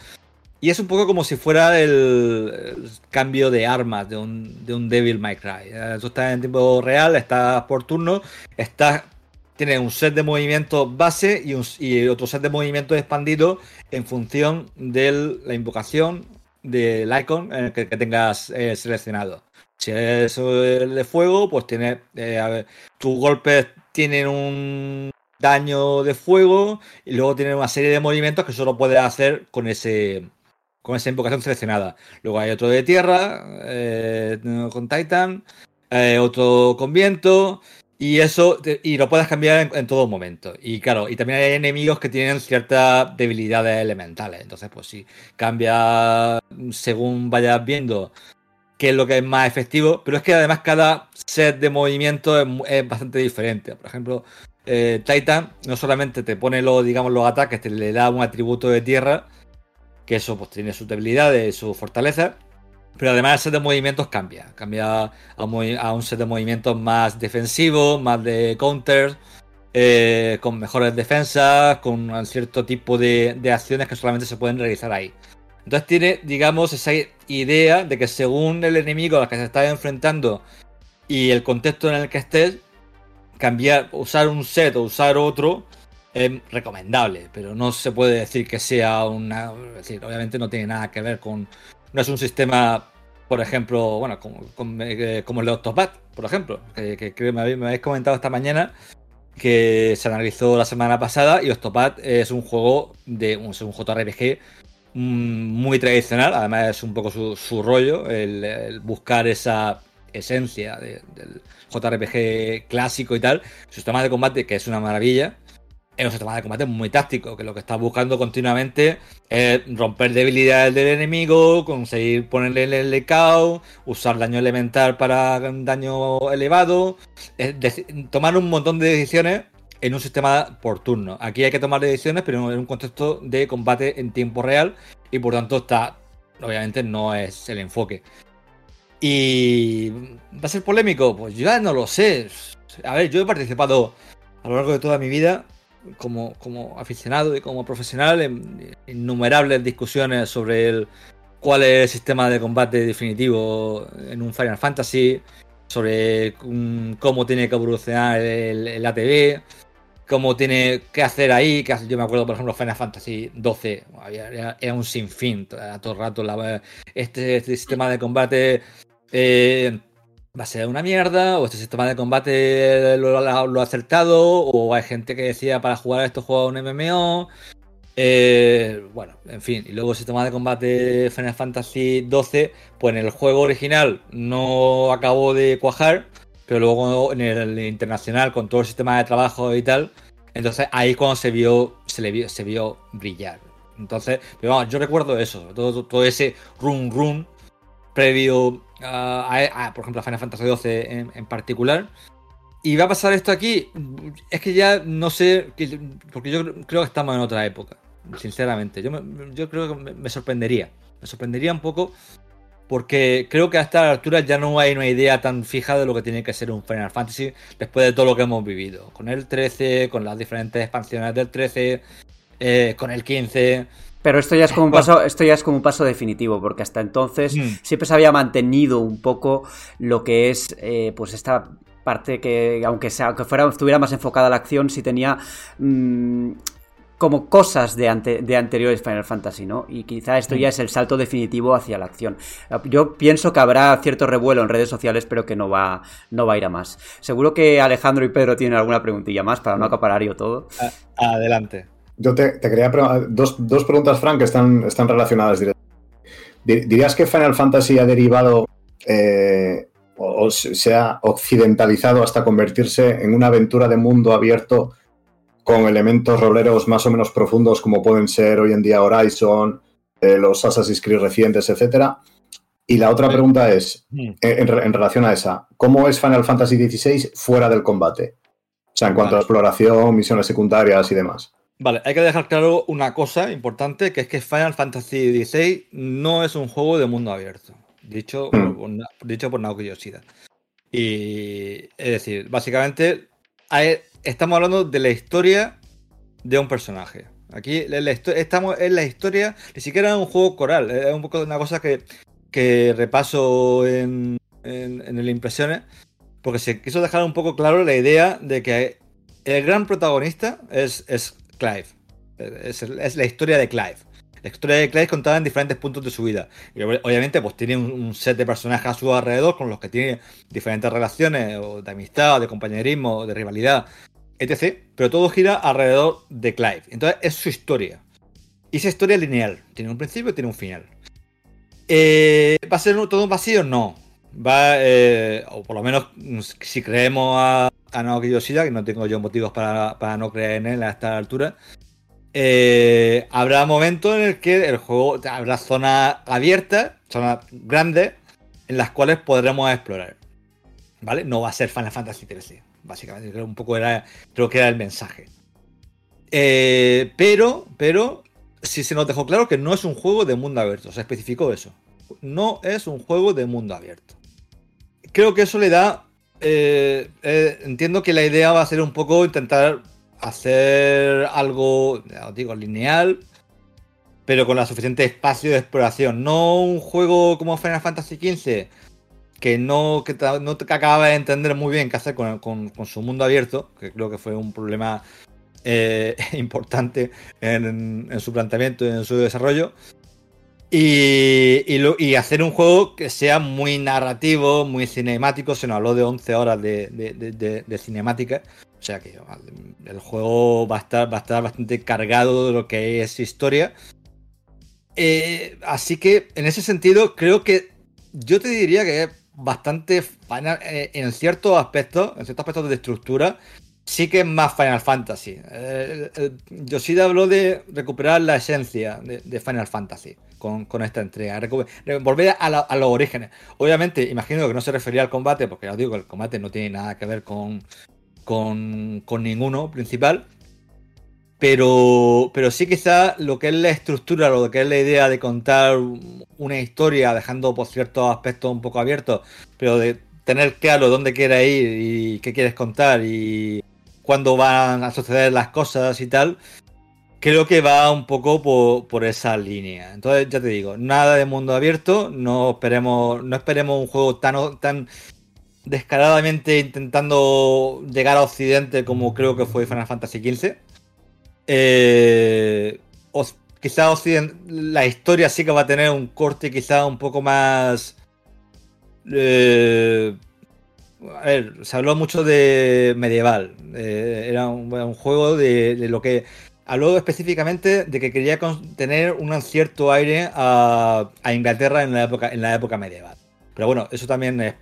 y es un poco como si fuera el, cambio de armas de un, de un Devil May Cry. Eh, Tú estás en tiempo real, estás por turno, estás, tienes un set de movimientos base y, otro set de movimientos expandido en función de la invocación del icon que, que tengas eh, seleccionado. Si es el de fuego, pues tiene, eh, tus golpes tienen un daño de fuego y luego tienen una serie de movimientos que solo puedes hacer con ese con esa invocación seleccionada. Luego hay otro de tierra eh, con Titan, eh, otro con viento y eso y lo puedes cambiar en, en todo momento. Y claro, y también hay enemigos que tienen ciertas debilidades elementales. Entonces, pues sí, cambia según vayas viendo qué es lo que es más efectivo, pero es que además cada set de movimientos es, bastante diferente. Por ejemplo, eh, Titan no solamente te pone los, digamos, los ataques, te le da un atributo de tierra, que eso pues tiene sus debilidades, sus fortalezas, pero además el set de movimientos cambia, cambia a un, set de movimientos más defensivo, más de counters, eh, con mejores defensas, con un cierto tipo de acciones que solamente se pueden realizar ahí. Entonces tiene, digamos, esa idea de que según el enemigo al que se está enfrentando y el contexto en el que estés, cambiar, usar un set o usar otro es recomendable, pero no se puede decir que sea una. Es decir, obviamente no tiene nada que ver con. No es un sistema, por ejemplo, bueno, como, eh, el de Octopath, por ejemplo, que, que que me habéis, me habéis comentado esta mañana que se analizó la semana pasada y Octopath es un juego de es un JRPG muy tradicional, además es un poco su, rollo, el, el buscar esa esencia de- del JRPG clásico y tal, su sistema de combate que es una maravilla, es un sistema de combate muy táctico, que lo que estás buscando continuamente es romper debilidades del enemigo, conseguir ponerle el LKO, usar daño elemental para daño elevado, tomar un montón de decisiones en un sistema por turno. Aquí hay que tomar decisiones, pero en un contexto de combate en tiempo real y por tanto está, obviamente no es el enfoque. Y va a ser polémico, pues yo ya no lo sé. A ver, yo he participado a lo largo de toda mi vida como, como aficionado y como profesional en innumerables discusiones sobre el, cuál es el sistema de combate definitivo en un Final Fantasy, sobre cómo tiene que evolucionar el, el ATV, cómo tiene que hacer ahí. Que yo me acuerdo, por ejemplo, Final Fantasy XII, era, era un sinfín, a todo el rato. este, este sistema de combate eh, va a ser una mierda, o este sistema de combate lo, ha acertado, o hay gente que decía para jugar a estos juegos un MMO. Eh, bueno, en fin, y luego el sistema de combate Final Fantasy XII, pues en el juego original no acabó de cuajar, pero luego en el internacional, con todo el sistema de trabajo y tal, entonces ahí es cuando se vio, se le vio, se vio brillar. Entonces, pero vamos, yo recuerdo eso, todo, todo ese run run previo a, por ejemplo, a Final Fantasy XII en, particular. Y va a pasar esto aquí. Es que ya no sé, que- porque yo creo que estamos en otra época, sinceramente. Yo, me- yo creo que me sorprendería. Me sorprendería un poco porque creo que a esta altura ya no hay una idea tan fija de lo que tiene que ser un Final Fantasy después de todo lo que hemos vivido. Con el 13, con las diferentes expansiones del 13, eh, con el 15. Pero esto ya es como un paso, esto ya es como un paso definitivo, porque hasta entonces Mm. siempre se había mantenido un poco lo que es eh, pues esta parte que, aunque sea, aunque fuera, estuviera más enfocada a la acción, sí tenía mm, como cosas de, ante- de anteriores Final Fantasy, ¿no? Y quizá esto ya es el salto definitivo hacia la acción. Yo pienso que habrá cierto revuelo en redes sociales, pero que no va, no va a ir a más. Seguro que Alejandro y Pedro tienen alguna preguntilla más para no acaparar yo todo. Adelante. Yo te, te quería preguntar dos, dos preguntas, Frank, que están, están relacionadas directamente. Di- ¿Dirías que Final Fantasy ha derivado eh, o, o se se ha occidentalizado hasta convertirse en una aventura de mundo abierto con elementos roleros más o menos profundos como pueden ser hoy en día Horizon, eh, los Assassin's Creed recientes, etcétera? Y la otra pregunta es, Mm. en, en relación a esa, ¿cómo es Final Fantasy XVI fuera del combate? O sea, en cuanto a exploración, misiones secundarias y demás. Vale, hay que dejar claro una cosa importante, que es que Final Fantasy XVI no es un juego de mundo abierto, dicho, Hmm. por, dicho por Naoki Yoshida. Y es decir, básicamente hay- estamos hablando de la historia de un personaje. Aquí estamos en la historia, ni siquiera es un juego coral, es un poco una cosa que, repaso en, en, en el Impresiones, porque se quiso dejar un poco claro la idea de que el gran protagonista es, es Clive. Es, la historia de Clive. La historia de Clive contada en diferentes puntos de su vida. Y ob- obviamente, pues tiene un, un set de personajes a su alrededor con los que tiene diferentes relaciones, o de amistad, de compañerismo, de rivalidad, etc. Pero todo gira alrededor de Clive. Entonces, es su historia. Y esa historia es lineal. Tiene un principio tiene un final. Eh, ¿Va a ser todo un vacío? No. Va, eh, o por lo menos mm, si creemos a, a Naoki Yoshida, que no tengo yo motivos para, para no creer en él a esta altura, eh, habrá momentos en el que el juego habrá zonas abiertas, zonas grandes, en las cuales podremos explorar. ¿Vale? No va a ser Final Fantasy XIII, básicamente. Creo, un poco era, creo que era el mensaje. Eh, pero, pero, sí se nos dejó claro que no es un juego de mundo abierto. Se especificó eso. No es un juego de mundo abierto. Creo que eso le da. eh, eh, entiendo que la idea va a ser un poco intentar hacer algo, ya os digo, lineal, pero con la suficiente espacio de exploración. No un juego como Final Fantasy XV, que no, que no acaba de entender muy bien qué hacer con, con- su mundo abierto, que creo que fue un problema eh, importante en, su planteamiento y en su desarrollo. Y, hacer un juego que sea muy narrativo, muy cinemático. Se nos habló de 11 horas de, de- cinemática. O sea que el juego va a estar, bastante cargado de lo que es historia. Eh, así que en ese sentido, creo que yo te diría que bastante Final, eh, en ciertos aspectos, en ciertos aspectos de estructura, sí que es más Final Fantasy. Eh, eh, Yoshida habló de recuperar la esencia de, Final Fantasy con, con esta entrega, volver a, los orígenes. Obviamente, imagino que no se refería al combate, porque ya os digo el combate no tiene nada que ver con, con, con ninguno principal. Pero, pero sí quizá lo que es la estructura, lo que es la idea de contar una historia, dejando por ciertos aspectos un poco abiertos, pero de tener claro dónde quieres ir y qué quieres contar y cuándo van a suceder las cosas y tal, creo que va un poco por, esa línea. Entonces, ya te digo, nada de mundo abierto, no esperemos, no esperemos un juego tan, tan descaradamente intentando llegar a Occidente como creo que fue Final Fantasy XV. Eh, quizá la historia sí que va a tener un corte quizá un poco más... eh, a ver, se habló mucho de medieval. eh, era un, juego de, lo que... Habló específicamente de que quería tener un cierto aire a, Inglaterra en la, época, en la época medieval. Pero bueno, eso también es...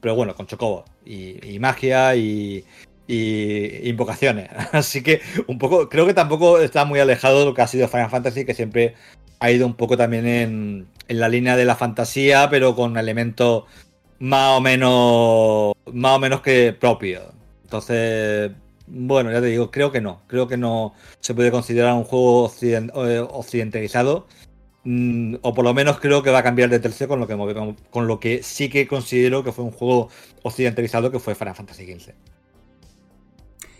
Pero bueno, con chocobo y magia y, y invocaciones. Así que un poco, creo que tampoco está muy alejado de lo que ha sido Final Fantasy, que siempre ha ido un poco también en, la línea de la fantasía, pero con elementos más o menos más o menos que propios. Entonces, bueno, ya te digo, creo que no. Creo que no se puede considerar un juego eh, occidentalizado. Mm, o por lo menos creo que va a cambiar de tercio con lo que con lo que sí que considero que fue un juego occidentalizado que fue Final Fantasy XV.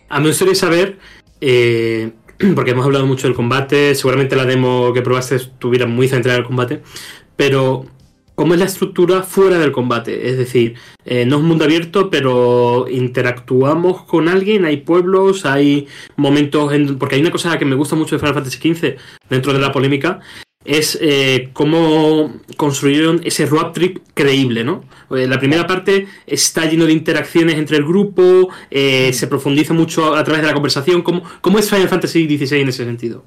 A mí me gustaría saber, eh, porque hemos hablado mucho del combate, seguramente la demo que probaste estuviera muy centrada en el combate, pero ¿cómo es la estructura fuera del combate? Es decir, eh, no es un mundo abierto, pero interactuamos con alguien, hay pueblos, hay momentos, en- porque hay una cosa que me gusta mucho de Final Fantasy XV, dentro de la polémica, es eh, cómo construyeron ese road trip creíble, ¿no? Eh, la primera parte está lleno de interacciones entre el grupo, eh, se profundiza mucho a, través de la conversación. ¿Cómo, ¿Cómo es Final Fantasy XVI en ese sentido?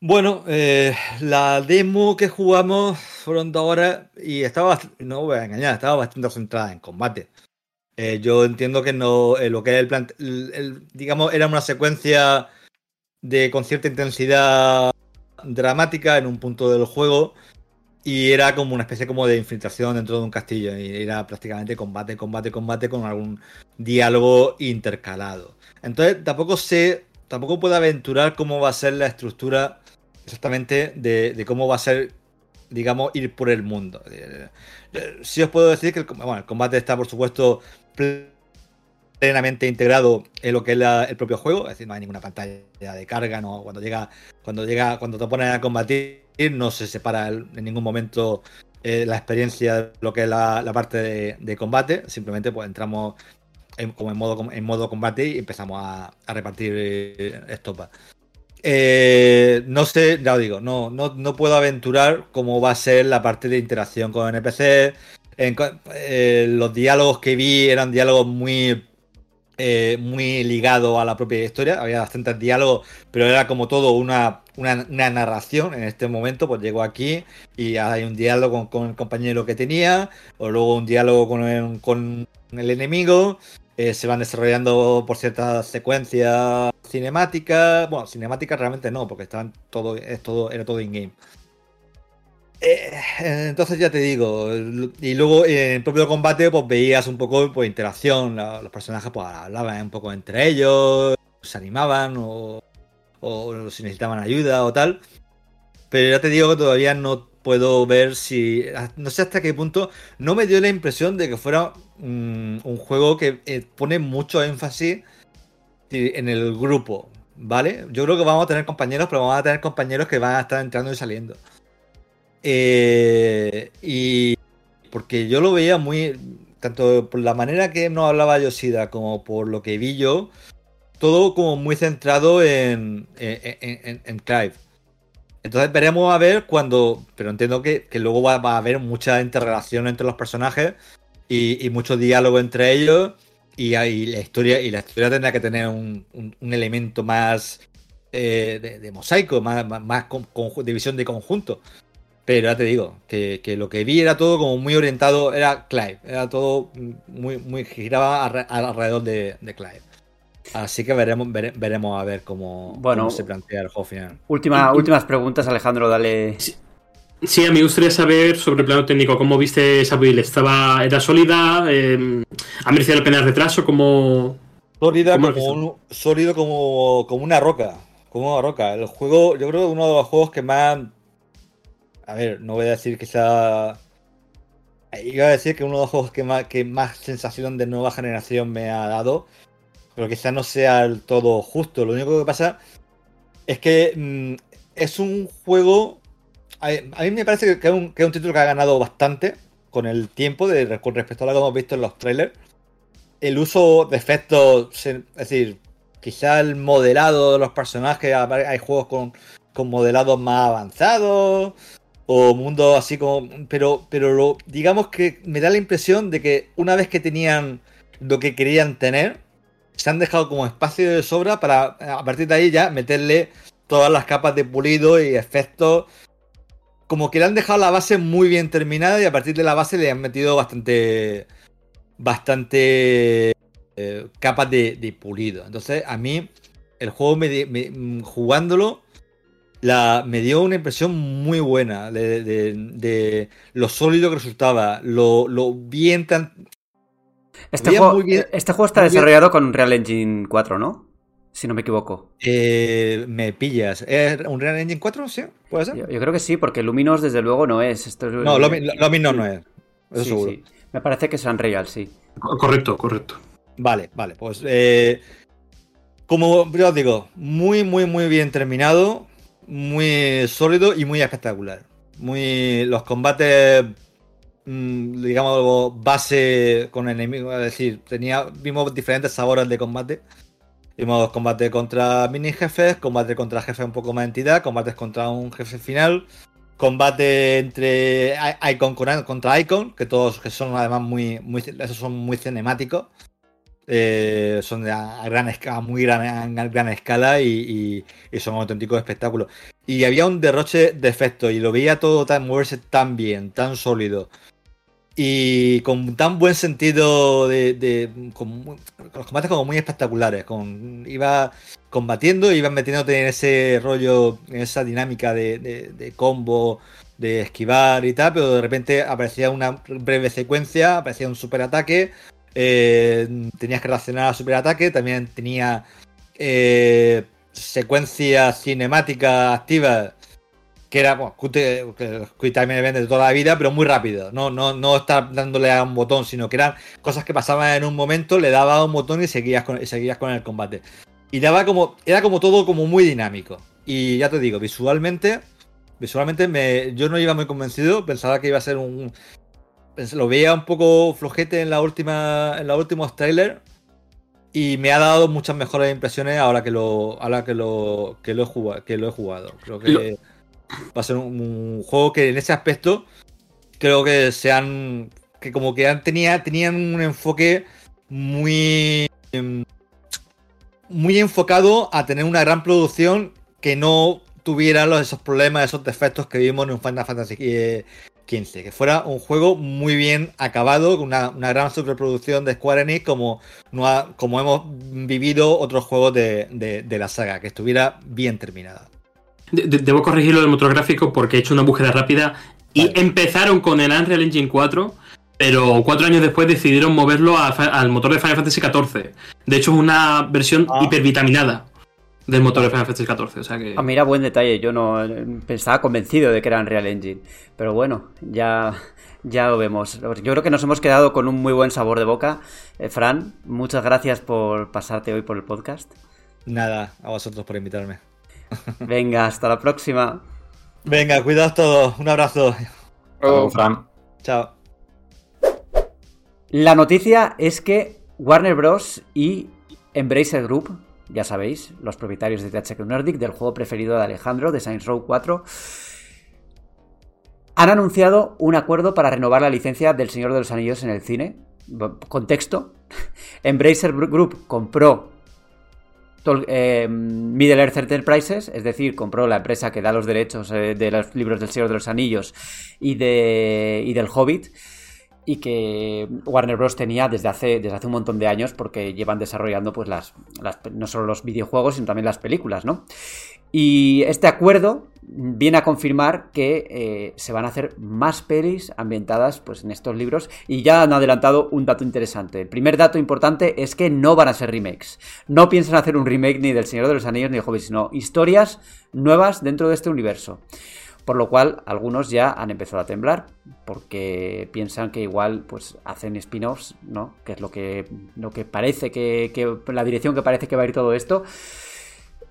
Bueno, eh, la demo que jugamos fueron dos horas y estaba, no voy a engañar, estaba bastante centrada en combate. Yo entiendo que no, lo que era el, plan, el- el- digamos, era una secuencia de con cierta intensidad dramática en un punto del juego y era como una especie como de infiltración dentro de un castillo y era prácticamente combate, combate, combate con algún diálogo intercalado. Entonces tampoco sé tampoco puedo aventurar cómo va a ser la estructura exactamente de, cómo va a ser, digamos, ir por el mundo. Eh, eh, Sí os puedo decir que el, bueno, el combate está, por supuesto, plenamente integrado en lo que es la- el propio juego, es decir, no hay ninguna pantalla de carga, no, cuando llega, cuando llega, cuando te pones a combatir, no se separa en ningún momento eh, la experiencia de lo que es la, parte de, combate, simplemente pues entramos en, como en modo, en modo combate y empezamos a, repartir eh, estopa. Eh, no sé, ya os digo, no, no, no puedo aventurar cómo va a ser la parte de interacción con NPC. Los diálogos que vi eran diálogos muy, eh, muy ligados a la propia historia. Había bastantes diálogos, pero era como todo una, una, narración. En este momento, pues llego aquí y hay un diálogo con, con el compañero que tenía, o luego un diálogo con el, con el enemigo. eh, se van desarrollando por ciertas secuencias cinemáticas. Bueno, cinemáticas realmente no, porque estaban todo, es todo, era todo in-game. Eh, entonces ya te digo, y luego en el propio combate pues veías un poco pues, interacción, los personajes pues hablaban un poco entre ellos, se animaban o, o si necesitaban ayuda o tal. Pero ya te digo que todavía no puedo ver si, no sé hasta qué punto, no me dio la impresión de que fuera mm, un juego que eh, pone mucho énfasis en el grupo, ¿vale? Yo creo que vamos a tener compañeros, pero vamos a tener compañeros que van a estar entrando y saliendo. Eh, y porque yo lo veía muy, tanto por la manera que nos hablaba Yoshida como por lo que vi yo, todo como muy centrado en, en, en- Clive. Entonces veremos a ver cuando, pero entiendo que, que luego va, a haber mucha interrelación entre los personajes y, y mucho diálogo entre ellos y, ahí la historia y la historia tendrá que tener un, un- elemento más eh, de, mosaico, más, más, más de conjunto. Pero ya te digo, que, que lo que vi era todo como muy orientado, era Clive, era todo muy, muy giraba alre- alrededor de, de Clive. Así que veremos, vere- veremos a ver cómo, Bueno. cómo se plantea el juego final. Última, últimas preguntas, Alejandro, dale. Sí, a mí me gustaría saber sobre el plano técnico, ¿cómo viste esa build? ¿Estaba, ¿Era sólida? Eh, ¿Ha merecido la pena el retraso? ¿Cómo, Sólida ¿Cómo lo como, un- sólido como, como una roca. Como una roca. El juego, yo creo que uno de los juegos que más. A ver, no voy a decir que sea. Iba a decir que uno de los juegos que más, que más sensación de nueva generación me ha dado. Pero quizás no sea el todo justo. Lo único que pasa es que mm, es un juego. A, mí me parece que es, un, título que ha ganado bastante con el tiempo de, con respecto a lo que hemos visto en los trailers el uso de efectos, es decir, quizá el modelado de los personajes, hay juegos con, con modelados más avanzados o mundos así como, pero, pero digamos que me da la impresión de que una vez que tenían lo que querían tener, se han dejado como espacio de sobra para a partir de ahí ya meterle todas las capas de pulido y efectos. Como que le han dejado la base muy bien terminada y a partir de la base le han metido bastante bastante eh, capas de, pulido. Entonces, a mí, el juego me, me- mm, jugándolo, la, me dio una impresión muy buena de, de- de lo sólido que resultaba, lo, lo bien tan. Este Bien, juego, muy bien. este juego está Muy bien. desarrollado con Real Engine 4, ¿no? Si no me equivoco. eh, me pillas. ¿Es un Real Engine 4? ¿Sí? ¿Puede ser? Yo, yo creo que sí, porque Luminos desde luego no es. Esto es- No, mismo no es. Eso Sí, seguro. sí. Me parece que es Unreal, sí. Co- Correcto, correcto. Vale, vale, pues eh, como yo os digo, muy, muy, muy bien terminado, muy sólido y muy espectacular. Muy los combates, mm, digamos, base con enemigos, es decir, tenía, vimos diferentes sabores de combate. Vimos combate contra mini jefes, combate contra jefes un poco más entidad, combates contra un jefe final, combate entre Icon con- contra Icon, que todos que son además muy, muy esos son muy cinemáticos. Eh, son a, gran escala, muy gran, gran escala y, y- y son auténticos espectáculos. Y había un derroche de efectos y lo veía todo tan moverse tan bien, tan sólido. Y con tan buen sentido de. de- los combates como muy espectaculares. Iba combatiendo, iba metiéndote en ese rollo, en esa dinámica de, de- de combo, de esquivar y tal, pero de repente aparecía una breve secuencia, aparecía un superataque, eh, tenías que reaccionar al superataque, también tenía eh, secuencias cinemáticas activas que era bueno, Quick de toda la vida, pero muy rápido. No, no, no estar dándole a un botón, sino que eran cosas que pasaban en un momento, le daba a un botón y seguías con, seguías con el combate. Y daba como. Era como todo como muy dinámico. Y ya te digo, visualmente. Visualmente me, yo no iba muy convencido. Pensaba que iba a ser un. Lo veía un poco flojete en la última. En los últimos trailers. Y me ha dado muchas mejores impresiones ahora que lo. Ahora que lo. que lo he jugado. Que lo he jugado. Creo que Lo- va a ser un, un juego que en ese aspecto. Creo que se han. Que como que han, tenía, tenían un enfoque muy. em, muy enfocado a tener una gran producción que no tuviera los, esos problemas, esos defectos que vimos en un Final Fantasy eh, XV. Que fuera un juego muy bien acabado, con una, una gran superproducción de Square Enix, como, no ha- como hemos vivido otros juegos de, de- de la saga, que estuviera bien terminada. De- de- debo corregir lo del motor gráfico porque he hecho una búsqueda rápida y Vale. empezaron con el Unreal Engine 4, pero cuatro años después decidieron moverlo a al motor de Final Fantasy XIV. De hecho, es una versión Ah. hipervitaminada del motor de Final Fantasy XIV. O sea que. Ah, mira, buen detalle. Yo no eh, pensaba convencido de que era Unreal Engine. Pero bueno, ya, ya lo vemos. Yo creo que nos hemos quedado con un muy buen sabor de boca. Eh, Fran, muchas gracias por pasarte hoy por el podcast. Nada, a vosotros por invitarme. Venga, hasta la próxima. Venga, cuidaos todos. Un abrazo. Hasta luego, Fran. Chao. La noticia es que Warner Bros. y Embracer Group, ya sabéis, los propietarios de THQ Nordic, del juego preferido de Alejandro, de Saints Row 4, han anunciado un acuerdo para renovar la licencia del Señor de los Anillos en el cine. Contexto. Embracer Group compró eh, Middle Earth Enterprises, es decir, compró la empresa que da los derechos eh, de los libros del Señor de los Anillos y, de, y del Hobbit, y que Warner Bros. tenía desde hace, desde hace un montón de años, porque llevan desarrollando pues las, no solo los videojuegos, sino también las películas, ¿no? Y este acuerdo viene a confirmar que eh, se van a hacer más pelis ambientadas pues, en estos libros y ya han adelantado un dato interesante. El primer dato importante es que no van a ser remakes. No piensan hacer un remake ni del Señor de los Anillos ni de Hobbit, sino historias nuevas dentro de este universo. Por lo cual, algunos ya han empezado a temblar, porque piensan que igual pues hacen spin-offs, ¿no? Que es lo que, lo que parece que, la dirección que parece que va a ir todo esto.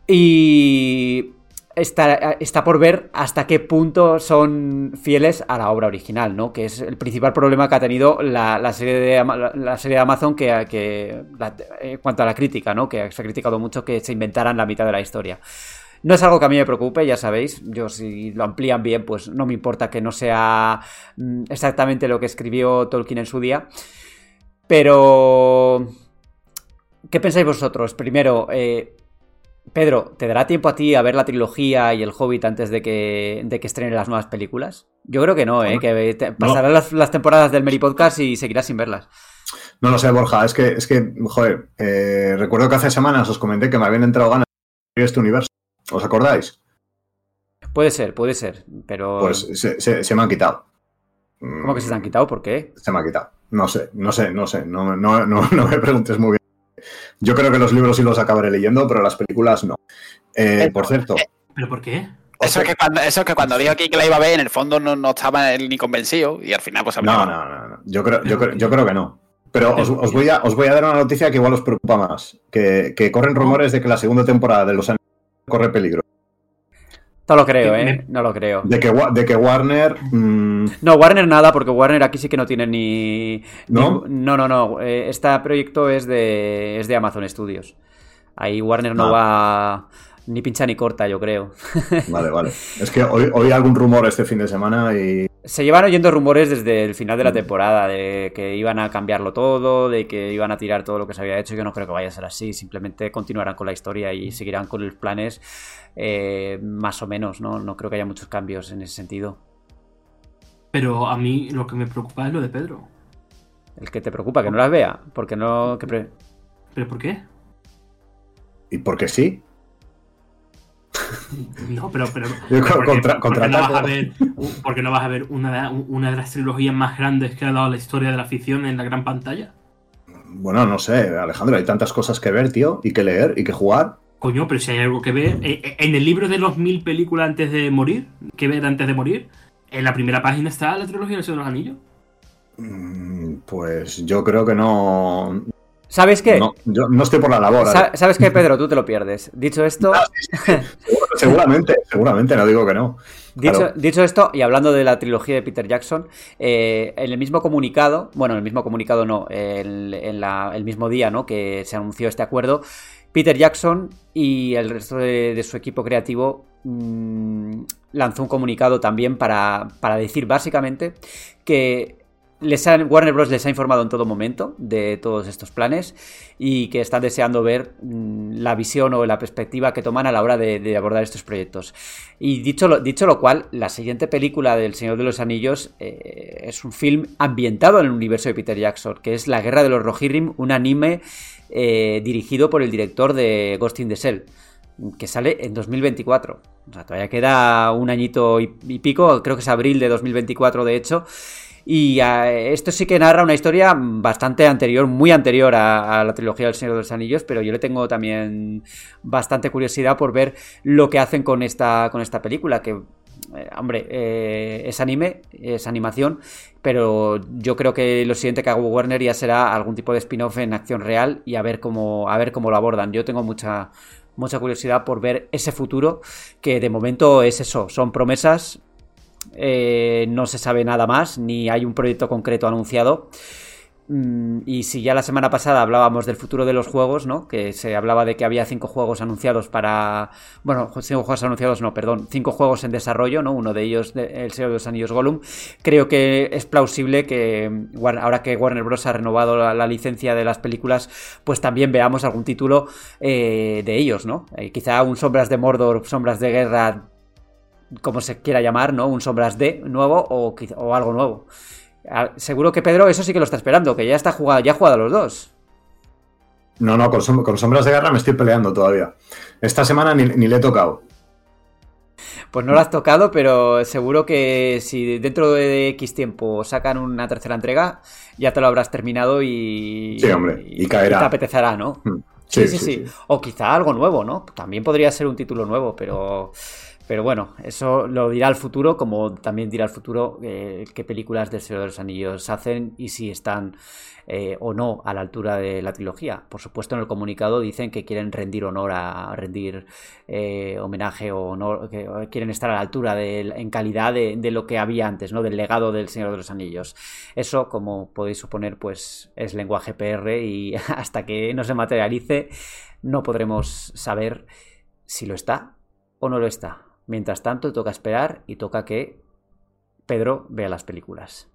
Y está, está por ver hasta qué punto son fieles a la obra original, ¿no? Que es el principal problema que ha tenido la, serie, de, la, serie Amazon que, que la- en cuanto a la crítica, ¿no? Que se ha criticado mucho que se inventaran la mitad de la historia. No es algo que a mí me preocupe, ya sabéis. Yo si lo amplían bien, pues no me importa que no sea mm, exactamente lo que escribió Tolkien en su día. Pero... ¿Qué pensáis vosotros? Primero, eh, Pedro, ¿te dará tiempo a ti a ver la trilogía y el Hobbit antes de que, de que estrenen las nuevas películas? Yo creo que no, ¿eh? Que te- pasarán las, las temporadas del Meri Podcast y seguirás sin verlas. No lo sé, Borja, es que, es que joder, eh, recuerdo que hace semanas os comenté que me habían entrado ganas de este universo. ¿Os acordáis? Puede ser, puede ser, pero... Pues se, se- se me han quitado. ¿Cómo que se te han quitado? ¿Por qué? Se me ha quitado. No sé, no sé, no sé. No, no, no, no me preguntes muy bien. Yo creo que los libros sí los acabaré leyendo, pero las películas no. Eh, por cierto, ¿Pero por qué? Eso es, que cuando, eso es que cuando dijo aquí que la iba a ver, en el fondo no, no estaba él ni convencido y al final pues no, no, no, no. Yo creo, yo creo, yo creo que no. Pero os, os voy a, os voy a dar una noticia que igual os preocupa más. Que, que corren rumores de que la segunda temporada de Los Anillos corre peligro. No lo creo, ¿eh? No lo creo. De que, de que Warner... mm, No, Warner nada, porque Warner aquí sí que no tiene ni... ¿No? ni- no, no, no. eh, Este proyecto es de, es de Amazon Studios. Ahí Warner no Ah. va ni pincha ni corta, yo creo. Vale, vale. Es que oí, oí algún rumor este fin de semana y... Se llevan oyendo rumores desde el final de la temporada de que iban a cambiarlo todo, de que iban a tirar todo lo que se había hecho. Yo no creo que vaya a ser así. Simplemente continuarán con la historia y seguirán con los planes eh, más o menos. ¿no? no creo que haya muchos cambios en ese sentido. Pero a mí lo que me preocupa es lo de Pedro. El que te preocupa, que no las vea. Porque no. que pre- ¿Pero por qué? ¿Y por qué sí? No, pero. pero, Yo pero ¿por qué- contra- por qué no vas a contraataco. ver, porque no vas a ver una de, una de las trilogías más grandes que ha dado la historia de la ficción en la gran pantalla? Bueno, no sé, Alejandro, hay tantas cosas que ver, tío, y que leer y que jugar. Coño, pero si hay algo que ver. eh, eh, En el libro de los mil películas antes de morir, que ver antes de morir, en la primera página está la trilogía del Señor de los Anillos. Mm, Pues yo creo que no. ¿Sabes qué? No, yo no estoy por la labor. Sa- ¿Sabes qué, Pedro? Tú te lo pierdes. Dicho esto, Seguramente, seguramente, no digo que no. Dicho, Claro. dicho esto, y hablando de la trilogía de Peter Jackson, eh, en el mismo comunicado, bueno, en el mismo comunicado no, el, en la- el mismo día ¿no? que se anunció este acuerdo, Peter Jackson y el resto de, de su equipo creativo mm, lanzó un comunicado también para, para decir básicamente que les han- Warner Bros. les ha informado en todo momento de todos estos planes y que están deseando ver mm, la visión o la perspectiva que toman a la hora de, abordar estos proyectos. Y dicho lo, dicho lo cual, la siguiente película del Señor de los Anillos eh, es un film ambientado en el universo de Peter Jackson, que es La Guerra de los Rohirrim, un anime eh, dirigido por el director de Ghost in the Shell que sale en 2024. O sea, todavía queda un añito y pico, creo que es abril de 2024 de hecho. Y eh, esto sí que narra una historia bastante anterior, muy anterior a, a la trilogía del Señor de los Anillos, pero yo le tengo también bastante curiosidad por ver lo que hacen con esta, con esta película, que, eh, hombre, eh, es anime, es animación, pero yo creo que lo siguiente que hago Warner ya será algún tipo de spin-off en acción real y a ver cómo, a ver cómo lo abordan. Yo tengo mucha, mucha curiosidad por ver ese futuro, que de momento es eso, son promesas, eh, no se sabe nada más, ni hay un proyecto concreto anunciado. Mm, Y si ya la semana pasada hablábamos del futuro de los juegos, ¿no? Que se hablaba de que había cinco juegos anunciados para. Bueno, cinco juegos anunciados, no, perdón. Cinco juegos en desarrollo, ¿no? Uno de ellos, El Señor de los Anillos Gollum. Creo que es plausible que ahora que Warner Bros. ha renovado la, la licencia de las películas, pues también veamos algún título eh, de ellos, ¿no? Eh, quizá un Sombras de Mordor, Sombras de Guerra como se quiera llamar, ¿no? Un Sombras de nuevo o, o algo nuevo. Ah, Seguro que Pedro eso sí que lo está esperando, que ya está jugado, ya ha jugado a los dos. No, no, con, som- con sombras de guerra me estoy peleando todavía. Esta semana ni, ni le he tocado. Pues no lo has tocado, pero seguro que si dentro de X tiempo sacan una tercera entrega, ya te lo habrás terminado y. Sí, hombre, y caerá. te apetecerá, ¿no? Hmm. Sí, sí, sí, O quizá algo nuevo, ¿no? También podría ser un título nuevo, pero. Pero bueno, eso lo dirá el futuro, como también dirá el futuro eh, qué películas del Señor de los Anillos hacen y si están eh, o no a la altura de la trilogía. Por supuesto, en el comunicado dicen que quieren rendir honor a rendir eh, homenaje o honor, que quieren estar a la altura en calidad de, de lo que había antes, ¿no? Del legado del Señor de los Anillos. Eso, como podéis suponer, pues es lenguaje PR y hasta que no se materialice no podremos saber si lo está o no lo está. Mientras tanto, toca esperar y toca que Pedro vea las películas.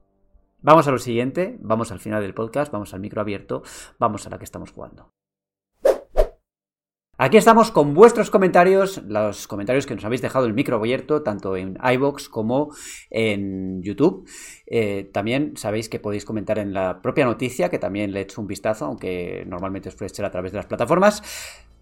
Vamos a lo siguiente, vamos al final del podcast, vamos al micro abierto, vamos a la que estamos jugando. Aquí estamos con vuestros comentarios, los comentarios que nos habéis dejado el micro abierto, tanto en iBox como en YouTube. Eh, también sabéis que podéis comentar en la propia noticia, que también le he hecho un vistazo, aunque normalmente os puede ser a través de las plataformas.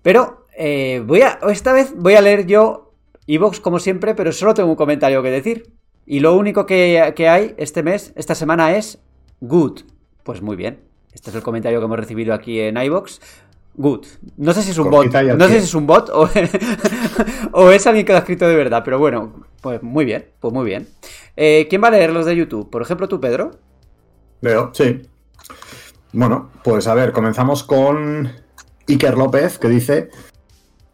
Pero eh, voy a, esta vez voy a leer yo iBox como siempre, pero solo tengo un comentario que decir. Y lo único que, que hay este mes, esta semana es good. Pues muy bien. Este es el comentario que hemos recibido aquí en iBox. Good. No sé si es un bot. Cortita No sé si es un bot o, o es alguien que lo ha escrito de verdad. Pero bueno, pues muy bien. Pues muy bien. Eh, ¿Quién va a leer los de YouTube? Por ejemplo, tú, Pedro. Veo, sí. Bueno, pues a ver, comenzamos con Iker López, que dice: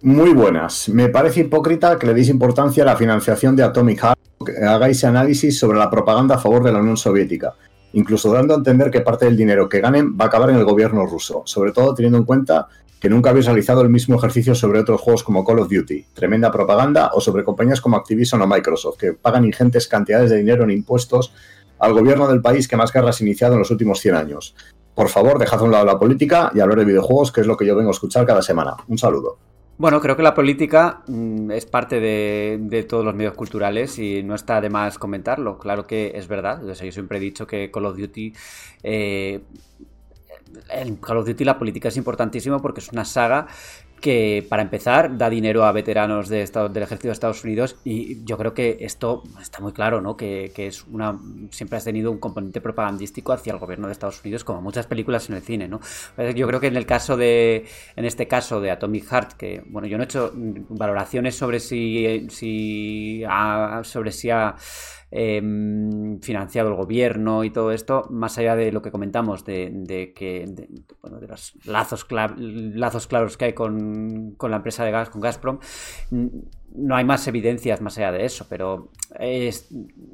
Muy buenas. Me parece hipócrita que le deis importancia a la financiación de Atomic Heart, que hagáis análisis sobre la propaganda a favor de la Unión Soviética, incluso dando a entender que parte del dinero que ganen va a acabar en el gobierno ruso, sobre todo teniendo en cuenta que nunca habéis realizado el mismo ejercicio sobre otros juegos como Call of Duty, tremenda propaganda, o sobre compañías como Activision o Microsoft, que pagan ingentes cantidades de dinero en impuestos al gobierno del país que más guerras ha iniciado en los últimos 100 años. Por favor, dejad a un lado la política y hablar de videojuegos, que es lo que yo vengo a escuchar cada semana. Un saludo. Bueno, creo que la política mm, es parte de, todos los medios culturales y no está de más comentarlo. Claro que es verdad. Yo siempre he dicho que Call of Duty eh, en Call of Duty la política es importantísima porque es una saga que para empezar da dinero a veteranos de Estado- del ejército de Estados Unidos y yo creo que esto está muy claro, ¿no? Que, que es una siempre has tenido un componente propagandístico hacia el gobierno de Estados Unidos, como muchas películas en el cine, ¿no? Eh, Yo creo que en el caso de, en este caso de Atomic Heart, que bueno, yo no he hecho valoraciones sobre si, si ha, sobre si ha em, financiado el gobierno y todo esto, más allá de lo que comentamos de, que bueno, de los lazos, lazos claros que hay con, con la empresa de gas, con Gazprom, no hay más evidencias más allá de eso, pero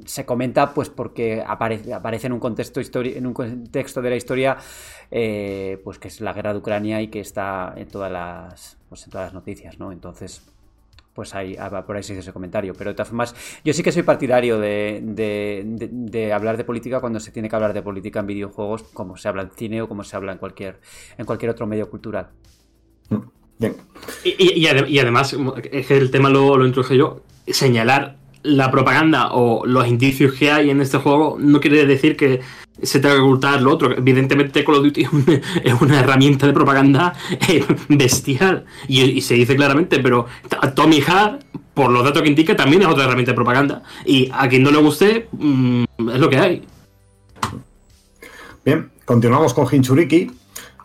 se comenta pues porque aparece, aparece en un contexto en un contexto de la historia eh, pues que es la guerra de Ucrania y que está en todas las pues en todas las noticias, ¿no? Entonces pues ahí, ah, por ahí se hizo ese comentario. Pero de todas formas, yo sí que soy partidario de, de- de- de hablar de política cuando se tiene que hablar de política en videojuegos, como se habla en cine o como se habla en cualquier, en cualquier otro medio cultural. Bien. Y, y- y ade- y además, es que el tema lo, lo introduje yo, señalar la propaganda o los indicios que hay en este juego no quiere decir que se tenga que ocultar lo otro. Evidentemente Call of Duty es una, herramienta de propaganda eh, bestial y, se dice claramente, pero Tommy Hart, por los datos que indica, también es otra herramienta de propaganda. Y a quien no le guste, mm, es lo que hay. Bien, continuamos con Hinchuriki.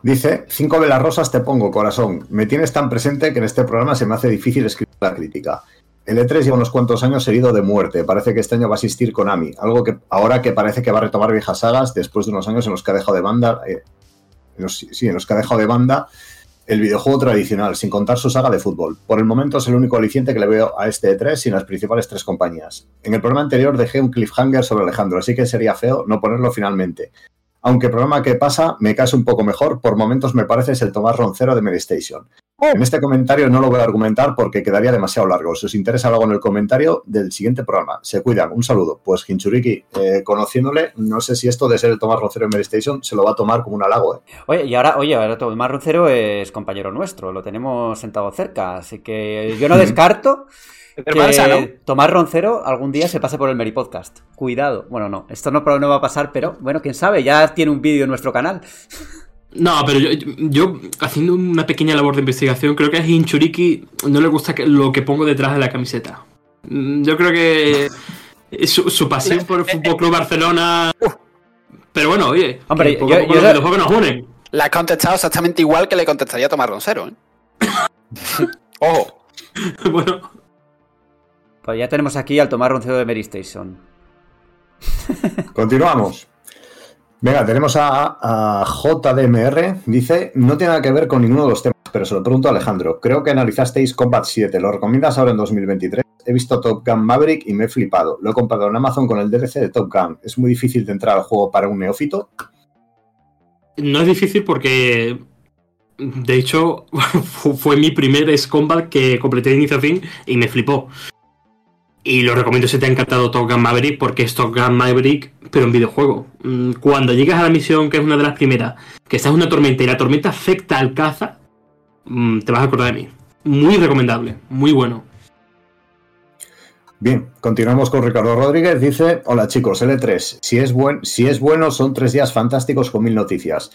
Dice, cinco velas rosas te pongo, corazón. Me tienes tan presente que en este programa se me hace difícil escribir la crítica. El E3 lleva unos cuantos años herido de muerte. Parece que este año va a asistir Konami. Algo que ahora que parece que va a retomar viejas sagas después de unos años en los que ha dejado de banda. eh, en los- sí, en los que ha dejado de banda el videojuego tradicional, sin contar su saga de fútbol. Por el momento es el único aliciente que le veo a este E3 sin las principales tres compañías. En el programa anterior dejé un cliffhanger sobre Alejandro, así que sería feo no ponerlo finalmente. Aunque el programa que pasa me cae un poco mejor, por momentos me pareces el Tomás Roncero de Medistation. En este comentario no lo voy a argumentar porque quedaría demasiado largo. Si os interesa algo en el comentario del siguiente programa, se cuidan. Un saludo. Pues Hinchuriki, eh, conociéndole, no sé si esto de ser el Tomás Roncero de Medistation se lo va a tomar como un halago. ¿eh? Oye, y ahora, oye, ahora Tomás Roncero es compañero nuestro, lo tenemos sentado cerca, así que yo no descarto que. Tomás Roncero algún día se pase por el Meri Podcast. Cuidado. Bueno, no, esto no, no va a pasar, pero bueno, quién sabe, ya tiene un vídeo en nuestro canal. No, pero yo, yo, haciendo una pequeña labor de investigación, creo que a Hinchuriki no le gusta lo que pongo detrás de la camiseta. Mm, Yo creo que su, su pasión por el Fútbol Club Barcelona. Pero bueno, oye, Hombre, yo- poco yo- los videojuegos nos unen. La has contestado exactamente igual que le contestaría a Tomás Roncero. ¿eh? Ojo. bueno, Pues ya tenemos aquí al Tomás Roncero de Mary Station. Continuamos. Venga, tenemos a, a JDMR. Dice, no tiene nada que ver con ninguno de los temas, pero se lo pregunto a Alejandro. Creo que analizasteis Combat 7. ¿Lo recomiendas ahora en 2023? He visto Top Gun Maverick y me he flipado. Lo he comprado en Amazon con el DLC de Top Gun. ¿Es muy difícil de entrar al juego para un neófito? no es difícil porque. De hecho, fu- fue mi primer Ace Combat que completé de inicio a fin y me flipó. Y lo recomiendo si te ha encantado Top Gun Maverick porque es Top Gun Maverick, pero en videojuego. Mm, Cuando llegas a la misión, que es una de las primeras, que estás en una tormenta y la tormenta afecta al caza, mm, te vas a acordar de mí. Muy recomendable, muy bueno. Bien, continuamos con Ricardo Rodríguez. Dice, hola chicos, L3. Si es, buen, si es bueno, son tres días fantásticos con mil noticias.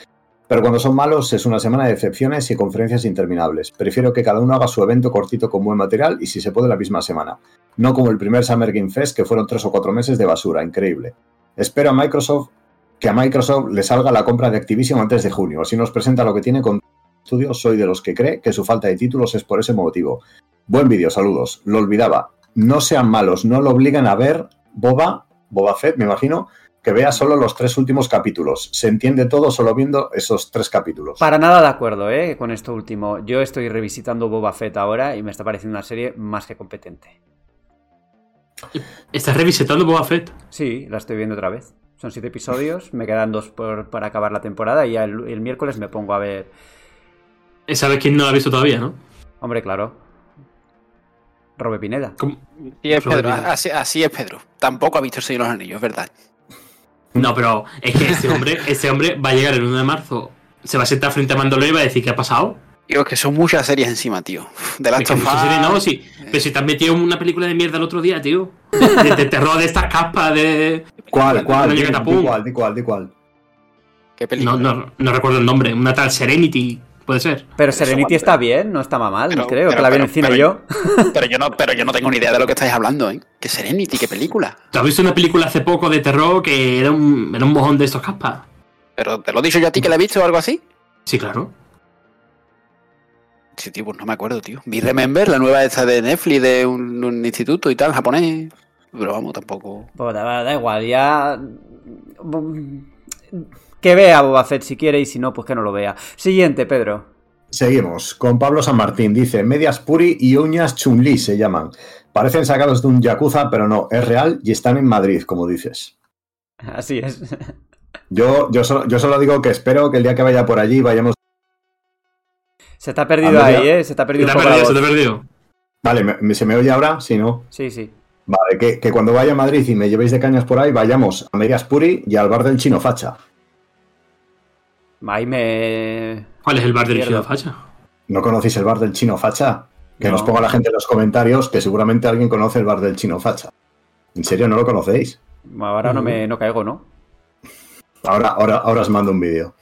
Pero cuando son malos es una semana de decepciones y conferencias interminables. Prefiero que cada uno haga su evento cortito con buen material y si se puede la misma semana. No como el primer Summer Game Fest que fueron tres o cuatro meses de basura, increíble. Espero a Microsoft que a Microsoft le salga la compra de Activision antes de junio. Así nos presenta lo que tiene con estudios. Soy de los que cree que su falta de títulos es por ese motivo. Buen vídeo, saludos. Lo olvidaba. No sean malos, no lo obligan a ver Boba, Boba Fett, me imagino, que vea solo los tres últimos capítulos. Se entiende todo solo viendo esos tres capítulos. Para nada de acuerdo, ¿eh? Con esto último. Yo estoy revisitando Boba Fett ahora y me está pareciendo una serie más que competente. ¿Estás revisitando Boba Fett? Sí, la estoy viendo otra vez. Son siete episodios, me quedan dos por, para acabar la temporada y ya el, el miércoles me pongo a ver. ¿Sabes quién no la ha visto todavía, no? Hombre, claro. Robe Pineda. ¿Cómo? Y es Pedro, así es Pedro. Tampoco ha visto el Señor de los Anillos, ¿verdad? No, pero es que este hombre, este hombre va a llegar el 1 de marzo, se va a sentar frente a Mandalorian y va a decir ¿qué ha pasado? Digo, que son muchas series encima, tío. De que of no, sí. Pero si te has metido en una película de mierda el otro día, tío. De, de terror de estas capas de. ¿Cuál, cuál? Di, di catapum. cuál, di cuál, di cuál. ¿Qué película? No, no, no recuerdo el nombre. Una tal Serenity, puede ser. Pero Serenity está bien, no está mal, Pero- creo, pero- que la vi en el cine pero- yo. Pero yo no, pero yo no tengo ni idea de lo que estáis hablando, ¿eh? ¿Qué Serenity? ¿Qué película? ¿Tú has visto una película hace poco de terror que era un, era un mojón de estos caspas? ¿Pero te lo he dicho yo a ti que la he visto o algo así? Sí, claro. Sí, tío, pues no me acuerdo, tío. Vi Remember, la nueva esta de Netflix de un, un instituto y tal, japonés. Pero vamos, tampoco. Pues da, da igual, ya. Que vea Boba Fett si quiere y si no, pues que no lo vea. Siguiente, Pedro. Seguimos con Pablo San Martín. Dice, medias puri y uñas chunli se llaman. Parecen sacados de un yakuza, pero no, es real y están en Madrid, como dices. Así es. Yo, yo, solo, yo solo digo que espero que el día que vaya por allí vayamos... Se te ha perdido Ah, ahí. ¿eh? Se te ha Se perdido te un ha poco la perdido, se ha perdido. Vale, ¿me- me- ¿se me oye ahora? Si no. Sí, sí. Vale, que, que cuando vaya a Madrid y me llevéis de cañas por ahí, vayamos a medias puri y al bar del chino facha. Ahí me. ¿Cuál es el bar del. Chino Facha? ¿No conocéis el bar del chino facha? Que No. nos ponga la gente en los comentarios que seguramente alguien conoce el bar del chino facha. ¿En serio no lo conocéis? Ahora no me no caigo, ¿no? Ahora, ahora, ahora os mando un vídeo.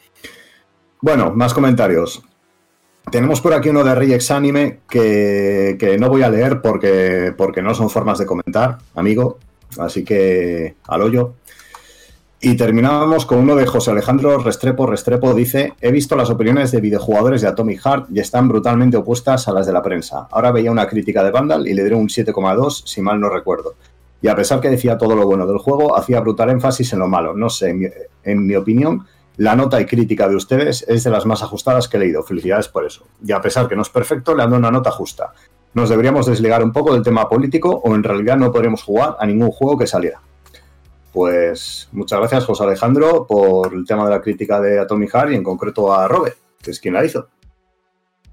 Bueno, más comentarios. Tenemos por aquí uno de Reyex Anime que, que no voy a leer porque, porque no son formas de comentar, amigo. Así que al hoyo. Y terminábamos con uno de José Alejandro Restrepo. Restrepo dice: He visto las opiniones de videojugadores de Atomic Heart y están brutalmente opuestas a las de la prensa. Ahora veía una crítica de Vandal y le dieron un 7,2, si mal no recuerdo. Y a pesar que decía todo lo bueno del juego, hacía brutal énfasis en lo malo. No sé, en mi, opinión, la nota y crítica de ustedes es de las más ajustadas que he leído. Felicidades por eso. Y a pesar que no es perfecto, le ando una nota justa. Nos deberíamos desligar un poco del tema político o en realidad no podríamos jugar a ningún juego que saliera. Pues muchas gracias, José Alejandro, por el tema de la crítica de Atomic Heart y en concreto a Robert, que es quien la hizo.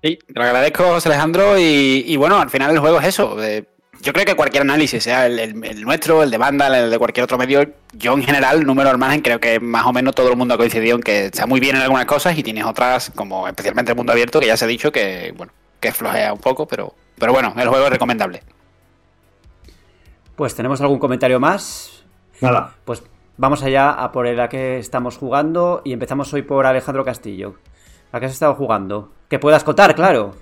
Sí, te lo agradezco, José Alejandro. Y, y bueno, al final el juego es eso. de- yo creo que cualquier análisis, sea el, el- el nuestro, el de Vandal, el de cualquier otro medio, yo en general, número al margen, creo que más o menos todo el mundo ha coincidido en que está muy bien en algunas cosas y tienes otras, como especialmente el mundo abierto, que ya se ha dicho que, bueno, que flojea un poco, pero, pero bueno, el juego es recomendable. Pues tenemos algún comentario más. Nada, Pues vamos allá a por el a que estamos jugando y empezamos hoy por Alejandro Castillo. ¿A qué has estado jugando? Que puedas contar, claro.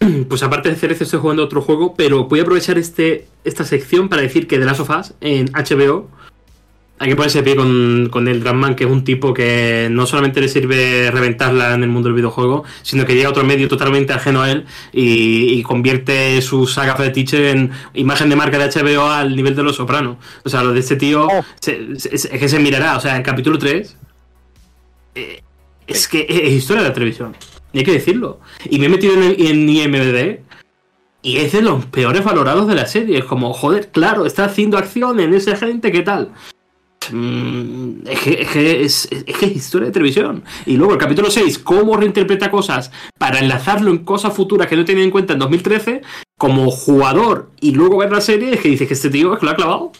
Pues aparte de Cerezo estoy jugando otro juego, pero voy a aprovechar este, esta sección para decir que The Last of Us en HBO hay que ponerse de pie con, con el Dragman, que es un tipo que no solamente le sirve reventarla en el mundo del videojuego, sino que llega a otro medio totalmente ajeno a él y, y convierte su saga fetiche en imagen de marca de HBO al nivel de Los Sopranos. O sea, lo de este tío se- se- es que se mirará. O sea, el capítulo 3 eh, es que es historia de la televisión. Y hay que decirlo. Y me he metido en, en IMDb y es de los peores valorados de la serie. Es como, joder, claro, está haciendo acción en esa gente, ¿qué tal? Mm, es, que, es, que es, es que es historia de televisión. Y luego el capítulo 6, cómo reinterpreta cosas para enlazarlo en cosas futuras que no tenía en cuenta en 2013, como jugador y luego ver la serie, es que dices que este tío es que lo ha clavado.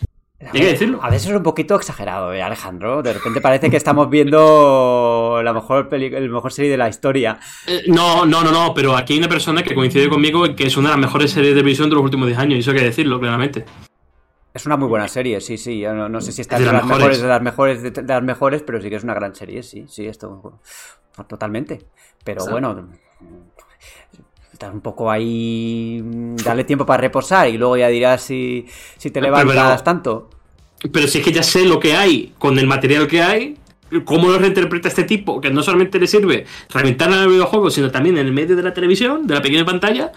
Hay que decirlo. A veces es un poquito exagerado, ¿eh, Alejandro. De repente parece que estamos viendo la mejor, peli la mejor serie de la historia. Eh, No, no, no, no, pero aquí hay una persona que coincide conmigo en que es una de las mejores series de televisión de los últimos 10 años, y eso hay que decirlo, claramente. Es una muy buena serie, sí, sí. No, no sé si está Es de las mejores mejores. de las mejores de, de las mejores, pero sí que es una gran serie, sí, sí, esto totalmente. Pero bueno, estás un poco ahí, dale tiempo para reposar y luego ya dirás si, si te Pero- levantas pero- tanto. Pero si es que ya sé lo que hay con el material que hay, cómo lo reinterpreta este tipo, que no solamente le sirve reventar en el videojuego, sino también en el medio de la televisión, de la pequeña pantalla.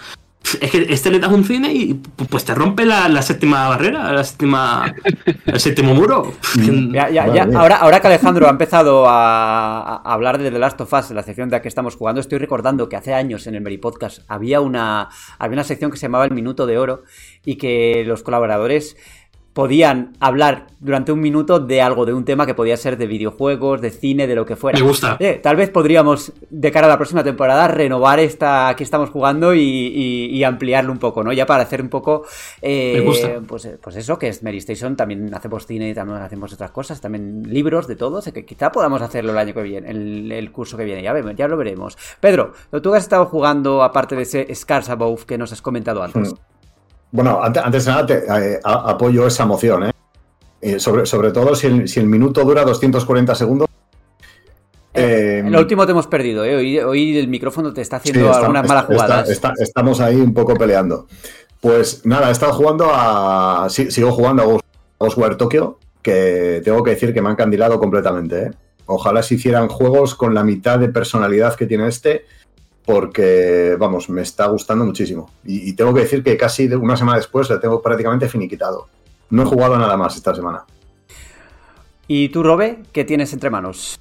Es que este le das un cine y pues te rompe la, la séptima barrera, la séptima, el séptimo muro. Ya, ya, Madre ya. mía. Ahora, ahora que Alejandro ha empezado a, a hablar de The Last of Us, la sección de la que estamos jugando, estoy recordando que hace años en el Meri Podcast había una, había una sección que se llamaba El Minuto de Oro y que los colaboradores podían hablar durante un minuto de algo, de un tema que podía ser de videojuegos, de cine, de lo que fuera. Me gusta. Eh, tal vez podríamos, de cara a la próxima temporada, renovar esta que estamos jugando y, y- y ampliarlo un poco, ¿no? Ya para hacer un poco... eh, Me gusta. Pues, eh, pues eso, que es Mary Station, también hacemos cine y también hacemos otras cosas, también libros de todo, o sea que quizá podamos hacerlo el año que viene, el, el curso que viene, ya, ya lo veremos. Pedro, tú que has estado jugando, aparte de ese Scars Above que nos has comentado antes. Mm. Bueno, antes, antes de nada, te, eh, a- apoyo esa moción, ¿eh? Eh, sobre, sobre todo si el, si el minuto dura 240 segundos. Eh, En lo último te hemos perdido, ¿eh? Hoy, hoy el micrófono te está sí, haciendo está- algunas malas jugadas. está- estamos ahí un poco peleando. Pues nada, he estado jugando a. sí, sigo jugando a Ghost- Ghostwire Tokyo, que tengo que decir que me han candilado completamente. ¿eh? Ojalá se hicieran juegos con la mitad de personalidad que tiene este, porque, vamos, me está gustando muchísimo. Y, y tengo que decir que casi una semana después le tengo prácticamente finiquitado. No he jugado a nada más esta semana. ¿Y tú, Robe, qué tienes entre manos?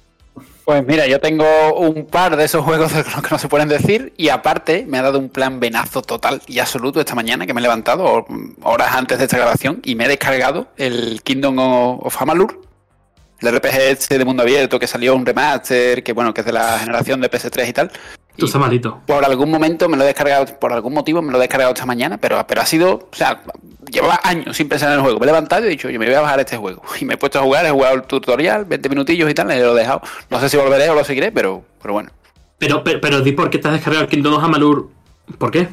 Pues mira, yo tengo un par de esos juegos de los que no se pueden decir y aparte me ha dado un plan venazo total y absoluto esta mañana que me he levantado horas antes de esta grabación y me he descargado el Kingdom of Amalur, el RPG este de mundo abierto que salió un remaster, que bueno, que es de la generación de PS3 y tal. Tú estás malito. Por algún momento me lo he descargado, por algún motivo me lo he descargado esta mañana, pero, pero ha sido, o sea, llevaba años sin pensar en el juego. Me he levantado y he dicho, yo me voy a bajar este juego. Y me he puesto a jugar, he jugado el tutorial, 20 minutillos y tal, y lo he dejado. No sé si volveré o lo seguiré, pero, pero bueno. Pero, pero, pero di por qué te has descargado el Kingdom of Amalur. ¿Por qué?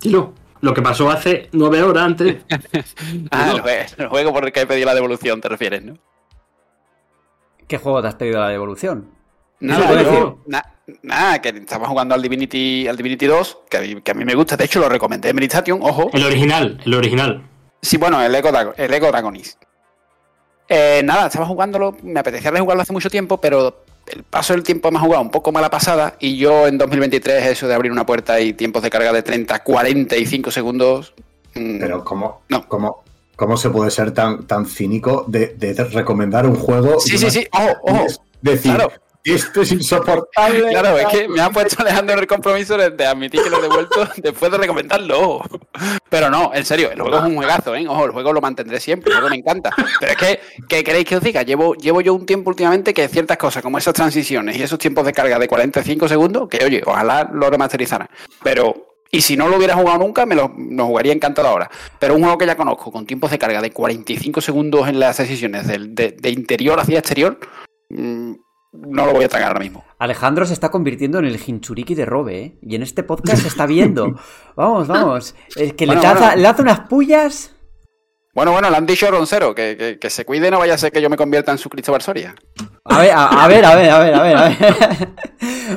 Dilo. Lo que pasó hace nueve horas antes. Ah, No. el, jue- el juego por el que he pedido la devolución, te refieres, ¿no? ¿Qué juego te has pedido la devolución? Nada, yo- decir? na- nada, que estaba jugando al Divinity, al Divinity 2, que a, mí, que a mí me gusta, de hecho lo recomendé en Meditation, ojo. El original, el original. Sí, bueno, el Echo, Drago- el Dragonis. Eh, nada, estaba jugándolo, me apetecía jugarlo hace mucho tiempo, pero el paso del tiempo me ha jugado un poco mala pasada y yo en 2023 eso de abrir una puerta y tiempos de carga de 30, 45 segundos... mm, Pero ¿cómo, No. cómo, cómo se puede ser tan, tan cínico de, de recomendar un juego? Sí, sí, sí, ojo, ojo. decir, Claro. Esto es insoportable. Claro, es que me ha puesto Alejandro en el compromiso de, admitir que lo he devuelto después de recomendarlo. Pero no, en serio, el juego es un juegazo, ¿eh? Ojo, el juego lo mantendré siempre, el juego me encanta. Pero es que, ¿qué queréis que os diga? Llevo, llevo yo un tiempo últimamente que ciertas cosas, como esas transiciones y esos tiempos de carga de 45 segundos, que oye, ojalá lo remasterizaran. Pero, y si no lo hubiera jugado nunca, me lo, lo jugaría encantado ahora. Pero un juego que ya conozco, con tiempos de carga de 45 segundos en las decisiones de interior hacia exterior, mm, no lo voy a tragar ahora mismo. Alejandro se está convirtiendo en el Hinchuriki de Robe, ¿eh? Y en este podcast se está viendo. Vamos, vamos. El que Bueno, le, caza- bueno. le hace unas pullas. Bueno, bueno, le han dicho Roncero que, que, se cuide, no vaya a ser que yo me convierta en su Cristóbal Soria. A ver, a, ver, a ver, a ver, a ver,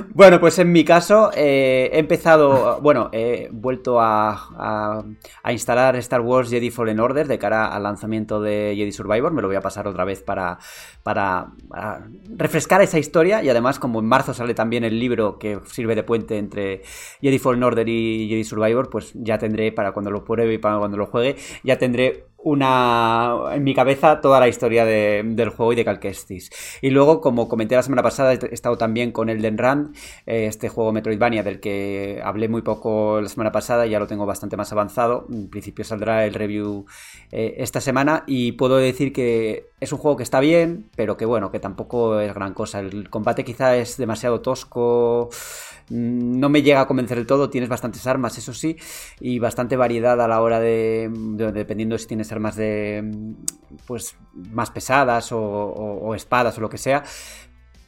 bueno, pues en mi caso eh, he empezado, bueno, he vuelto a, a- a instalar Star Wars Jedi Fallen Order de cara al lanzamiento de Jedi Survivor. Me lo voy a pasar otra vez para, para, para refrescar esa historia y además como en marzo sale también el libro que sirve de puente entre Jedi Fallen Order y Jedi Survivor, pues ya tendré para cuando lo pruebe y para cuando lo juegue, ya tendré una en mi cabeza toda la historia de- del juego y de Cal Kestis. Y luego, como comenté la semana pasada, he estado también con Elden Run, eh, este juego Metroidvania del que hablé muy poco la semana pasada, ya lo tengo bastante más avanzado. En principio saldrá el review eh, esta semana y puedo decir que es un juego que está bien, pero que bueno, que tampoco es gran cosa. El combate quizá es demasiado tosco. No me llega a convencer del todo, tienes bastantes armas, eso sí, y bastante variedad a la hora de, de- dependiendo si tienes armas de pues más pesadas o, o- espadas o lo que sea,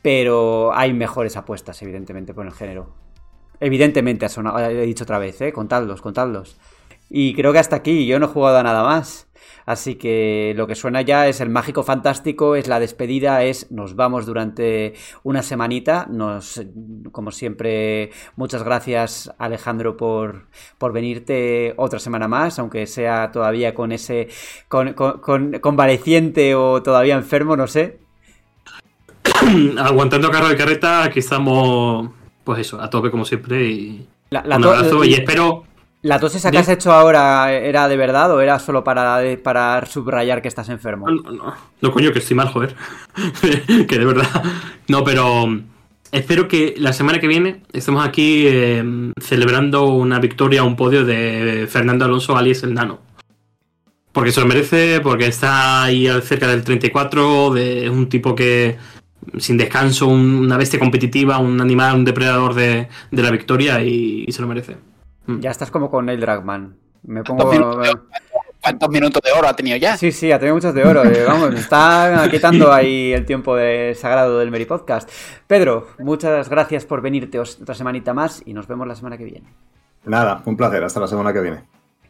pero hay mejores apuestas, evidentemente, por el género. Evidentemente, sonado- he dicho otra vez, ¿eh? contadlos, contadlos. Y creo que hasta aquí, yo no he jugado a nada más. Así que lo que suena ya es el mágico fantástico, es la despedida, es nos vamos durante una semanita. Nos, como siempre, muchas gracias Alejandro por, por venirte otra semana más, aunque sea todavía con ese con, con- con- convaleciente o todavía enfermo, no sé. Aguantando carro de carreta, aquí estamos, pues eso, a tope como siempre. Y La, la un abrazo. Y espero. ¿La tos esa que has hecho ahora era de verdad o era solo para, para subrayar que estás enfermo? No, no, no, no, coño, que estoy mal, joder. que de verdad. No, pero mm, espero que la semana que viene estemos aquí eh, celebrando una victoria, un podio de Fernando Alonso alias el Nano. Porque se lo merece, porque está ahí cerca del 34, de un tipo que sin descanso, un- una bestia competitiva, un animal, un depredador de, de la victoria y, y se lo merece. Mm. Ya estás como con Neil Dragman. Me ¿Cuántos pongo. minutos, de, cuántos minutos de oro ha tenido ya? Sí, sí, ha tenido muchos de oro. eh, Vamos, me está quitando ahí el tiempo de sagrado del Meri Podcast. Pedro, muchas gracias por venirte otra semanita más y nos vemos la semana que viene. Nada, un placer. Hasta la semana que viene.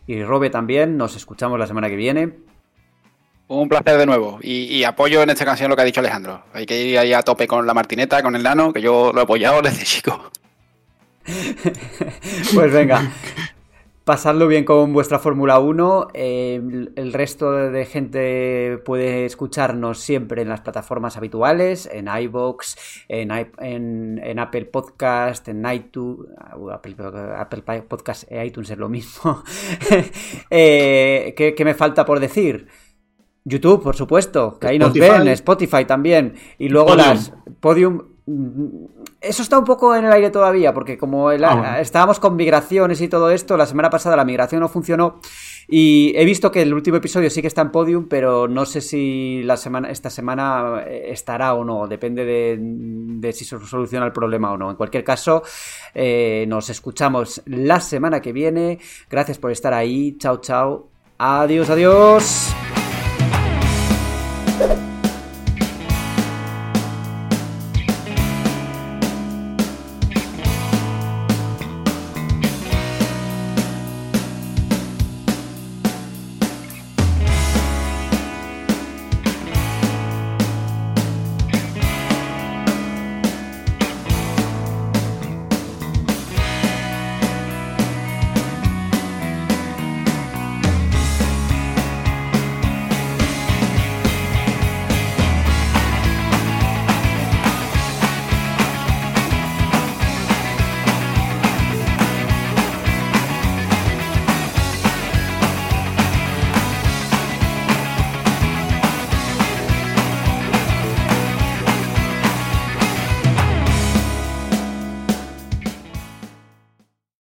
Y Robe también, nos escuchamos la semana que viene. Un placer de nuevo. Y, y apoyo en esta canción lo que ha dicho Alejandro. Hay que ir ahí a tope con la martineta, con el nano, que yo lo he apoyado desde chico. Pues venga. Pasadlo bien con vuestra Fórmula 1. eh, el resto de gente puede escucharnos siempre en las plataformas habituales, en iVoox, en, i- en- en Apple Podcast, en iTunes. Apple, Apple Podcast e iTunes es lo mismo. Eh, ¿qué, qué me falta por decir? YouTube, por supuesto, que ahí nos Spotify. ven, Spotify también. Y luego Podium. las Podium. Eso está un poco en el aire todavía, porque como el- Ah, bueno. estábamos con migraciones y todo esto, la semana pasada la migración no funcionó. Y he visto que el último episodio sí que está en Podium, pero no sé si la semana, esta semana eh, estará o no. Depende de, de si se soluciona el problema o no. En cualquier caso, eh, nos escuchamos la semana que viene. Gracias por estar ahí. Chao, chao. Adiós, adiós.